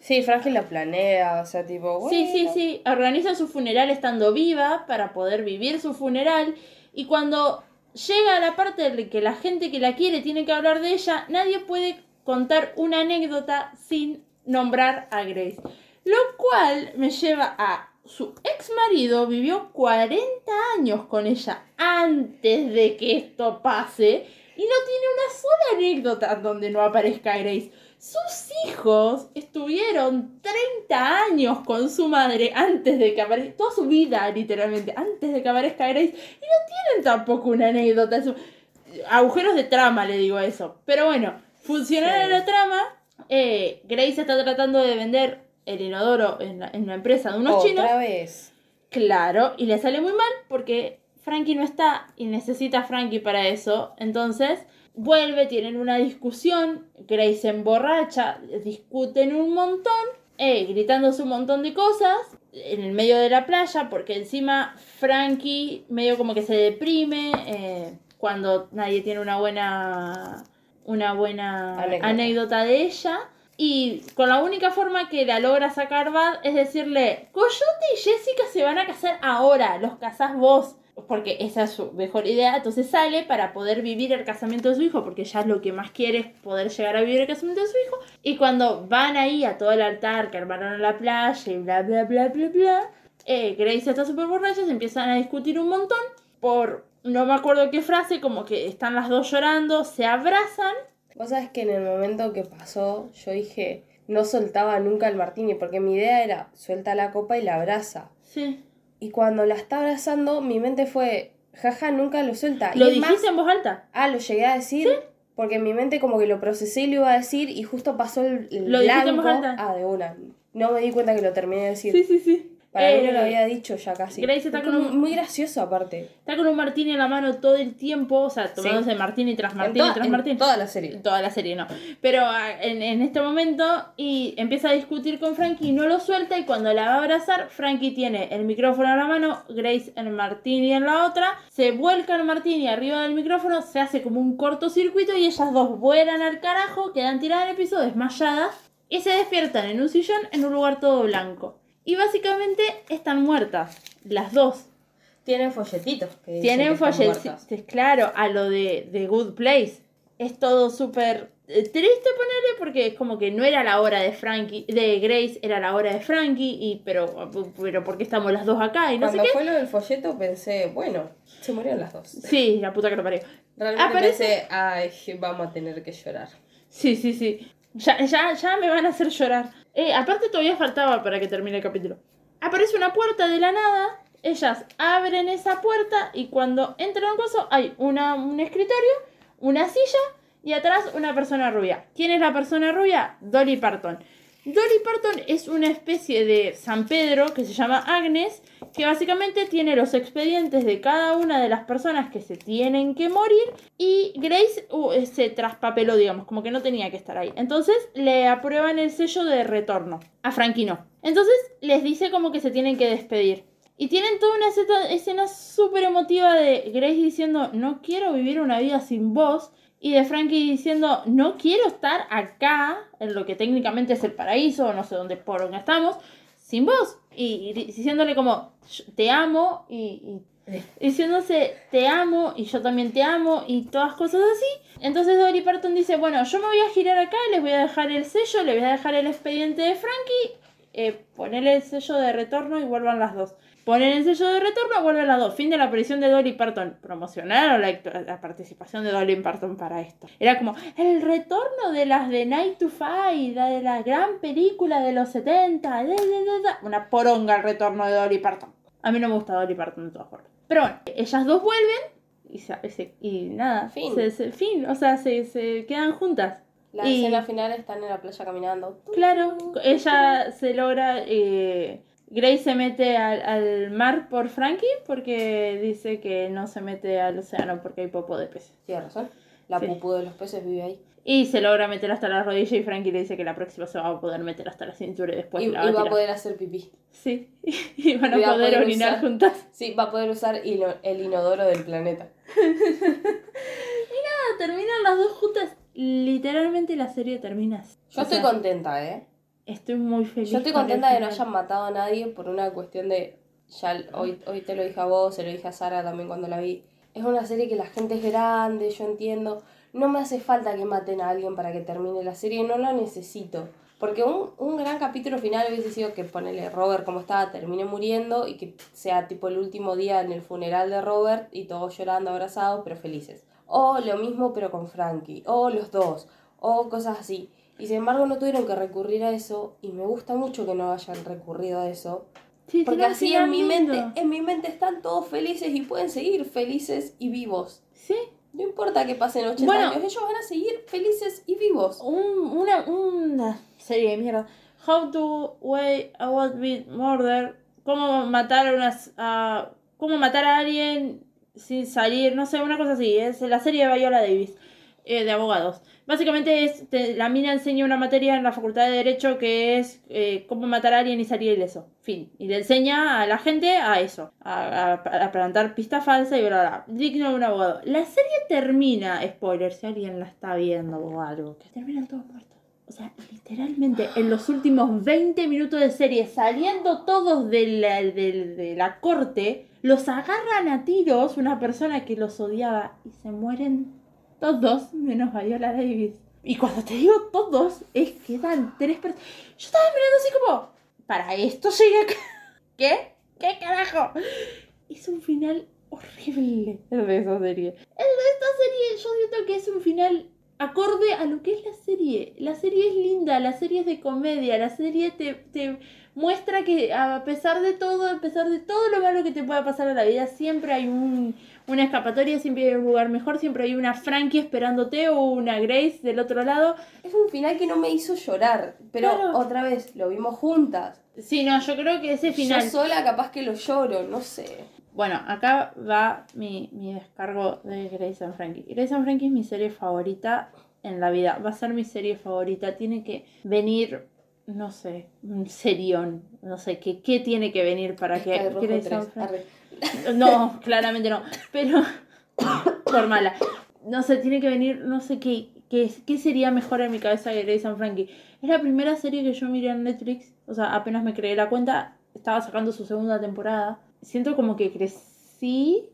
Sí, Frankie la planea, o sea, tipo, Sí, sí, sí. Organiza su funeral estando viva para poder vivir su funeral. Y cuando llega a la parte de que la gente que la quiere tiene que hablar de ella, nadie puede contar una anécdota sin nombrar a Grace. Lo cual me lleva a su ex marido vivió 40 años con ella antes de que esto pase y no tiene una sola anécdota donde no aparezca Grace. Sus hijos estuvieron 30 años con su madre antes de que aparezca, toda su vida literalmente, antes de que aparezca Grace, y no tienen tampoco una anécdota. Eso- Agujeros de trama, le digo eso. Pero bueno, funcionará Sí. la trama. eh, Grace está tratando de vender el inodoro en, la- en una empresa de unos chinos. Otra vez. Claro, y le sale muy mal porque Frankie no está y necesita a Frankie para eso. Entonces vuelve, tienen una discusión, Grace se emborracha, discuten un montón, eh, gritándose un montón de cosas en el medio de la playa porque encima Frankie medio como que se deprime eh, cuando nadie tiene una buena una buena Anécdota. anécdota de ella. Y con la única forma que la logra sacar Bad es decirle, Coyote y Jessica se van a casar ahora, los casás vos. Porque esa es su mejor idea. Entonces sale para poder vivir el casamiento de su hijo, porque ya lo que más quiere es poder llegar a vivir el casamiento de su hijo. Y cuando van ahí a todo el altar que armaron en la playa y bla, bla, bla, bla, bla, eh, Grace está súper borracha, se empiezan a discutir un montón por no me acuerdo qué frase, como que están las dos llorando, se abrazan. Vos sabés que en el momento que pasó, yo dije, no soltaba nunca el martini, porque mi idea era, suelta la copa y la abraza. Sí. Y cuando la está abrazando, mi mente fue, jaja, nunca lo suelta. ¿Lo y dijiste más, en voz alta? ah, lo llegué a decir, porque en mi mente como que lo procesé y lo iba a decir, y justo pasó el, el Lo dijiste en blanco. voz alta. Ah, de una. No me di cuenta que lo terminé de decir. Sí, sí, sí. Para mí Eh, no lo había dicho ya casi. Grace está Es con un- muy gracioso aparte. Está con un martini en la mano todo el tiempo, o sea, tomándose martini tras martini tras martini. toda la serie. Toda la serie no. Pero ah, en, en este momento y empieza a discutir con Frankie y no lo suelta y cuando la va a abrazar, Frankie tiene el micrófono en la mano, Grace el martini en la otra, se vuelca el martini arriba del micrófono, se hace como un cortocircuito y ellas dos vuelan al carajo, quedan tiradas en el piso desmayadas y se despiertan en un sillón en un lugar todo blanco. Y básicamente están muertas, las dos. Tienen folletitos. Que dicen Tienen folletitos, claro, a lo de, de Good Place. Es todo súper eh, triste ponerle porque es como que no era la hora de Frankie, de Grace, era la hora de Frankie, y pero, pero ¿por qué estamos las dos acá? Y no Cuando sé qué. fue lo del folleto pensé, bueno, se murieron las dos. Sí, la puta que lo parió. Realmente Aparece- pensé, ay, vamos a tener que llorar. Sí, sí, sí. Ya, ya, ya me van a hacer llorar. Eh, aparte todavía faltaba para que termine el capítulo. Aparece una puerta de la nada. Ellas abren esa puerta y cuando entran un coso hay una, un escritorio, una silla y atrás una persona rubia. ¿Quién es la persona rubia? Dolly Parton. Dolly Parton es una especie de San Pedro que se llama Agnes, que básicamente tiene los expedientes de cada una de las personas que se tienen que morir y Grace uh, se traspapeló, digamos, como que no tenía que estar ahí. Entonces le aprueban el sello de retorno. A Frankie no. Entonces les dice como que se tienen que despedir. Y tienen toda una escena- súper emotiva de Grace diciendo, no quiero vivir una vida sin vos. Y de Frankie diciendo, no quiero estar acá, en lo que técnicamente es el paraíso, no sé dónde por dónde estamos, sin vos. Y, y diciéndole como, "Yo te amo y- y diciéndose te amo y yo también te amo y todas cosas así. Entonces Dolly Parton dice, bueno, yo me voy a girar acá, les voy a dejar el sello, les voy a dejar el expediente de Frankie, eh, ponerle el sello de retorno y vuelvan las dos. Ponen el sello de retorno, vuelven las dos. Fin de la aparición de Dolly Parton. Promocionaron la, la participación de Dolly Parton para esto. Era como el retorno de las de Night to Five, la de la gran película de los 70. da, da, da, da. Una poronga el retorno de Dolly Parton. A mí no me gusta Dolly Parton de todas formas. Pero bueno, ellas dos vuelven y, se- se- y nada. Fin. Se, se- fin. O sea, se, se quedan juntas. La Y- escena final están en la playa caminando. Claro, ella se logra. eh, Grace se mete al, al mar por Frankie porque dice que no se mete al océano porque hay popo de peces. Tiene razón. La Sí. de los peces vive ahí. Y se logra meter hasta la rodilla y Frankie le dice que la próxima se va a poder meter hasta la cintura y después y, la y va a va a tirar. poder hacer pipí. Sí, <laughs> y van a Y va poder poder orinar usar- juntas. Sí, va a poder usar el inodoro del planeta. <laughs> Ah, Terminan las dos juntas. Literalmente la serie termina. así. Yo O estoy sea, contenta, ¿eh? Estoy muy feliz. Yo estoy contenta de no hayan matado a nadie por una cuestión de. Ya hoy, hoy te lo dije a vos, se lo dije a Sara también cuando la vi. Es una serie que la gente es grande, yo entiendo. No me hace falta que maten a alguien para que termine la serie, no lo necesito. Porque un, un gran capítulo final hubiese sido que ponele Robert como estaba, termine muriendo y que sea tipo el último día en el funeral de Robert y todos llorando, abrazados, pero felices. O lo mismo pero con Frankie, o los dos, o cosas así. Y sin embargo no tuvieron que recurrir a eso y me gusta mucho que no hayan recurrido a eso. Sí, Porque así en mi lindo. mente, en mi mente están todos felices y pueden seguir felices y vivos. Sí, No importa que pasen 80 Bueno. años, ellos van a seguir felices y vivos. un- una, una serie de mierda. How to Way About With Murder. Cómo matar a unas. a- cómo matar a alguien sin salir. No sé, una cosa así. Es la serie de Viola Davis. Eh, de abogados. Básicamente la mina enseña una materia en la facultad de Derecho que es eh, cómo matar a alguien y salir ileso. Fin. Y le enseña a la gente a eso. A, plantar pista falsa y bla, bla, bla. Digno de un abogado. La serie termina. Spoiler, si alguien la está viendo o algo. Que terminan todos muertos. O sea, literalmente en los últimos 20 minutos de serie, saliendo todos de la, de, de la corte, los agarran a tiros una persona que los odiaba y se mueren todos, menos Viola Davis. Y cuando te digo todos, es que dan tres personas. Yo estaba mirando así como, para esto llegué. <laughs> ¿Qué? ¿Qué carajo? Es un final horrible el de esa serie. El de esta serie yo siento que es un final acorde a lo que es la serie. La serie es linda, la serie es de comedia, la serie te, te muestra que a pesar de todo, a pesar de todo lo malo que te pueda pasar en la vida, siempre hay un, una escapatoria, siempre hay un lugar mejor, siempre hay una Frankie esperándote o una Grace del otro lado. Es un final que no me hizo llorar, pero Claro. otra vez lo vimos juntas. Sí, no, yo creo que ese final... Yo sola capaz que lo lloro, no sé. Bueno, acá va mi, mi descargo de Grace and Frankie. Grace and Frankie es mi serie favorita en la vida. Va a ser mi serie favorita. Tiene que venir, no sé, un serión. No sé, ¿qué, qué tiene que venir para que Sky Rojo Grace 3, and Frankie... No, claramente no. Pero, <coughs> por mala. No sé, tiene que venir, no sé qué, qué, qué sería mejor en mi cabeza que Grace and Frankie. Es la primera serie que yo miré en Netflix. O sea, apenas me creé la cuenta, estaba sacando su segunda temporada. Siento como que crecí.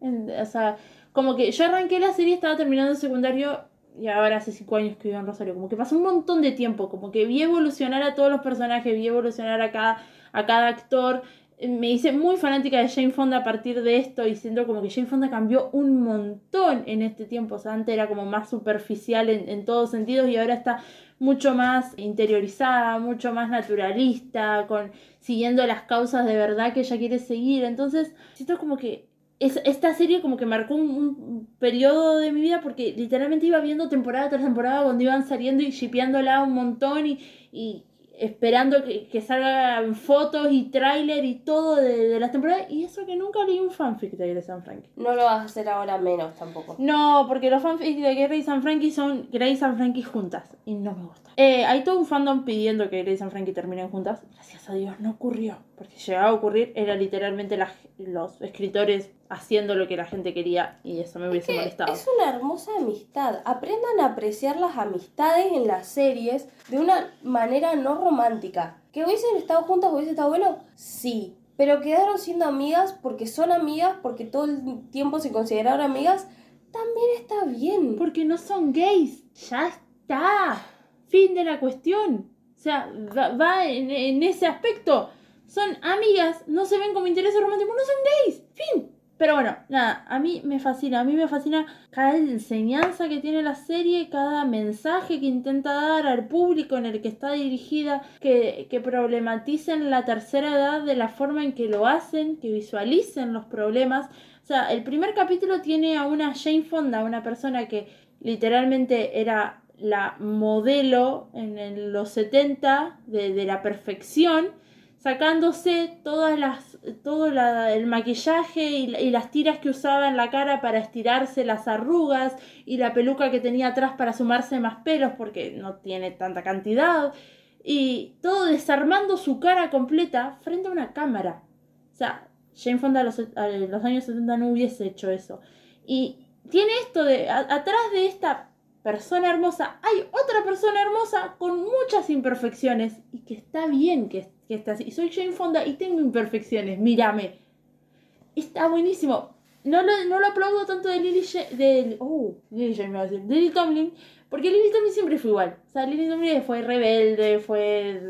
en- o sea, como que yo arranqué la serie, estaba terminando el secundario y ahora hace cinco años que vivo en Rosario. Como que pasó un montón de tiempo. Como que vi evolucionar a todos los personajes, vi evolucionar a cada, a cada actor. Me hice muy fanática de Jane Fonda a partir de esto y siento como que Jane Fonda cambió un montón en este tiempo. O sea, antes era como más superficial en, en todos sentidos y ahora está mucho más interiorizada, mucho más naturalista, con siguiendo las causas de verdad que ella quiere seguir. Entonces, siento como que es, esta serie como que marcó un, un periodo de mi vida porque literalmente iba viendo temporada tras temporada cuando iban saliendo y shipeándola un montón y, y esperando que, que salgan fotos y tráiler y todo de, de las temporadas. Y eso que nunca leí un fanfic de Grace and Frankie. No lo vas a hacer ahora menos tampoco. No, porque los fanfics de Grace and Frankie son Grace and Frankie juntas. Y no me gusta. Eh, hay todo un fandom pidiendo que Grace and Frankie terminen juntas. Gracias a Dios no ocurrió. Porque llegaba a ocurrir, era literalmente la- los escritores haciendo lo que la gente quería. Y eso me hubiese Que molestado. es una hermosa amistad. Aprendan a apreciar las amistades en las series de una manera no romántica. ¿Que hubiesen estado juntas hubiese estado bueno? Sí. Pero quedaron siendo amigas porque son amigas, porque todo el tiempo se consideraron amigas. También está bien. Porque no son gays. Ya está. Fin de la cuestión. O sea, va, va en, en ese aspecto. Son amigas, no se ven como intereses románticos, no son gays. Fin. Pero bueno, nada, a mí me fascina, a mí me fascina cada enseñanza que tiene la serie, cada mensaje que intenta dar al público en el que está dirigida, que, que problematicen la tercera edad de la forma en que lo hacen, que visualicen los problemas. O sea, el primer capítulo tiene a una Jane Fonda, una persona que literalmente era la modelo en los 70 de, de la perfección, sacándose todas las, todo el maquillaje y, la- y las tiras que usaba en la cara para estirarse las arrugas y la peluca que tenía atrás para sumarse más pelos porque no tiene tanta cantidad y todo desarmando su cara completa frente a una cámara. O sea, Jane Fonda a los, años 70 no hubiese hecho eso. Y tiene esto de, atrás de esta persona hermosa, hay otra persona hermosa con muchas imperfecciones y que está bien que, que esté así. Y soy Jane Fonda y tengo imperfecciones, mírame. Está buenísimo. No lo, no lo aplaudo tanto de Lily, de, oh, Lily James me a decir, de Lily Tomlin, porque Lily Tomlin siempre fue igual. O sea, Lily Tomlin fue rebelde, fue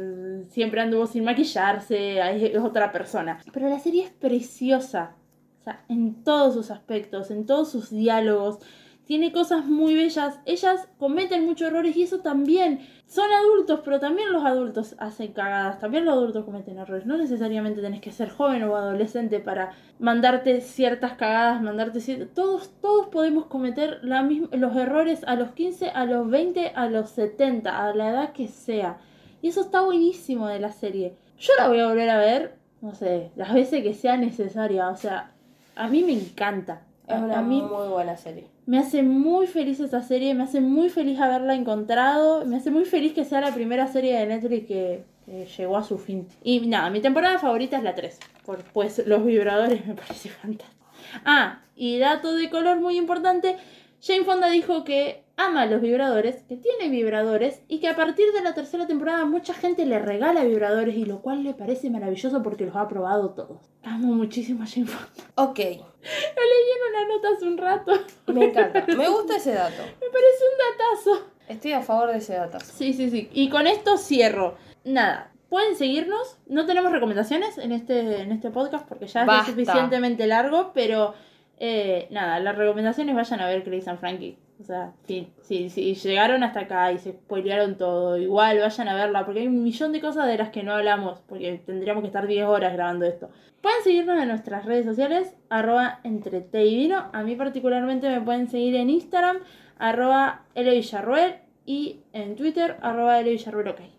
siempre anduvo sin maquillarse, es otra persona. Pero la serie es preciosa. O sea, en todos sus aspectos, en todos sus diálogos. Tiene cosas muy bellas. Ellas cometen muchos errores y eso también. Son adultos, pero también los adultos hacen cagadas. También los adultos cometen errores. No necesariamente tenés que ser joven o adolescente para mandarte ciertas cagadas, mandarte cier- Todos, todos podemos cometer los errores a los 15, a los 20, a los 70, a la edad que sea. Y eso está buenísimo de la serie. Yo la voy a volver a ver, no sé, las veces que sea necesaria. O sea, a mí me encanta. Es una a mí muy buena serie. me hace muy feliz esa serie, me hace muy feliz haberla encontrado, me hace muy feliz que sea la primera serie de Netflix que, que llegó a su fin. Y nada, mi temporada favorita es la 3, por, pues los vibradores me <laughs> parece fantástico. Ah, y dato de color muy importante, Jane Fonda dijo que ama los vibradores, que tiene vibradores y que a partir de la tercera temporada mucha gente le regala vibradores y lo cual le parece maravilloso porque los ha probado todos. Amo muchísimo a Jane Fonda. <laughs> Ok, Lo leí en una nota hace un rato. me encanta. Me gusta ese dato. <laughs> Me parece un datazo. Estoy a favor de ese dato. Sí, sí, sí. Y con esto cierro. Nada. Pueden seguirnos. No tenemos recomendaciones en este, en este podcast porque ya es suficientemente largo, pero Eh, nada, las recomendaciones vayan a ver Grace and Frankie. O sea, si, si, si llegaron hasta acá y se spoilearon todo, igual vayan a verla, porque hay un millón de cosas de las que no hablamos, porque tendríamos que estar 10 horas grabando esto. Pueden seguirnos en nuestras redes sociales, arroba entre y vino. A mí particularmente me pueden seguir en Instagram, arroba Villarruel y en Twitter, arroba Villarruel, ok.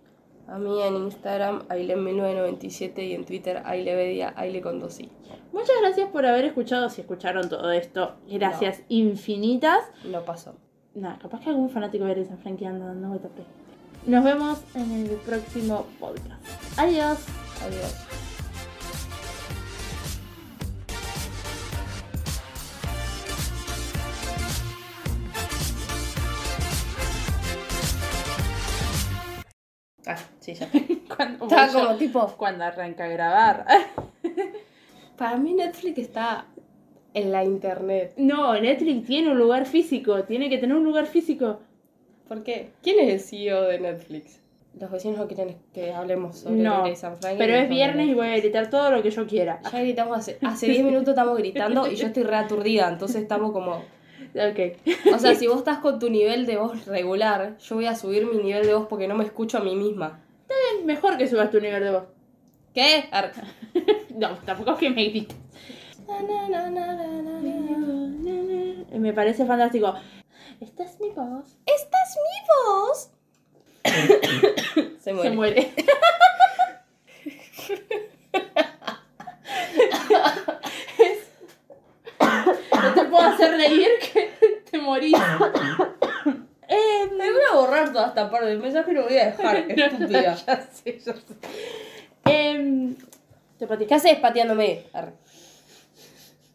A mí en Instagram, Aile1997 y en Twitter, Ailevedia, Aile con dos i. Muchas gracias por haber escuchado, si escucharon todo esto. Gracias infinitas. No pasó. Nada, capaz que algún fanático de San Frankie anda dando ahí. Nos vemos en el próximo podcast. Adiós. Adiós. Ah, sí, ya. <laughs> Cuando, Estaba yo- como tipo. cuando arranca a grabar. <laughs> Para mí Netflix está en la internet. No, Netflix tiene un lugar físico. Tiene que tener un lugar físico. ¿Por qué? ¿Quién es el CEO de Netflix? Los vecinos no quieren que hablemos sobre No, and Frankie, Pero es viernes y voy a gritar todo lo que yo quiera. Ya gritamos hace, hace 10 minutos estamos gritando y yo estoy reaturdida, entonces estamos como... Ok. O sea, <laughs> si vos estás con tu nivel de voz regular, yo voy a subir mi nivel de voz porque no me escucho a mí misma. Mejor que subas tu nivel de voz. ¿Qué? Ar- <laughs> No, tampoco es que me grites. Me parece fantástico. Esta es mi voz. ¿Esta es mi voz? <coughs> Se muere. Se muere. <laughs> no te puedo hacer reír que te morís. Em, Me voy a borrar toda esta parte del mensaje y lo voy a dejar, <laughs> estúpida. ya sé, ya sé. Pateé. ¿Qué haces pateándome? Ar-